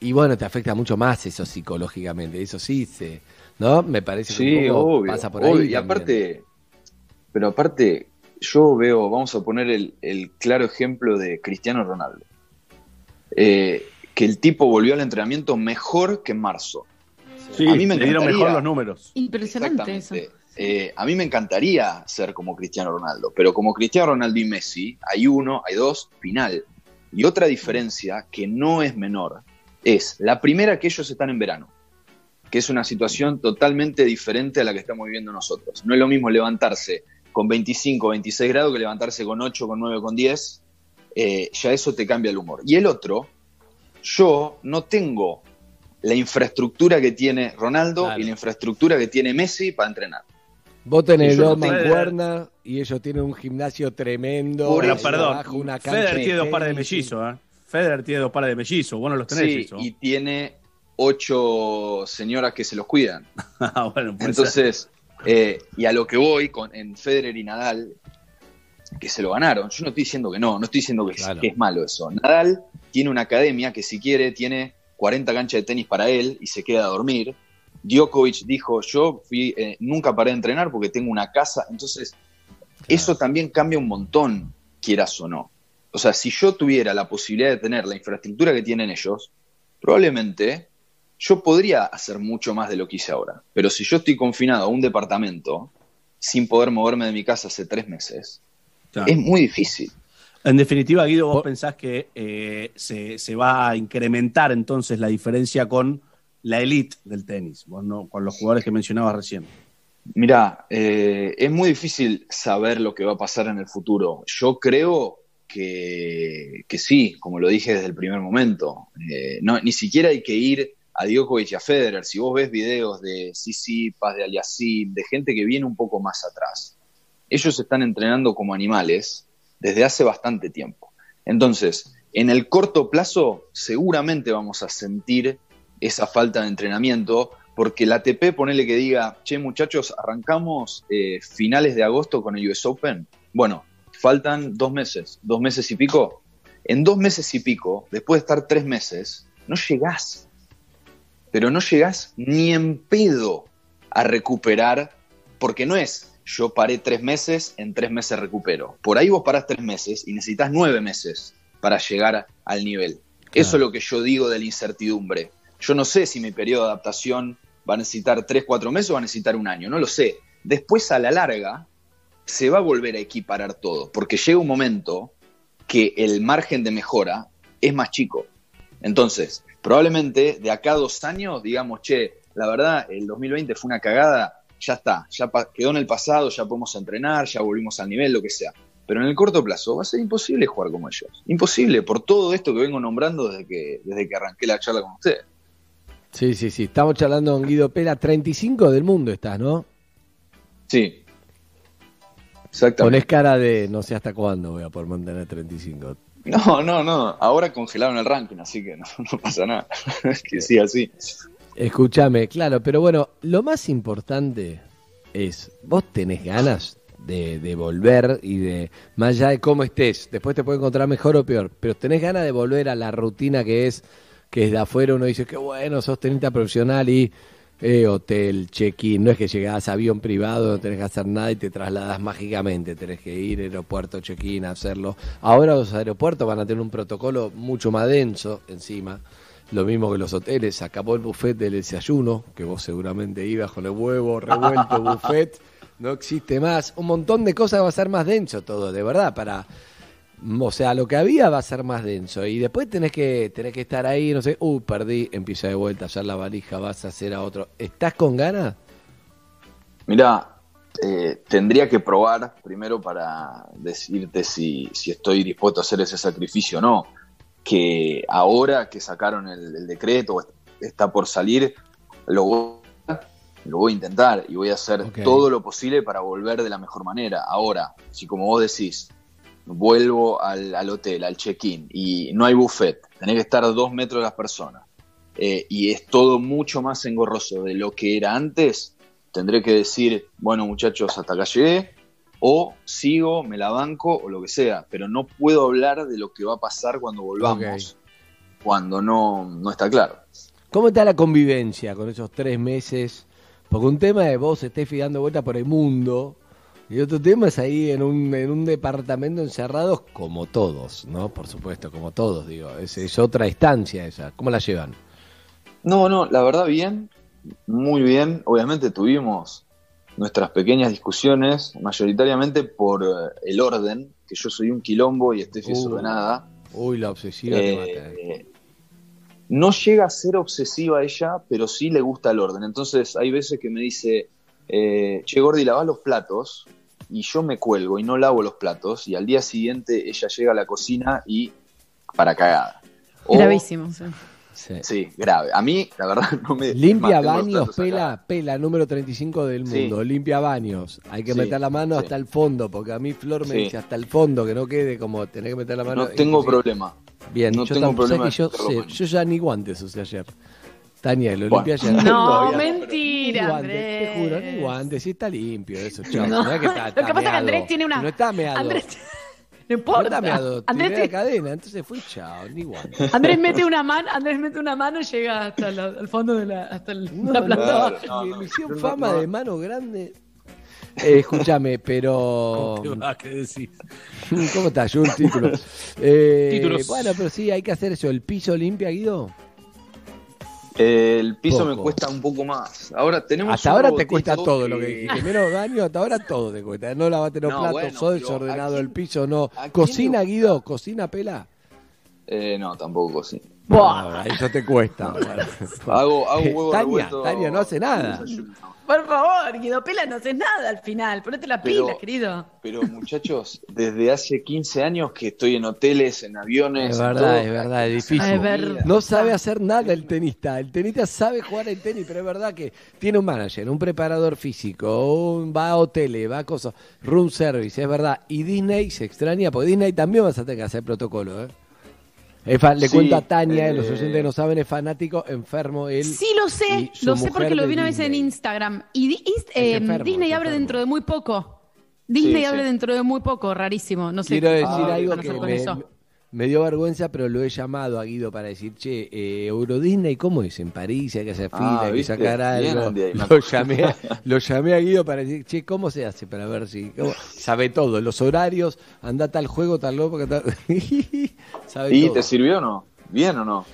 Y bueno, te afecta mucho más eso psicológicamente, eso sí, se, ¿no? Me parece que Sí, un poco obvio. pasa por obvio. ahí. Y también. aparte, pero aparte, yo veo, vamos a poner el, el claro ejemplo de Cristiano Ronaldo. Eh, que el tipo volvió al entrenamiento mejor que en marzo. Sí, a mí me le dieron mejor los números. Impresionante eso. Eh, a mí me encantaría ser como Cristiano Ronaldo, pero como Cristiano Ronaldo y Messi, hay uno, hay dos, final. Y otra diferencia que no es menor es la primera que ellos están en verano, que es una situación totalmente diferente a la que estamos viviendo nosotros. No es lo mismo levantarse con 25, 26 grados que levantarse con 8, con 9, con 10. Eh, ya eso te cambia el humor. Y el otro, yo no tengo la infraestructura que tiene Ronaldo y la infraestructura que tiene Messi para entrenar. Vos tenés Sí, dos no mancuernas y ellos tienen un gimnasio tremendo. Perdón, abajo una cancha Federer de tiene dos pares de mellizos, ¿eh? Federer tiene dos pares de mellizos, vos no los tenés Sí, eso. y tiene ocho señoras que se los cuidan. Ah, bueno, Entonces, eh, y a lo que voy con, en Federer y Nadal, que se lo ganaron. Yo no estoy diciendo que no, no estoy diciendo que, es- que es malo eso. Nadal tiene una academia que si quiere tiene 40 canchas de tenis para él y se queda a dormir. Djokovic dijo, yo fui, eh, nunca paré de entrenar porque tengo una casa. Entonces, eso también cambia un montón, quieras o no. O sea, si yo tuviera la posibilidad de tener la infraestructura que tienen ellos, probablemente yo podría hacer mucho más de lo que hice ahora. Pero si yo estoy confinado a un departamento sin poder moverme de mi casa hace tres meses, Claro. es muy difícil. En definitiva, Guido, vos pensás que eh, se, se va a incrementar entonces la diferencia con la elite del tenis, vos no- con los jugadores que mencionabas recién. Mira, eh, es muy difícil saber lo que va a pasar en el futuro. Yo creo que, que sí, como lo dije desde el primer momento. Eh, no, ni siquiera hay que ir a Djokovic y a Federer. Si vos ves videos de Tsitsipas, de Aliasim, de gente que viene un poco más atrás, ellos están entrenando como animales desde hace bastante tiempo. Entonces, en el corto plazo, seguramente vamos a sentir esa falta de entrenamiento, porque la ATP, ponele que diga, che muchachos, arrancamos eh, finales de agosto con el US Open. Bueno, faltan dos meses, dos meses y pico. En dos meses y pico, después de estar tres meses, no llegás. Pero no llegás ni en pedo a recuperar, porque no es yo paré tres meses, en tres meses recupero. Por ahí vos parás tres meses y necesitas nueve meses para llegar al nivel. Eso es lo que yo digo de la incertidumbre. Yo no sé si mi periodo de adaptación va a necesitar tres, cuatro meses o va a necesitar un año, no lo sé. Después, a la larga, se va a volver a equiparar todo, porque llega un momento que el margen de mejora es más chico. Entonces, probablemente de acá a dos años digamos, che, la verdad, el 2020 fue una cagada, ya está, ya quedó en el pasado, ya podemos entrenar, ya volvimos al nivel, lo que sea. Pero en el corto plazo va a ser imposible jugar como ellos. Imposible, por todo esto que vengo nombrando desde que, desde que arranqué la charla con ustedes. Sí, sí, sí. Estamos charlando con Guido Pela. 35 del mundo estás, ¿no? Sí. Exactamente. Ponés cara de no sé hasta cuándo voy a poder mantener 35. No, no, no. Ahora congelaron el ranking, así que no, no pasa nada. Es que sí, así. Escúchame, claro, pero bueno, lo más importante es, vos tenés ganas de, de volver y de, más allá de cómo estés, después te puede encontrar mejor o peor, pero tenés ganas de volver a la rutina que es, que desde afuera uno dice, qué bueno, sos tenista profesional y eh, hotel, check-in, no es que llegás a avión privado, no tenés que hacer nada y te trasladas mágicamente, tenés que ir aeropuerto, check-in, hacerlo. Ahora los aeropuertos van a tener un protocolo mucho más denso encima. Lo mismo que los hoteles, acabó el buffet del desayuno, que vos seguramente ibas con el huevo revuelto, buffet, no existe más. Un montón de cosas va a ser más denso todo, de verdad, para... O sea, lo que había va a ser más denso. Y después tenés que, tenés que estar ahí, no sé, uh, perdí, empieza de vuelta, ya la valija, vas a hacer a otro. ¿Estás con ganas? Mira, eh, tendría que probar primero para decirte si, si estoy dispuesto a hacer ese sacrificio o no. Que ahora que sacaron el, el decreto, está por salir, lo voy, lo voy a intentar y voy a hacer todo lo posible para volver de la mejor manera. Ahora, si como vos decís, vuelvo al, al hotel, al check-in y no hay buffet, tenés que estar a dos metros de las personas. Eh, y es todo mucho más engorroso de lo que era antes, tendré que decir, bueno muchachos, hasta acá llegué, o sigo, me la banco o lo que sea, pero no puedo hablar de lo que va a pasar cuando volvamos, cuando no, no está claro. ¿Cómo está la convivencia con esos tres meses? Porque un tema es vos estés dando vuelta por el mundo y otro tema es ahí en un, en un departamento encerrados como todos, ¿no? Por supuesto, como todos, digo. Es, es otra instancia esa. ¿Cómo la llevan? No, no, la verdad bien, muy bien. Obviamente tuvimos nuestras pequeñas discusiones, mayoritariamente por eh, el orden, que yo soy un quilombo y Steffi es Uh, ordenada. Uy, la obsesiva te mata. Eh, no llega a ser obsesiva ella, pero sí le gusta el orden. Entonces hay veces que me dice, eh, che Gordi, lavá los platos, y yo me cuelgo y no lavo los platos, y al día siguiente ella llega a la cocina y para cagada. O- Gravísimo. sí. Sí, grave. A mí, la verdad, no me... Limpia baños, acá. pela, pela, número 35 del Sí. mundo. Limpia baños. Hay que Sí, meter la mano sí. hasta el fondo, porque a mí Flor me Sí. dice hasta el fondo, que no quede como tener que meter la mano. No tengo Inclusive- problema. Bien, No yo tengo tampoco- problema ¿sabes que yo, sé, yo ya ni guantes usé ayer. Tania, lo Bueno. limpié ayer. No, no, mentira, Ni guantes, Andrés. te juro, ni guantes, sí está limpio eso, chao. No. Mirá que está, Lo que pasa es que. Andrés tiene una- No está meado. Andrés- No No importa. está meado, Andrés, tiré la te- cadena, entonces fui chao, ni guantes. Andrés mete una mano, Andrés mete una mano y llega hasta la- al fondo de la, hasta el- la planta no, Me no, hicieron no, fama no. de mano grande. Eh, escúchame, pero. ¿Qué va? ¿Qué decís? ¿Cómo está? Yo un título. Eh, Títulos. Bueno, pero sí, hay que hacer eso. ¿El piso limpia, Guido? El piso me cuesta un poco más. Ahora tenemos Hasta ahora te cuesta todo lo que dijiste. Menos daño, hasta ahora todo te cuesta. No lavaste los No, platos, bueno, sos desordenado ¿a el piso, no. ¿Cocina, Guido? ¿Cocina, pela? Eh, no, tampoco, sí. Ah, eso te cuesta. Hago, hago huevo Tania, revuelto. Tania no hace nada. Por favor, Guido Pela, no haces nada al final. Ponete la Pero- pila, querido. Pero muchachos, desde hace 15 años que estoy en hoteles, en aviones. Es verdad, todo. es verdad, es difícil. Es verdad. No sabe hacer nada el tenista. El tenista sabe jugar el tenis, pero es verdad que tiene un manager, un preparador físico, un- va a hoteles, va a cosas, room service, es verdad. Y Disney se extraña, porque Disney también vas a tener que hacer protocolo, ¿eh? Le Sí, cuento a Tania, eh, los oyentes no saben, es fanático, enfermo él. Sí, lo sé, lo sé porque lo vi una vez en. Instagram. Y di- eh, enfermo, Disney abre dentro de muy poco. Disney Sí, abre sí. dentro de muy poco, rarísimo. No sé Quiero decir algo que con me, eso. Me dio vergüenza, pero lo he llamado a Guido para decir, che, eh, Euro Disney, ¿cómo es? En París hay que hacer fila, Ah, hay que sacar algo. Lo llamé, a, lo llamé a Guido para decir, che, ¿cómo se hace? Para ver si... cómo? Sabe todo, los horarios, anda tal juego, tal loco, tal... Sabe ¿Y todo. te sirvió o no? ¿Bien o no?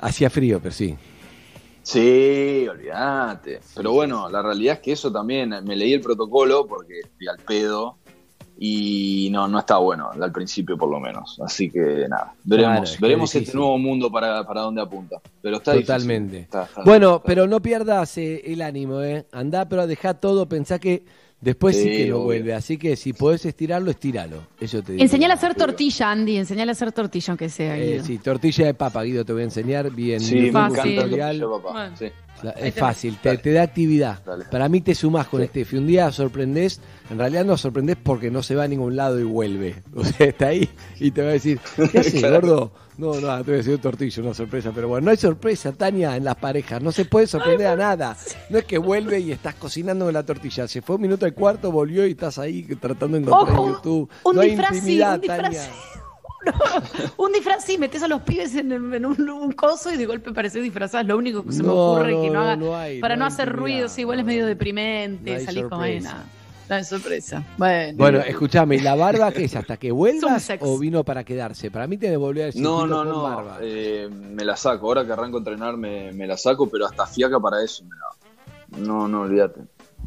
Hacía frío, pero sí. Sí, olvídate. Pero bueno, la realidad es que eso también, me leí el protocolo porque fui al pedo y no, no está bueno, al principio por lo menos. Así que nada, veremos, Claro, es que veremos es este nuevo mundo para, para dónde apunta. Pero está. Totalmente. Está- está- Bueno, está- pero no pierdas eh, el ánimo, ¿eh? Andá, pero dejá todo, pensá que después sí, Sí, que obvio. vuelve. Así que si podés estirarlo, estiralo. Eso te digo. Enseñale a hacer tortilla, Andy. Enseñale a hacer tortilla, aunque sea. Eh, Guido. sí, tortilla de papa, Guido, te voy a enseñar bien. Sí, me encanta. Bueno. Sí. Es fácil, te, te da actividad. Dale. Para mí te sumás con este. Un día sorprendés, en realidad no sorprendés porque no se va a ningún lado y vuelve. O sea, está ahí y te va a decir, ¿qué haces, Claro. gordo? No, no, te voy a decir un tortillo, una sorpresa. Pero bueno, no hay sorpresa, Tania, en las parejas. No se puede sorprender a nada. No es que vuelve y estás cocinando con la tortilla. Se fue un minuto al cuarto, volvió y estás ahí tratando de encontrar en Ojo, YouTube. un no hay disfraz sí, intimidad, un Tania. No, un disfraz sí, metes a los pibes en, en un, un coso y de golpe pareces disfrazás. Lo único que se me ocurre no, que no haga. no hay, para no hacer ruido, sí, igual es medio deprimente. Salir con sorpresa. nada. No hay sorpresa. Bueno. Bueno, escúchame, ¿y la barba qué es? ¿Hasta que vuelvas o vino para quedarse? Para mí tiene que volver al No, no, no. barba. eh, me la saco. Ahora que arranco a entrenar me, me la saco, pero hasta fiaca para eso me la. No, no, olvídate.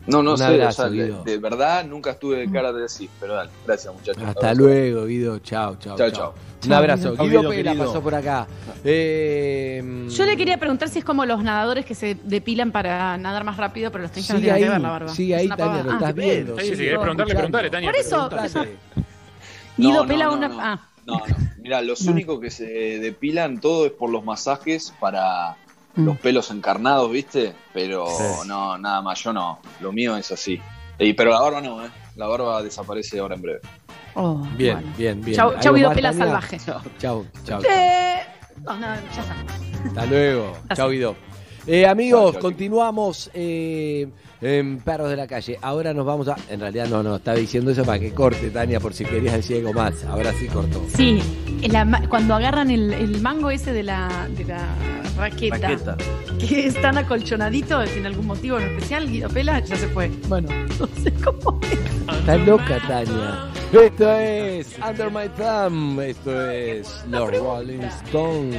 No, no Un sé, abrazo, o sea, de, Guido. de verdad nunca estuve de cara de decir, pero dale, gracias muchachos. Hasta luego, Guido. Chao, chao. Chao, chao. Un abrazo. Guido. Guido Pera querido. pasó por acá. Eh, Yo le quería preguntar si es como los nadadores que se depilan para nadar más rápido, pero los no tienen que ver la barba. sigue Es ahí, Tania, lo Ah, estás qué viendo. Sí, sí, sigue querés preguntarle, preguntale, Tania. Por eso. Guido pela no, una. no. Ah, No, no. Mira, los únicos que se depilan todo es por los masajes para Mm. Los pelos encarnados, ¿viste? Pero Sí. no, nada más, yo no. Lo mío es así. Y, pero la barba no, ¿eh? La barba desaparece ahora en breve. oh, Bien, bueno. bien, bien. Chau, ¿Algo chau, Guido Pela salvaje. Chau, chau. chau. Eh, no, no, ya está. Hasta luego. Chao, Guido. Eh, amigos, continuamos eh, en Perros de la Calle. Ahora nos vamos a. En realidad, no, no, estaba diciendo eso para que corte, Tania, por si querías decir algo más. Ahora sí cortó. Sí, la cuando agarran el, el mango ese de la, de la raqueta, Raqueta. que es tan acolchonadito, sin algún motivo en especial, Guido Pela ya se fue. Bueno, no sé cómo. Está loca, Tania. Esto es Under My Thumb. Esto es los Rolling Stones.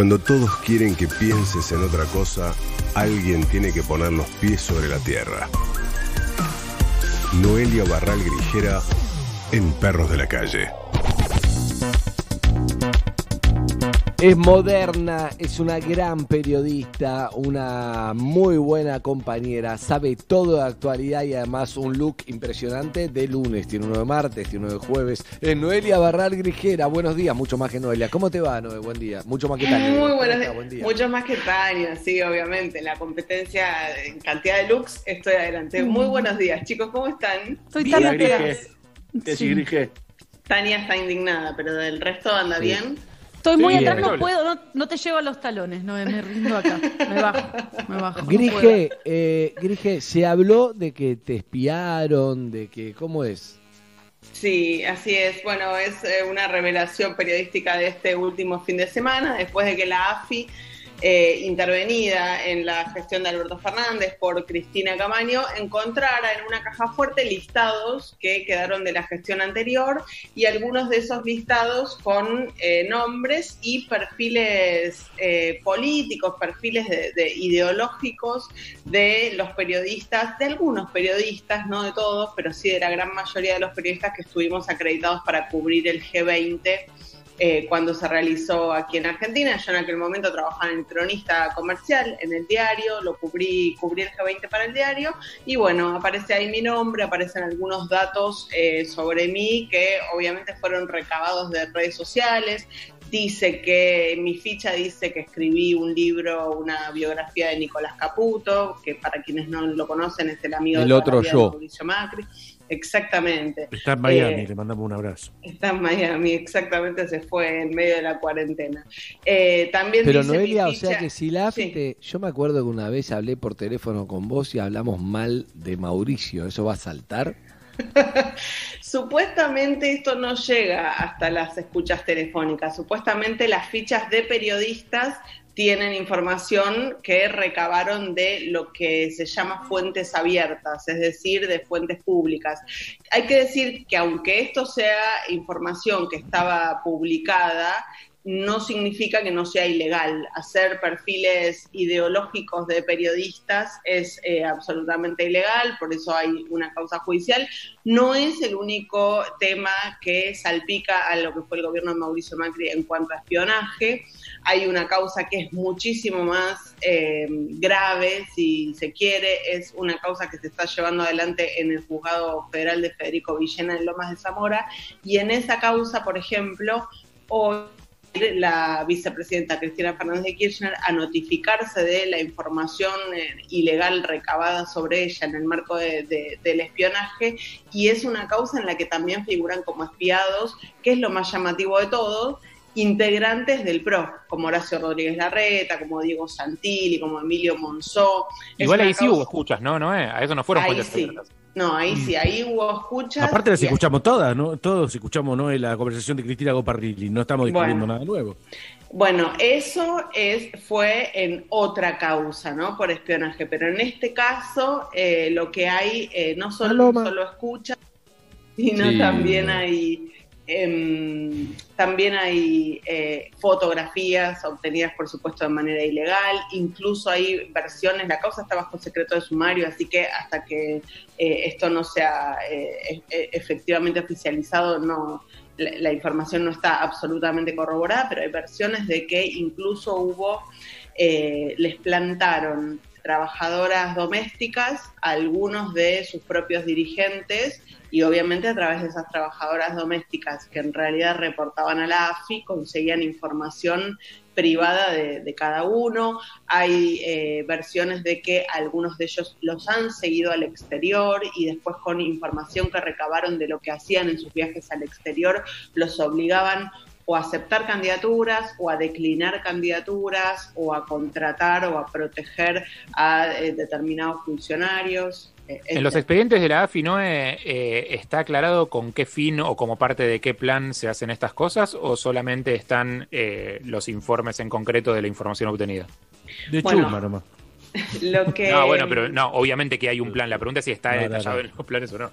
Cuando todos quieren que pienses en otra cosa, alguien tiene que poner los pies sobre la tierra. Noelia Barral Grijera en Perros de la Calle. Es moderna, es una gran periodista, una muy buena compañera, sabe todo de actualidad y además un look impresionante de lunes, tiene uno de martes, tiene uno de jueves. Es Noelia Barral Grijera, buenos días, mucho más que Noelia. ¿Cómo te va, Noe? Buen día, mucho más que Tania. Muy ¿Cómo buenos? Buen día. Mucho más que Tania, sí, obviamente. En la competencia en cantidad de looks estoy adelante. Muy buenos días, chicos, ¿cómo están? Estoy tan. ¿Qué Sí. Tania está indignada, pero del resto anda Sí. bien. Estoy muy Sí, atrás, no puedo, no, no te llevo a los talones, no, me rindo acá, me bajo, me bajo. no. Grige, eh, Grige, se habló de que te espiaron, de que, ¿cómo es? Sí, así es. Bueno, es eh, una revelación periodística de este último fin de semana, después de que la AFI, eh, intervenida en la gestión de Alberto Fernández por Cristina Camaño, encontrara en una caja fuerte listados que quedaron de la gestión anterior y algunos de esos listados con eh, nombres y perfiles eh, políticos, perfiles de- de ideológicos de los periodistas, de algunos periodistas, no de todos, pero sí de la gran mayoría de los periodistas que estuvimos acreditados para cubrir el G20 eh, cuando se realizó aquí en Argentina. Yo en aquel momento trabajaba en el cronista comercial, en el diario, lo cubrí, cubrí el G20 para el diario y bueno, aparece ahí mi nombre, aparecen algunos datos eh, sobre mí que obviamente fueron recabados de redes sociales. Dice que mi ficha dice que escribí un libro, una biografía de Nicolás Caputo, que para quienes no lo conocen es el amigo El de otro yo. Mauricio Macri. Exactamente. Está en Miami, Eh, le mandamos un abrazo. Está en Miami, exactamente, se fue en medio de la cuarentena. Eh, también Pero dice Noelia, o sea que si la Sí. te- Yo me acuerdo que una vez hablé por teléfono con vos y hablamos mal de Mauricio, ¿eso va a saltar? Supuestamente esto no llega hasta las escuchas telefónicas. Supuestamente las fichas de periodistas tienen información que recabaron de lo que se llama fuentes abiertas, es decir, de fuentes públicas. Hay que decir que aunque esto sea información que estaba publicada, no significa que no sea ilegal. Hacer perfiles ideológicos de periodistas es eh, absolutamente ilegal, por eso hay una causa judicial. No es el único tema que salpica a lo que fue el gobierno de Mauricio Macri en cuanto a espionaje. Hay una causa que es muchísimo más eh, grave, si se quiere, es una causa que se está llevando adelante en el juzgado federal de Federico Villena en Lomas de Zamora. Y en esa causa, por ejemplo, hoy la vicepresidenta Cristina Fernández de Kirchner a notificarse de la información eh, ilegal recabada sobre ella en el marco de- de- del espionaje y es una causa en la que también figuran como espiados, que es lo más llamativo de todo, integrantes del PRO, como Horacio Rodríguez Larreta, como Diego Santilli, como Emilio Monzó. Igual ahí sí hubo escuchas, ¿no? ¿No? eh? A eso no fueron Ahí sí. No, ahí sí, ahí hubo escuchas. Aparte las escuchamos todas, ¿no? Todos escuchamos ¿no? la conversación de Cristina Goparrilli, no estamos descubriendo Bueno. nada nuevo. Bueno, eso es, fue en otra causa, ¿no? Por espionaje, pero en este caso eh, lo que hay eh, no solo, Paloma. solo escucha, sino Sí. también hay em, también hay eh, fotografías obtenidas, por supuesto, de manera ilegal. Incluso hay versiones. La causa está bajo secreto de sumario, así que hasta que eh, esto no sea eh, e- e- efectivamente oficializado, no la, información no está absolutamente corroborada, pero hay versiones de que incluso hubo, les plantaron trabajadoras domésticas algunos de sus propios dirigentes y obviamente a través de esas trabajadoras domésticas que en realidad reportaban a la AFI conseguían información privada de, de cada uno. Hay eh, versiones de que algunos de ellos los han seguido al exterior y después con información que recabaron de lo que hacían en sus viajes al exterior los obligaban o a aceptar candidaturas o a declinar candidaturas o a contratar o a proteger a eh, determinados funcionarios. eh, En los expedientes de la AFI, ¿no? Eh, eh, ¿Está aclarado con qué fin o como parte de qué plan se hacen estas cosas o solamente están eh, los informes en concreto de la información obtenida? De Bueno, chusma nomás. Lo que, No, bueno, pero no, obviamente que hay un plan. La pregunta es si está No, no, detallado no. en los planes o no.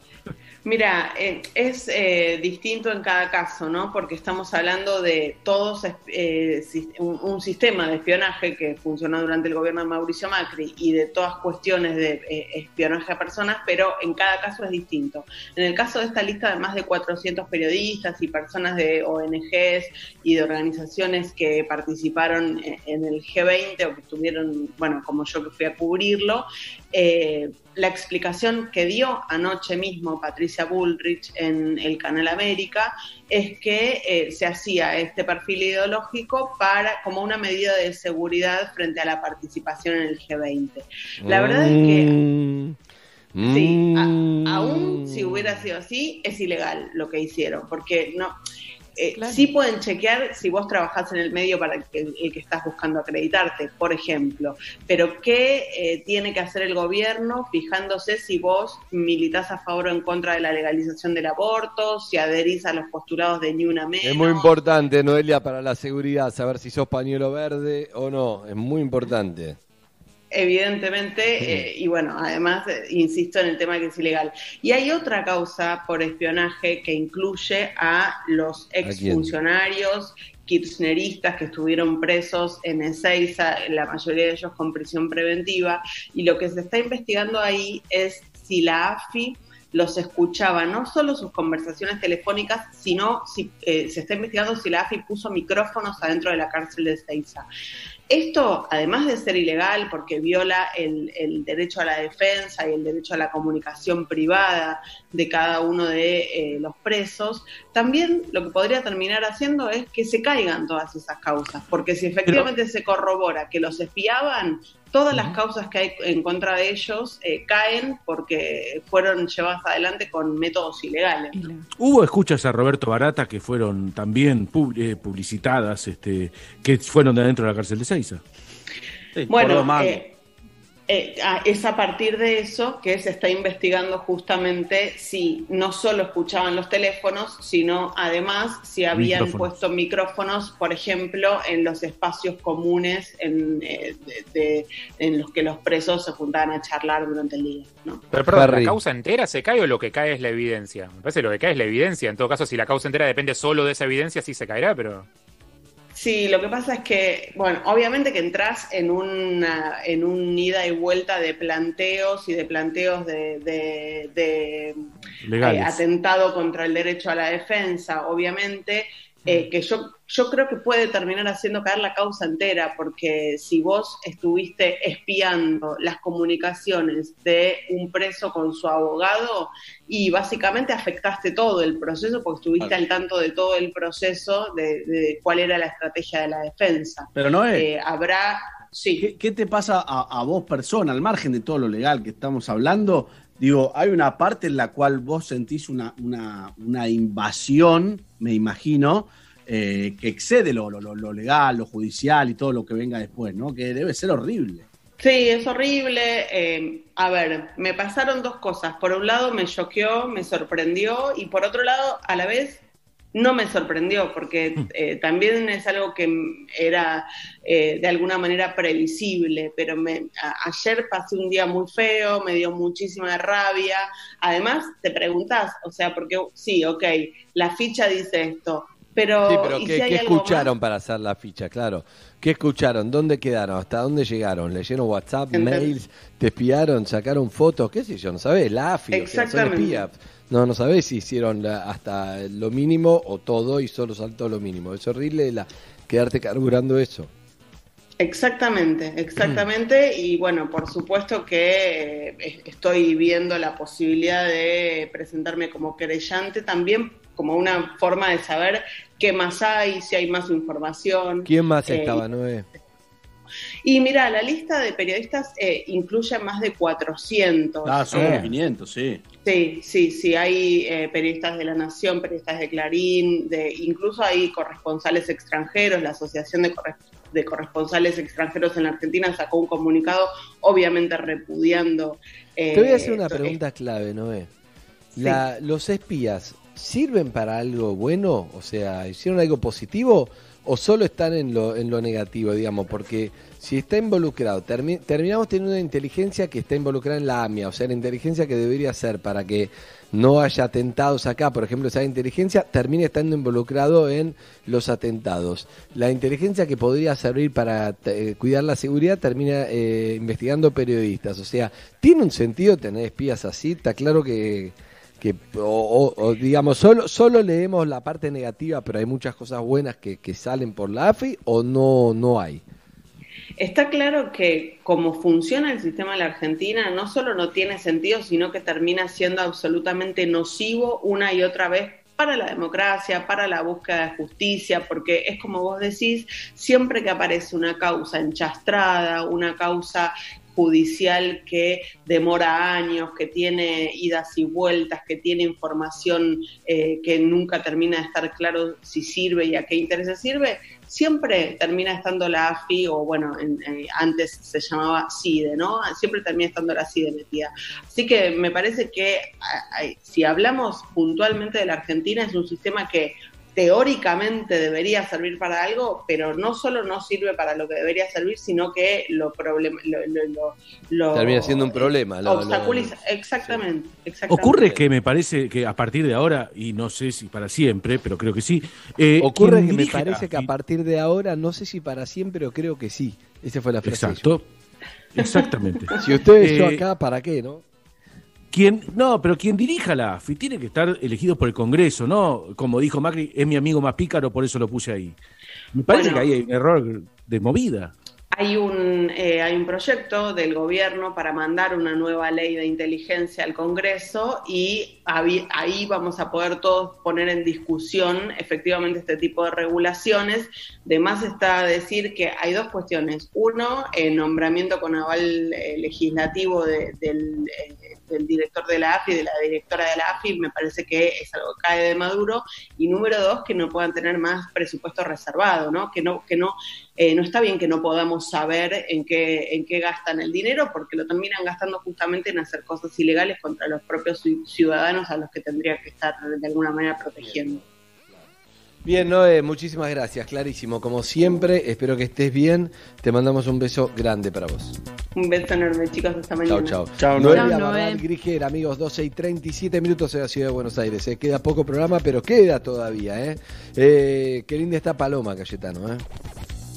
Mira, eh, es eh, distinto en cada caso, ¿no? Porque estamos hablando de todos eh, un sistema de espionaje que funcionó durante el gobierno de Mauricio Macri y de todas cuestiones de eh, espionaje a personas, pero en cada caso es distinto. En el caso de esta lista de más de 400 periodistas y personas de ONGs y de organizaciones que participaron en, en el G20 o que estuvieron, bueno, como yo que fui a cubrirlo, eh, la explicación que dio anoche mismo Patricia Bullrich en el Canal América es que eh, se hacía este perfil ideológico para como una medida de seguridad frente a la participación en el G20. La verdad es que Mm, Sí, a- Mm. aún si hubiera sido así, es ilegal lo que hicieron, porque no. Eh, Sí pueden chequear si vos trabajás en el medio para el que, el que estás buscando acreditarte, por ejemplo. Pero ¿qué eh, tiene que hacer el gobierno fijándose si vos militás a favor o en contra de la legalización del aborto, si adherís a los postulados de ni una menos? Es muy importante, Noelia, para la seguridad, saber si sos pañuelo verde o no. Es muy importante. Evidentemente, eh, y bueno, además, eh, insisto en el tema que es ilegal. Y hay otra causa por espionaje que incluye a los exfuncionarios kirchneristas que estuvieron presos en Ezeiza, la mayoría de ellos con prisión preventiva, y lo que se está investigando ahí es si la AFI los escuchaba, no solo sus conversaciones telefónicas, sino si eh, se está investigando si la AFI puso micrófonos adentro de la cárcel de Ezeiza. Esto, además de ser ilegal, porque viola el, el derecho a la defensa y el derecho a la comunicación privada de cada uno de eh, los presos, también lo que podría terminar haciendo es que se caigan todas esas causas, porque si efectivamente se corrobora que los espiaban, todas las causas que hay en contra de ellos eh, caen porque fueron llevadas adelante con métodos ilegales. Hubo escuchas a Roberto Barata que fueron también pub- eh, publicitadas, este, que fueron de adentro de la cárcel de Seiza. Bueno, eh, eh, ah, es a partir de eso que se está investigando justamente si no solo escuchaban los teléfonos, sino además si habían Micrófonos. puesto micrófonos, por ejemplo, en los espacios comunes en, eh, de- de- en los que los presos se juntaban a charlar durante el día. ¿no? Pero perdón. ¿la causa entera se cae o lo que cae es la evidencia? Me parece que lo que cae es la evidencia. En todo caso, si la causa entera depende solo de esa evidencia, sí se caerá, pero... Sí, lo que pasa es que, bueno, obviamente que entras en una, en un ida y vuelta de planteos y de planteos de, de- de, eh, atentado contra el derecho a la defensa, obviamente, eh, que yo, yo creo que puede terminar haciendo caer la causa entera, porque si vos estuviste espiando las comunicaciones de un preso con su abogado y básicamente afectaste todo el proceso porque estuviste al tanto de todo el proceso de, de cuál era la estrategia de la defensa. Pero no es. Eh, habrá, sí. ¿Qué, qué te pasa a, a vos, persona, al margen de todo lo legal que estamos hablando? Digo, hay una parte en la cual vos sentís una, una, una invasión, me imagino, eh, que excede lo, lo- lo- legal, lo judicial y todo lo que venga después, ¿no? Que debe ser horrible. Sí, es horrible. Eh, a ver, me pasaron dos cosas. Por un lado me choqueó, me sorprendió y por otro lado, a la vez, no me sorprendió porque eh, también es algo que mm, era eh, de alguna manera previsible, pero me, a- ayer pasé un día muy feo, me dio muchísima rabia. Además, te preguntás, o sea, porque sí, ok, la ficha dice esto, pero, Sí, pero ¿y ¿qué, si hay qué algo más? escucharon para hacer la ficha? Claro. ¿Qué escucharon? ¿Dónde quedaron? ¿Hasta dónde llegaron? ¿Leyeron WhatsApp, mails? ¿Te espiaron? ¿Sacaron fotos? ¿Qué sé yo? ¿No sabés? La AFI, o sea, son Exactamente. espías. No, no sabés si hicieron la- hasta lo mínimo o todo y solo saltó lo mínimo. Es horrible la, quedarte carburando eso. Exactamente, exactamente. Y bueno, por supuesto que eh, estoy viendo la posibilidad de presentarme como querellante también como una forma de saber qué más hay, si hay más información. ¿Quién más Eh, estaba, Noé? Y mira, la lista de periodistas eh, incluye más de 400. Ah, son Eh, como 500, sí. Sí, sí, sí, hay eh, periodistas de La Nación, periodistas de Clarín, de, incluso hay corresponsales extranjeros, la Asociación de, Corres- de Corresponsales Extranjeros en la Argentina sacó un comunicado, obviamente repudiando. eh, Te voy a hacer una esto- pregunta clave, Noé. La, ¿Los espías sirven para algo bueno? O sea, ¿hicieron algo positivo o solo están en lo, en lo negativo, digamos? Porque si está involucrado, termi- terminamos teniendo una inteligencia que está involucrada en la AMIA, o sea, la inteligencia que debería ser para que no haya atentados acá, por ejemplo, esa inteligencia termina estando involucrado en los atentados. La inteligencia que podría servir para eh, cuidar la seguridad termina eh, investigando periodistas. O sea, ¿tiene un sentido tener espías así? Está claro que, que o, o- digamos, solo, solo leemos la parte negativa, pero hay muchas cosas buenas que, que salen por la AFI o no, no hay. Está claro que como funciona el sistema en la Argentina, no solo no tiene sentido, sino que termina siendo absolutamente nocivo una y otra vez para la democracia, para la búsqueda de justicia, porque es como vos decís, siempre que aparece una causa enchastrada, una causa judicial que demora años, que tiene idas y vueltas, que tiene información eh, que nunca termina de estar claro si sirve y a qué intereses sirve, siempre termina estando la AFI, o bueno, en- eh, antes se llamaba CIDE, ¿no? Siempre termina estando la CIDE metida. Así que me parece que a- a- si hablamos puntualmente de la Argentina, es un sistema que teóricamente debería servir para algo, pero no solo no sirve para lo que debería servir, sino que lo problema, lo, lo- lo- lo- Termina siendo un problema. lo- lo- obstaculiza. exactamente, exactamente. Ocurre que me parece que a partir de ahora, y no sé si para siempre, pero creo que sí. eh, Ocurre que me parece que a partir de ahora, no sé si para siempre, pero creo que sí. Esa fue la frase. Exacto. Exactamente. Si usted Eh, acá, ¿para qué, no? Quien, no, pero quien dirija la AFI tiene que estar elegido por el Congreso, ¿no? Como dijo Macri, es mi amigo más pícaro, por eso lo puse ahí. Me parece Bueno. que ahí hay un error de movida. Hay un, eh, hay un proyecto del gobierno para mandar una nueva ley de inteligencia al Congreso y ahí, vamos a poder todos poner en discusión efectivamente este tipo de regulaciones. De más está decir que hay dos cuestiones. Uno, el nombramiento con aval eh, legislativo de- del, eh, del director de la AFI, de la directora de la AFI, me parece que es algo que cae de Maduro. Y número dos, que no puedan tener más presupuesto reservado, ¿no? Que no, que no, eh, no está bien que no podamos saber en qué, en qué gastan el dinero, porque lo terminan gastando justamente en hacer cosas ilegales contra los propios ci- ciudadanos a los que tendría que estar de alguna manera protegiendo. Bien, Noé, muchísimas gracias, clarísimo. Como siempre, espero que estés bien. Te mandamos un beso grande para vos. Un beso enorme, chicos, hasta Chao, mañana. chao. Chao, Noelia Noé. Barral Grigera, amigos, 12 y 37 minutos en la ciudad de Buenos Aires. Se queda poco programa, pero queda todavía, ¿eh? Eh, qué linda está Paloma, Cayetano, ¿eh?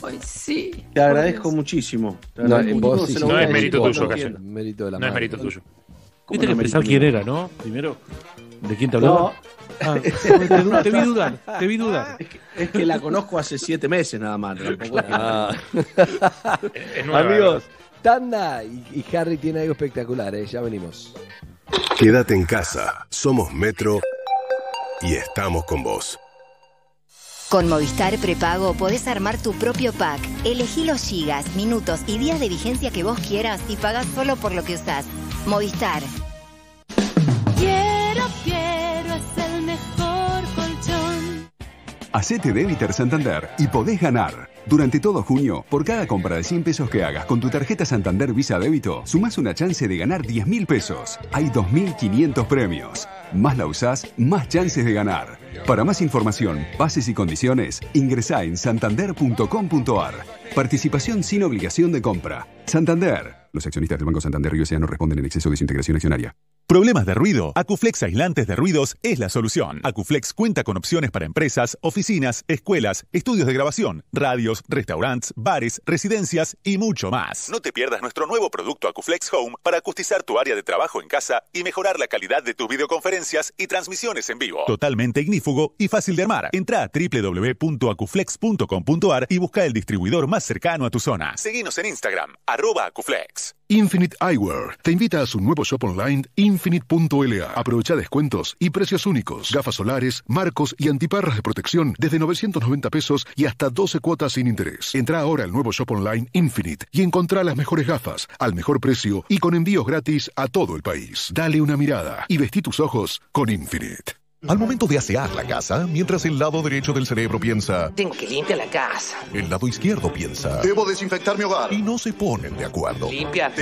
Ay, sí. Te agradezco muchísimo. Te No, agradezco vos muchísimo, sí, sí, No es mérito tuyo. Cayetano. Mérito de la No es mérito tuyo. Viste que no mérito quién era, ¿no? Primero, ¿de quién te hablaba? Ah, te, te vi dudar, te vi dudar. Es que la conozco hace siete meses nada más. Ah. Es nueva, Amigos, Tanda y, y Harry tiene algo espectacular, ¿eh? Ya venimos. Quédate en casa. Somos Metro y estamos con vos. Con Movistar Prepago podés armar tu propio pack. Elegí los gigas, minutos y días de vigencia que vos quieras y pagás solo por lo que usás. Movistar. Hacete débiter Santander y podés ganar. Durante todo junio, por cada compra de 100 pesos que hagas con tu tarjeta Santander Visa Débito, sumás una chance de ganar 10 mil pesos. Hay 2.500 premios. Más la usás, más chances de ganar. Para más información, bases y condiciones, ingresá en santander.com.ar. Participación sin obligación de compra. Santander. Los accionistas del Banco Santander y no responden en exceso de su integración accionaria. ¿Problemas de ruido? Acuflex Aislantes de Ruidos es la solución. Acuflex cuenta con opciones para empresas, oficinas, escuelas, estudios de grabación, radios, restaurantes, bares, residencias y mucho más. No te pierdas nuestro nuevo producto Acuflex Home para acustizar tu área de trabajo en casa y mejorar la calidad de tus videoconferencias y transmisiones en vivo. Totalmente ignífugo y fácil de armar. Entra a www.acuflex.com.ar y busca el distribuidor más cercano a tu zona. Seguinos en Instagram, arroba Acuflex. Infinite Eyewear te invita a su nuevo shop online infinite.la. Aprovecha descuentos y precios únicos. Gafas solares, marcos y antiparras de protección desde 990 pesos y hasta 12 cuotas sin interés. Entra ahora al nuevo shop online Infinite y encontrá las mejores gafas al mejor precio y con envíos gratis a todo el país. Dale una mirada y vestí tus ojos con Infinite. Al momento de asear la casa, mientras el lado derecho del cerebro piensa, Tengo que limpiar la casa. el lado izquierdo piensa, Debo desinfectar mi hogar. y no se ponen de acuerdo. Limpia.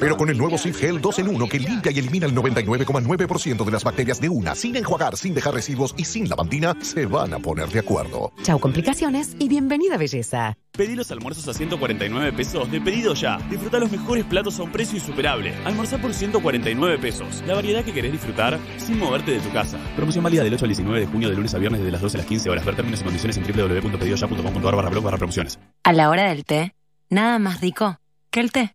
Pero con el nuevo Sif Gel 2 en 1 que limpia y elimina el 99,9% de las bacterias de una, sin enjuagar, sin dejar residuos y sin lavandina, se van a poner de acuerdo. Chau complicaciones y bienvenida belleza. Pedí los almuerzos a 149 pesos de pedido ya. Disfruta los mejores platos a un precio insuperable. Almorzar por 149 pesos. La variedad que querés disfrutar sin moverte de tu casa. Promoción válida del 8 al 19 de junio de lunes a viernes desde las 12 a las 15 horas. Ver términos y condiciones en www.pedidoya.com.ar barra blog barra promociones. A la hora del té, nada más rico que el té.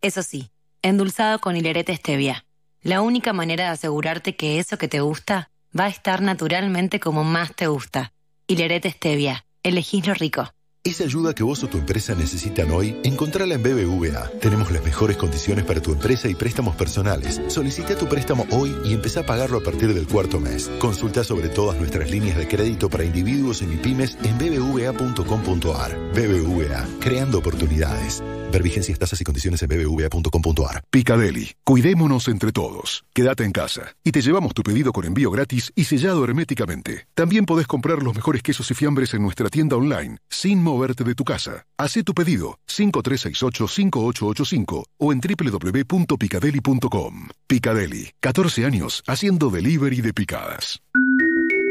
Eso sí, endulzado con hilerete stevia. La única manera de asegurarte que eso que te gusta va a estar naturalmente como más te gusta. Hilerete stevia. Elegís lo rico. Esa ayuda que vos o tu empresa necesitan hoy, encontrala en BBVA. Tenemos las mejores condiciones para tu empresa y préstamos personales. Solicita tu préstamo hoy y empezá a pagarlo a partir del cuarto mes. Consulta sobre todas nuestras líneas de crédito para individuos y pymes en bbva.com.ar. BBVA, creando oportunidades. Ver vigencias, tasas y condiciones en bbva.com.ar. Picadeli. Cuidémonos entre todos. Quédate en casa. Y te llevamos tu pedido con envío gratis y sellado herméticamente. También podés comprar los mejores quesos y fiambres en nuestra tienda online, sin moverte de tu casa. Hacé tu pedido 5368-5885 o en www.picadeli.com. Picadeli. 14 años haciendo delivery de picadas.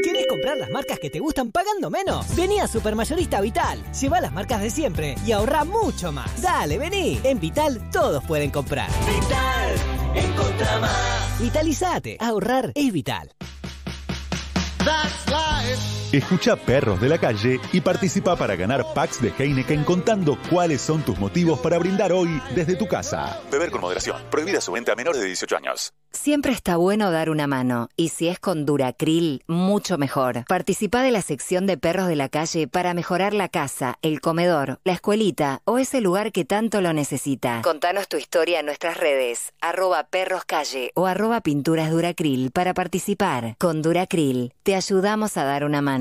¿Quieres comprar las marcas que te gustan pagando menos? Vení a Supermayorista Vital. Lleva las marcas de siempre y ahorra mucho más. Dale, vení. En Vital todos pueden comprar. Vital, encontra más. Vitalizate. Ahorrar es vital. Escucha Perros de la Calle y participa para ganar packs de Heineken contando cuáles son tus motivos para brindar hoy desde tu casa. Beber con moderación. Prohibida su venta a menores de 18 años. Siempre está bueno dar una mano, y si es con Duracril, mucho mejor. Participa de la sección de perros de la calle para mejorar la casa, el comedor, la escuelita o ese lugar que tanto lo necesita. Contanos tu historia en nuestras redes, arroba perroscalle o arroba pinturas Duracril para participar. Con Duracril, te ayudamos a dar una mano.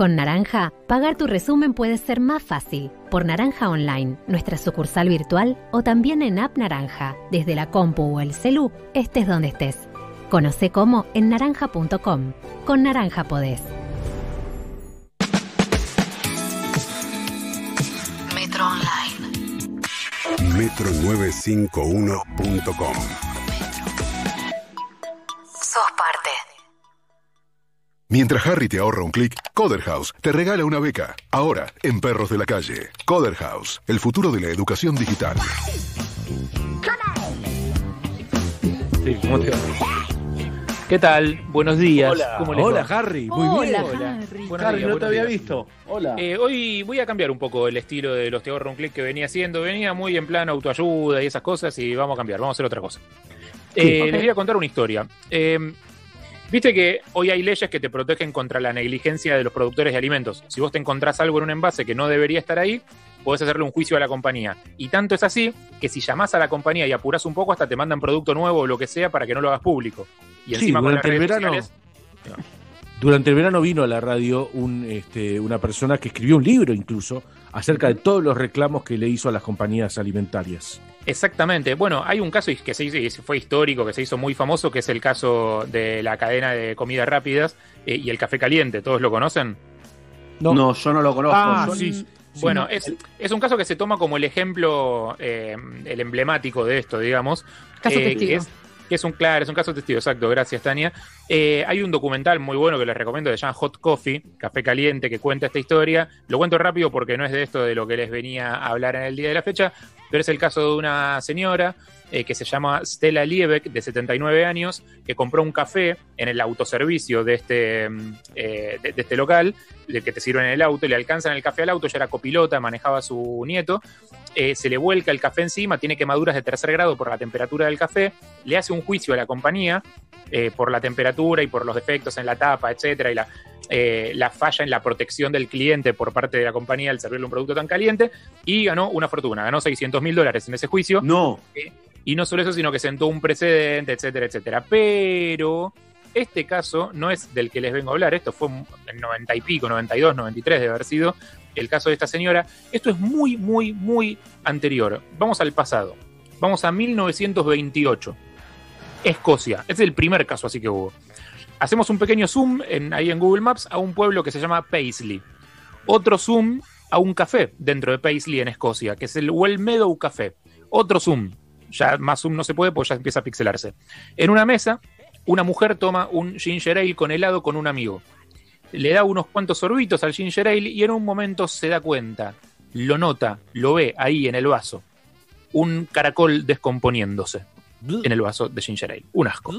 Con Naranja, pagar tu resumen puede ser más fácil. Por Naranja Online, nuestra sucursal virtual o también en App Naranja, desde la compu o el celu, estés donde estés. Conoce cómo en naranja.com. Con Naranja podés. Metro Online. Metro951.com Sos parte. Mientras Harry te ahorra un clic, Coder House te regala una beca. Ahora, en Perros de la Calle. Coder House, el futuro de la educación digital. Sí, ¿cómo te va? ¿Qué tal? Buenos días. Hola. ¿Cómo les Hola, va? Harry. Muy bien. Hola. Buenos Harry, días, no te había días. visto. Hola. Eh, hoy voy a cambiar un poco el estilo de los Te ahorro un clic que venía haciendo. Venía muy en plan autoayuda y esas cosas y vamos a cambiar, vamos a hacer otra cosa. Eh. Les voy a contar una historia. Eh, Viste que hoy hay leyes que te protegen contra la negligencia de los productores de alimentos. Si vos te encontrás algo en un envase que no debería estar ahí, podés hacerle un juicio a la compañía. Y tanto es así que si llamás a la compañía y apurás un poco, hasta te mandan producto nuevo o lo que sea para que no lo hagas público. Y Sí, encima con las durante el verano. sociales- Durante el verano vino a la radio un, este, una persona que escribió un libro incluso acerca de todos los reclamos que le hizo a las compañías alimentarias. Exactamente. Bueno, hay un caso que se hizo, y fue histórico, que se hizo muy famoso, que es el caso de la cadena de comidas rápidas eh, y el café caliente. ¿Todos lo conocen? No, yo no lo conozco. Ah, Yo- sí. Bueno, es, es un caso que se toma como el ejemplo, eh, el emblemático de esto, digamos. Caso eh, testigo. Que es, que es un, claro, es un caso testigo, exacto, gracias Tania. Eh, hay un documental muy bueno que les recomiendo, que se llama Hot Coffee, Café Caliente, que cuenta esta historia. Lo cuento rápido porque no es de esto de lo que les venía a hablar en el día de la fecha, pero es el caso de una señora eh, que se llama Stella Liebeck, de 79 años, que compró un café en el autoservicio de este, mm, eh, de, de este local, del que te sirven en el auto, le alcanzan el café al auto, ya era copilota, manejaba a su nieto, eh, se le vuelca el café encima, tiene quemaduras de tercer grado por la temperatura del café, le hace un juicio a la compañía por la temperatura y por los defectos en la tapa, etcétera, y la, eh, la falla en la protección del cliente por parte de la compañía al servirle un producto tan caliente, y ganó una fortuna, ganó 600 mil dólares en ese juicio. No. y no solo eso, sino que sentó un precedente, etcétera, etcétera. Pero este caso no es del que les vengo a hablar, esto fue en 90 y pico, 92, 93 de haber sido el caso de esta señora. Esto es muy, muy, muy anterior. Vamos al pasado. Vamos a 1928. Escocia. Este es el primer caso así que hubo. Hacemos un pequeño zoom en- ahí en Google Maps a un pueblo que se llama Paisley. Otro zoom a un café dentro de Paisley en Escocia, que es el Wellmeadow Café. Otro zoom. Ya más zoom no se puede porque ya empieza a pixelarse. En una mesa, una mujer toma un ginger ale con helado con un amigo. Le da unos cuantos sorbitos al ginger ale y en un momento se da cuenta, lo nota, lo ve ahí en el vaso. Un caracol descomponiéndose en el vaso de ginger ale. Un asco.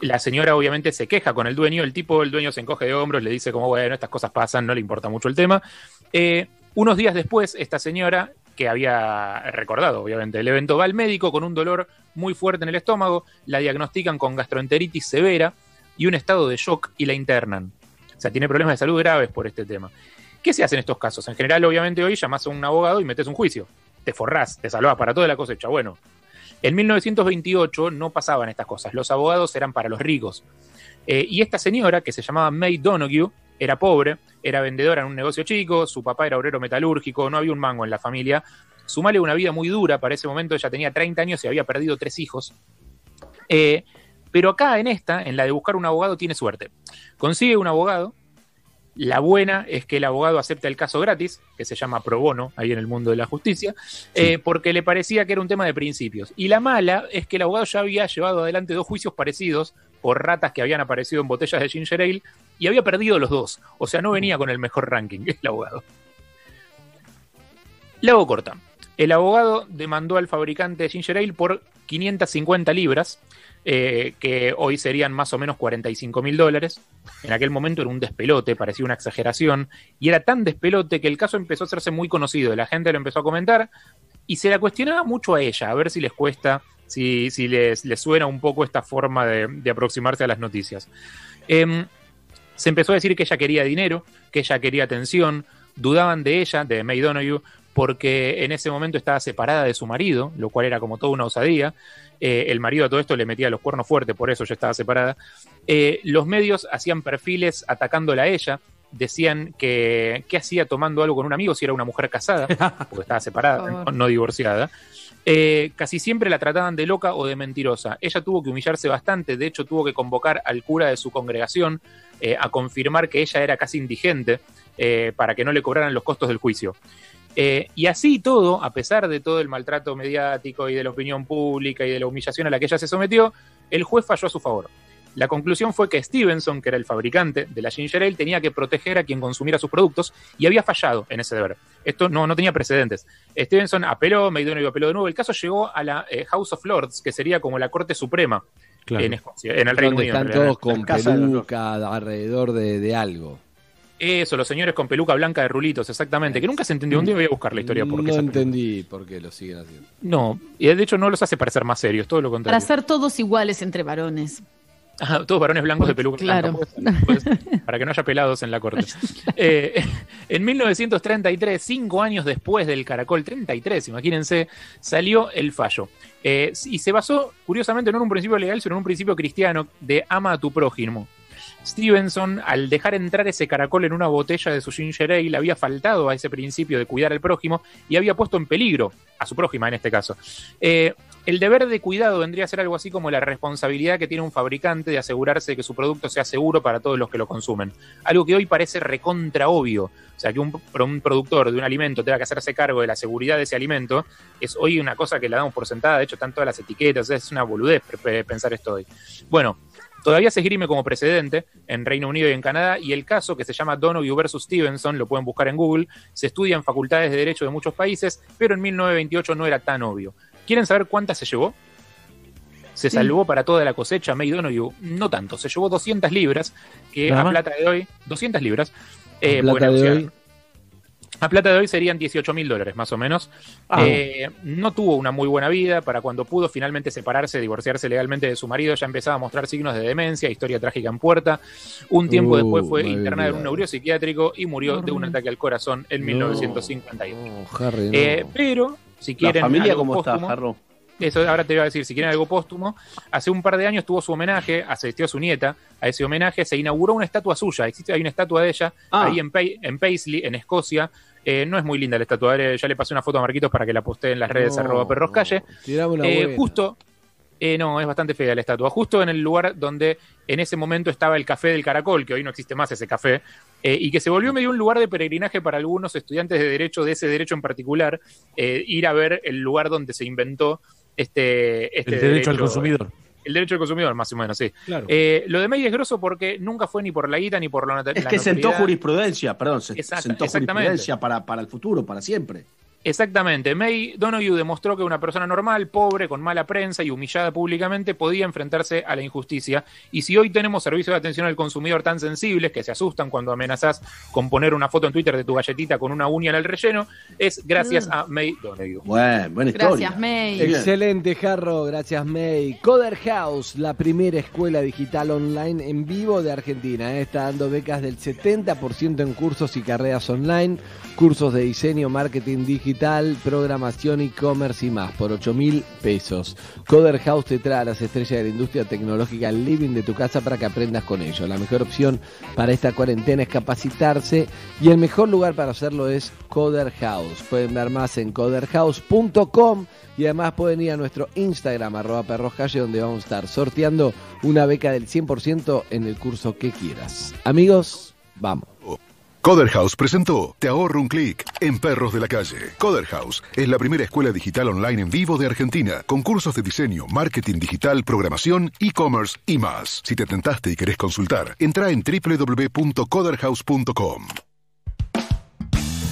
La señora obviamente se queja con el dueño, el tipo, el dueño se encoge de hombros, le dice como, bueno, estas cosas pasan, no le importa mucho el tema. Eh, unos días después, esta señora, que había recordado, obviamente. El evento va al médico con un dolor muy fuerte en el estómago, la diagnostican con gastroenteritis severa y un estado de shock y la internan. O sea, tiene problemas de salud graves por este tema. ¿Qué se hace en estos casos? En general, obviamente, hoy llamas a un abogado y metes un juicio. Te forrás, te salvás para toda la cosecha. Bueno, en 1928 no pasaban estas cosas. Los abogados eran para los ricos. Eh, y esta señora, que se llamaba May Donoghue, era pobre, era vendedora en un negocio chico, su papá era obrero metalúrgico, no había un mango en la familia. Sumale una vida muy dura, para ese momento ella tenía 30 años y había perdido tres hijos. Eh, pero acá en esta, en la de buscar un abogado, tiene suerte. Consigue un abogado. La buena es que el abogado acepta el caso gratis, que se llama pro bono, ahí en el mundo de la justicia, eh, porque le parecía que era un tema de principios. Y la mala es que el abogado ya había llevado adelante dos juicios parecidos por ratas que habían aparecido en botellas de ginger ale y había perdido los dos. O sea, no venía con el mejor ranking el abogado. La hago corta. El abogado demandó al fabricante de ginger ale por 550 libras, eh, que hoy serían más o menos 45 mil dólares. En aquel momento era un despelote, parecía una exageración, y era tan despelote que el caso empezó a hacerse muy conocido. La gente lo empezó a comentar y se la cuestionaba mucho a ella, a ver si les cuesta, si, si les, suena un poco esta forma de, de aproximarse a las noticias. Em, se empezó a decir que ella quería dinero, que ella quería atención, dudaban de ella, de May Donoghue, porque en ese momento estaba separada de su marido, lo cual era como toda una osadía. Eh, el marido a todo esto le metía los cuernos fuertes, por eso ya estaba separada. Eh, los medios hacían perfiles atacándola a ella, decían que qué hacía tomando algo con un amigo si era una mujer casada, porque estaba separada, no, no divorciada. Eh, casi siempre la trataban de loca o de mentirosa. Ella tuvo que humillarse bastante, de hecho tuvo que convocar al cura de su congregación eh, a confirmar que ella era casi indigente eh, para que no le cobraran los costos del juicio. Eh, y así y todo, a pesar de todo el maltrato mediático y de la opinión pública y de la humillación a la que ella se sometió, el juez falló a su favor. La conclusión fue que Stevenson, que era el fabricante de la ginger ale, tenía que proteger a quien consumiera sus productos y había fallado en ese deber. Esto no, no tenía precedentes. Stevenson apeló, Maidonio apeló de nuevo. El caso llegó a la eh, House of Lords, que sería como la Corte Suprema Claro. en Escocia, en el Reino Unido. están todos con peluca alrededor de, de algo. Eso, los señores con peluca blanca de rulitos, exactamente. Que nunca se entendió. Un día voy a buscar la historia porque No entendí por qué lo siguen haciendo. No, y de hecho no los hace parecer más serios, todo lo Para contrario. ser todos iguales entre varones. Ajá, todos varones blancos de peluca Claro. blanca, para que no haya pelados en la corte. Eh, en 1933, cinco años después del Caracol 33, imagínense, salió el fallo. Eh, y se basó, curiosamente, no en un principio legal, sino en un principio cristiano de ama a tu prójimo. Stevenson, al dejar entrar ese caracol en una botella de su ginger ale, había faltado a ese principio de cuidar al prójimo y había puesto en peligro a su prójima en este caso. Eh, el deber de cuidado vendría a ser algo así como la responsabilidad que tiene un fabricante de asegurarse de que su producto sea seguro para todos los que lo consumen. Algo que hoy parece recontra obvio. O sea, que un, un productor de un alimento tenga que hacerse cargo de la seguridad de ese alimento es hoy una cosa que la damos por sentada. De hecho, están todas las etiquetas. Es una boludez pensar esto hoy. Bueno, Todavía se esgrime como precedente en Reino Unido y en Canadá, y el caso, que se llama Donoghue versus Stevenson, lo pueden buscar en Google, se estudia en facultades de Derecho de muchos países, pero en 1928 no era tan obvio. ¿Quieren saber cuántas se llevó? Se Sí. salvó para toda la cosecha May Donoghue, no tanto, se llevó 200 libras, que a plata de hoy, 200 libras, eh, plata bueno, de hoy. A plata de hoy serían 18 mil dólares, más o menos. Ah. Eh, no tuvo una muy buena vida. Para cuando pudo finalmente separarse, divorciarse legalmente de su marido, ya empezaba a mostrar signos de demencia, historia trágica en puerta. Un tiempo Uh, después fue internada en un neuropsiquiátrico y murió de un ataque al corazón en No. 1951. Harry, no. Eh, pero, si quieren. familia algo cómo está, Jarro? Eso ahora te iba a decir, si quieren algo póstumo, hace un par de años tuvo su homenaje, asistió a su nieta, a ese homenaje se inauguró una estatua suya, existe, hay una estatua de ella Ah. ahí en, Pay- en Paisley, en Escocia, Eh, no es muy linda la estatua, ya le pasé una foto a Marquitos para que la postee en las redes No, arroba perros calle. Tirame una Eh, justo, eh, no, es bastante fea la estatua. Justo en el lugar donde en ese momento estaba el café del Caracol, que hoy no existe más ese café, eh, y que se volvió medio un lugar de peregrinaje para algunos estudiantes de derecho, de ese derecho en particular, eh, ir a ver el lugar donde se inventó este, este El derecho al consumidor. El derecho al consumidor, más o menos, sí. Claro. Eh, lo de May es grosso porque nunca fue ni por la guita ni por la, Es la que sentó jurisprudencia, perdón, se Exacta- sentó jurisprudencia para, para el futuro, para siempre. Exactamente. May Donoghue demostró que una persona normal, pobre, con mala prensa y humillada públicamente podía enfrentarse a la injusticia. Y si hoy tenemos servicios de atención al consumidor tan sensibles que se asustan cuando amenazás con poner una foto en Twitter de tu galletita con una uña en el relleno, es gracias Mm. a May Donoghue. Bueno, buena Gracias, May. Excelente, Jarro. Gracias, May. Coder House, la primera escuela digital online en vivo de Argentina. eh, Está dando becas del 70% en cursos y carreras online, cursos de diseño, marketing digital, programación, e-commerce y más, por 8 mil pesos. Coder House te trae a las estrellas de la industria tecnológica al living de tu casa para que aprendas con ellos. La mejor opción para esta cuarentena es capacitarse y el mejor lugar para hacerlo es Coder House. Pueden ver más en coderhouse.com y además pueden ir a nuestro Instagram, arroba perroscalle, donde vamos a estar sorteando una beca del 100% en el curso que quieras. Amigos, vamos. Coder House presentó Te ahorro un clic en Perros de la Calle. Coder House es la primera escuela digital online en vivo de Argentina, con cursos de diseño, marketing digital, programación, e-commerce y más. Si te tentaste y querés consultar, entra en www.coderhouse.com.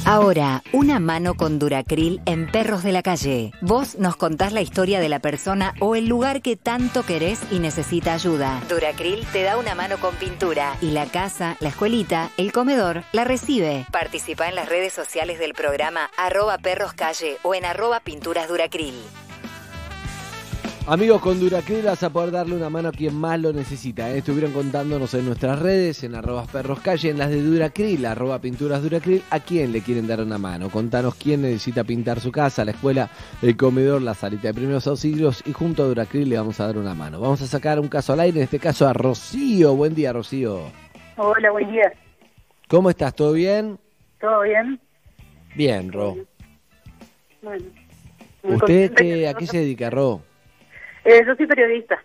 Ahora, una mano con Duracril en Perros de la Calle. Vos nos contás la historia de la persona o el lugar que tanto querés y necesita ayuda. Duracril te da una mano con pintura y la casa, la escuelita, el comedor la recibe. Participa en las redes sociales del programa arroba perroscalle o en arroba pinturas Duracril. Amigos, con Duracril vas a poder darle una mano a quien más lo necesita. ¿eh? Estuvieron contándonos en nuestras redes, en arroba perros calle, en las de Duracril, arroba pinturas Duracril, a quién le quieren dar una mano. Contanos quién necesita pintar su casa, la escuela, el comedor, la salita de primeros auxilios y junto a Duracril le vamos a dar una mano. Vamos a sacar un caso al aire, en este caso a Rocío. Buen día, Rocío. Hola, buen día. ¿Cómo estás? ¿Todo bien? ¿Todo bien? Bien, Ro. Bueno. ¿Usted contenta qué, a qué se dedica, Ro? Eh, yo soy periodista,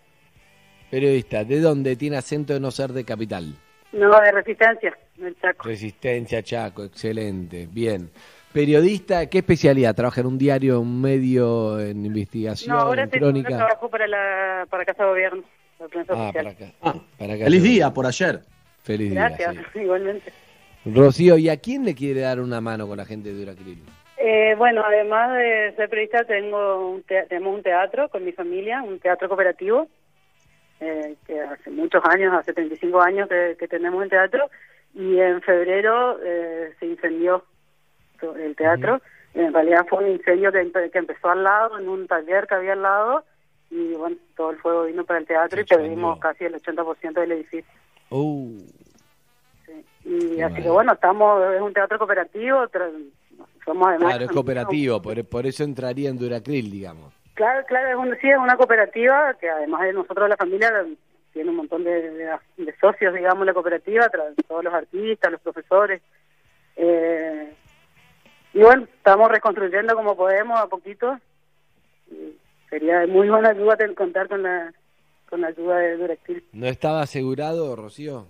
Periodista. ¿De dónde tiene acento de no ser de capital? no de resistencia, del Chaco. Resistencia, Chaco, excelente, bien. Periodista, ¿qué especialidad? ¿Trabaja en un diario, un medio, en investigación, No, ahora en crónica? trabajo para la para Casa de Gobierno, la prensa Ah, oficial. para acá. para acá. Feliz día por ayer. Feliz día, Gracias, sí. igualmente. Rocío, ¿y a quién le quiere dar una mano con la gente de Duracril? Eh, bueno, además de ser periodista, tengo un te- tenemos un teatro con mi familia, un teatro cooperativo, eh, que hace muchos años, hace 35 años que, que tenemos el teatro, y en febrero eh, se incendió el teatro. En realidad fue un incendio que, empe- que empezó al lado, en un taller que había al lado, y bueno, todo el fuego vino para el teatro y perdimos casi el 80% del edificio. Uh, Y así que bueno, estamos, es un teatro cooperativo, somos además... claro, es cooperativo, por, por eso entraría en Duracril, digamos. Claro, claro, es un, sí, es una cooperativa que además de nosotros, la familia, tiene un montón de, de- de socios, digamos, la cooperativa, todos los artistas, los profesores. Eh, y bueno, estamos reconstruyendo como podemos a poquito. Y sería de muy buena ayuda contar con la, con la ayuda de Duractil. ¿No estaba asegurado, Rocío?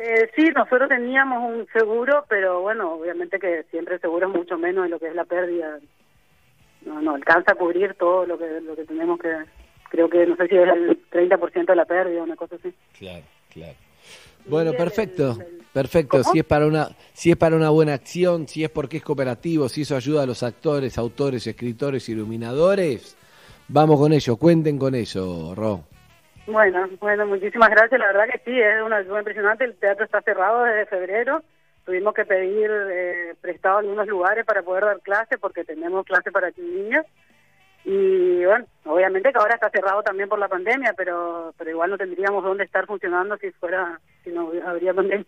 Eh, sí, nosotros teníamos un seguro, pero bueno, obviamente que siempre el seguro es mucho menos de lo que es la pérdida. No, no alcanza a cubrir todo lo que lo que tenemos que. Creo que no sé si es el 30% de la pérdida, una cosa así. Claro, claro. Bueno, perfecto, perfecto. Si es para una, si es para una buena acción, si es porque es cooperativo, si eso ayuda a los actores, autores, escritores, iluminadores, vamos con ello. Cuenten con eso, Ro. Bueno, bueno, muchísimas gracias. La verdad que sí, es una ayuda impresionante. El teatro está cerrado desde febrero. Tuvimos que pedir eh, prestado algunos lugares para poder dar clases porque tenemos clases para niños. Y bueno, obviamente que ahora está cerrado también por la pandemia, pero pero igual no tendríamos dónde estar funcionando si fuera si no habría pandemia.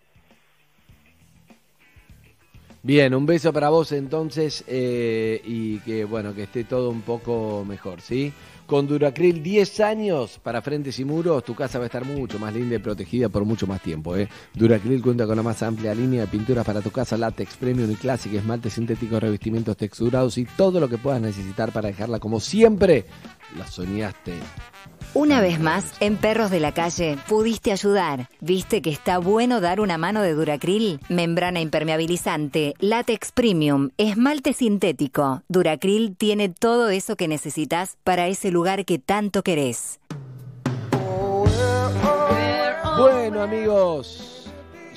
Bien, un beso para vos entonces eh, y que bueno que esté todo un poco mejor, ¿sí? Con Duracril 10 años para frentes y muros, tu casa va a estar mucho más linda y protegida por mucho más tiempo. ¿eh? Duracril cuenta con la más amplia línea de pinturas para tu casa, látex, premium y clásica, esmalte sintético, revestimientos texturados y todo lo que puedas necesitar para dejarla como siempre la soñaste. Una vez más, en Perros de la Calle, pudiste ayudar. ¿Viste que está bueno dar una mano de Duracril? Membrana impermeabilizante, látex premium, esmalte sintético. Duracril tiene todo eso que necesitas para ese lugar que tanto querés. Bueno amigos,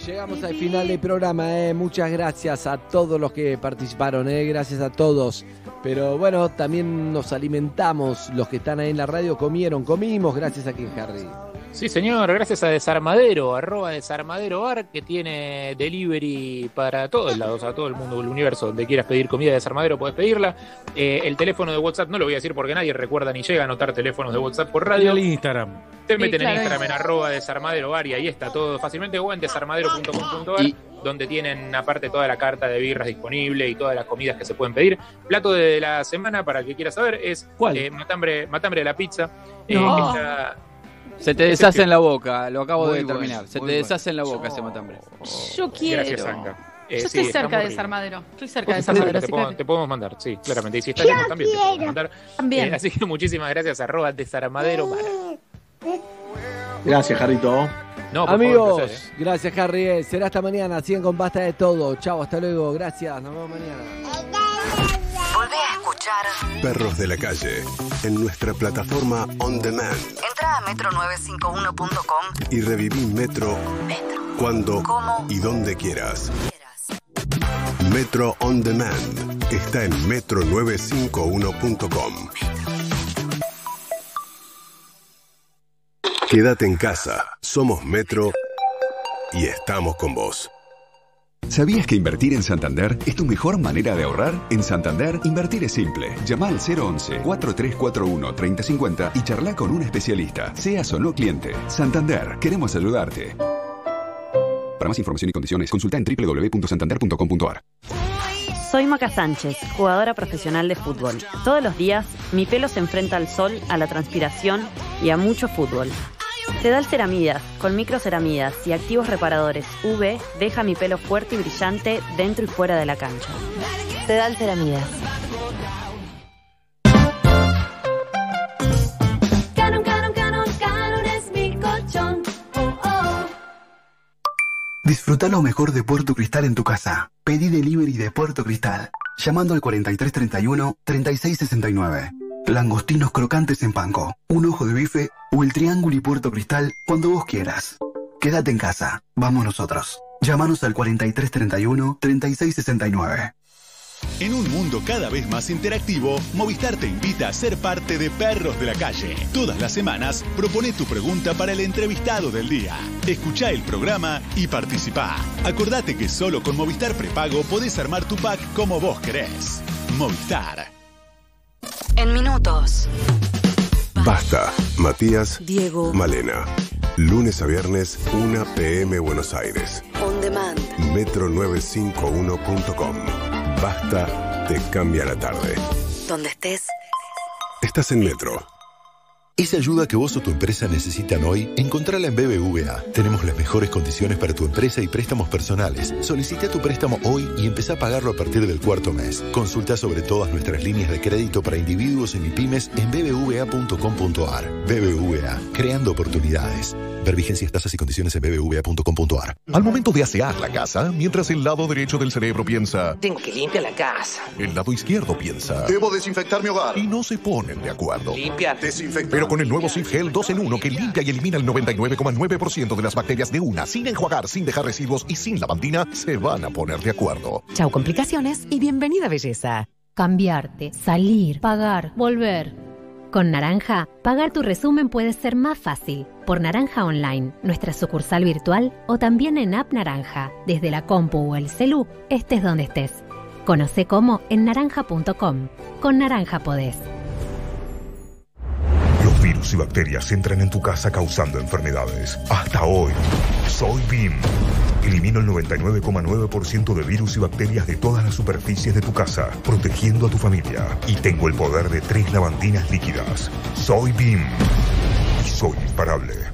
Llegamos al final del programa, eh. muchas gracias a todos los que participaron, eh. gracias a todos. Pero bueno, también nos alimentamos, los que están ahí en la radio comieron, comimos, gracias a quien Harry. Sí, señor, gracias a Desarmadero, arroba Desarmadero Bar, que tiene delivery para todos lados, a todo el mundo del universo. Donde quieras pedir comida de Desarmadero, puedes pedirla. Eh, el teléfono de WhatsApp no lo voy a decir porque nadie recuerda ni llega a anotar teléfonos de WhatsApp por radio. el Instagram. Te Sí, meten claro. en Instagram en arroba Desarmadero Bar y ahí está todo fácilmente. O en desarmadero.com.ar, donde tienen aparte toda la carta de birras disponible y todas las comidas que se pueden pedir. Plato de la semana, para el que quiera saber, es eh, matambre, matambre de la pizza. eh, No. que está- Se te deshace en la boca, lo acabo Muy de bueno, terminar. Se te bueno. deshace en la boca ese matambre. Yo quiero. Gracias, Anka. Eh, Yo estoy cerca de. Desarmadero. Estoy cerca de Desarmadero. te podemos mandar, sí, claramente. Y si estás lejos también te podemos mandar. También. Eh, así que muchísimas gracias, arroba Desarmadero Bar. Gracias, Jarrito. No, por Amigos, favor, placer, eh. gracias Harry. eh. Será hasta mañana. Sigan con basta de todo. Chao, hasta luego. Gracias. Nos vemos mañana. Escuchar. Perros de la calle, en nuestra plataforma On Demand. Entra a metro951.com. Y reviví Metro, cuando ¿Cómo? y donde quieras. Metro On Demand está en metro951.com. Quédate en casa, somos Metro y estamos con vos. ¿Sabías que invertir en Santander es tu mejor manera de ahorrar? En Santander, invertir es simple. Llama al 011-4341-3050 y charla con un especialista, seas o no cliente. Santander, queremos ayudarte. Para más información y condiciones, consulta en www.santander.com.ar. Soy Maca Sánchez, jugadora profesional de fútbol. Todos los días mi pelo se enfrenta al sol, a la transpiración y a mucho fútbol. Sedal Ceramidas, con microceramidas y activos reparadores UV, deja mi pelo fuerte y brillante dentro y fuera de la cancha. Sedal Ceramidas. Canon, canon, canon, canon es mi colchón. Oh, oh. Disfruta lo mejor de Puerto Cristal en tu casa. Pedí delivery de Puerto Cristal. Llamando al 4331-3669. Langostinos crocantes en panco, un ojo de bife o el triángulo y Puerto Cristal cuando vos quieras. Quédate en casa. Vamos nosotros. Llámanos al 4331-3669. En un mundo cada vez más interactivo, Movistar te invita a ser parte de Perros de la Calle. Todas las semanas, propone tu pregunta para el entrevistado del día. Escucha el programa y participa. Acordate que solo con Movistar Prepago podés armar tu pack como vos querés. Movistar. En minutos. Basta, Matías, Diego. Malena. Lunes a viernes, 1 pm Buenos Aires. On demand. Metro951.com. Basta, te cambia la tarde. Donde estés. Estás en Metro. Esa ayuda que vos o tu empresa necesitan hoy, encontrala en BBVA. Tenemos las mejores condiciones para tu empresa y préstamos personales. Solicita tu préstamo hoy y empezá a pagarlo a partir del cuarto mes. Consulta sobre todas nuestras líneas de crédito para individuos y pymes en bbva.com.ar. BBVA, creando oportunidades. Ver vigencias, tasas y condiciones en bbva.com.ar. Al momento de asear la casa, mientras el lado derecho del cerebro piensa, Tengo que limpiar la casa. el lado izquierdo piensa, Debo desinfectar mi hogar. Y no se ponen de acuerdo. Limpiar. Pero con el nuevo Sif Gel 2 en 1 que limpia y elimina el 99,9% de las bacterias de una, sin enjuagar, sin dejar residuos y sin lavandina, se van a poner de acuerdo. Chau complicaciones y bienvenida belleza. Cambiarte, salir, pagar, volver. Con Naranja, pagar tu resumen puede ser más fácil. Por Naranja Online, nuestra sucursal virtual o también en App Naranja, desde la compu o el celu, estés donde estés. Conoce cómo en naranja.com. Con Naranja podés. Virus y bacterias entran en tu casa causando enfermedades. Hasta hoy, soy BIM. Elimino el 99,9% de virus y bacterias de todas las superficies de tu casa, protegiendo a tu familia. Y tengo el poder de tres lavandinas líquidas. Soy BIM. Y soy imparable.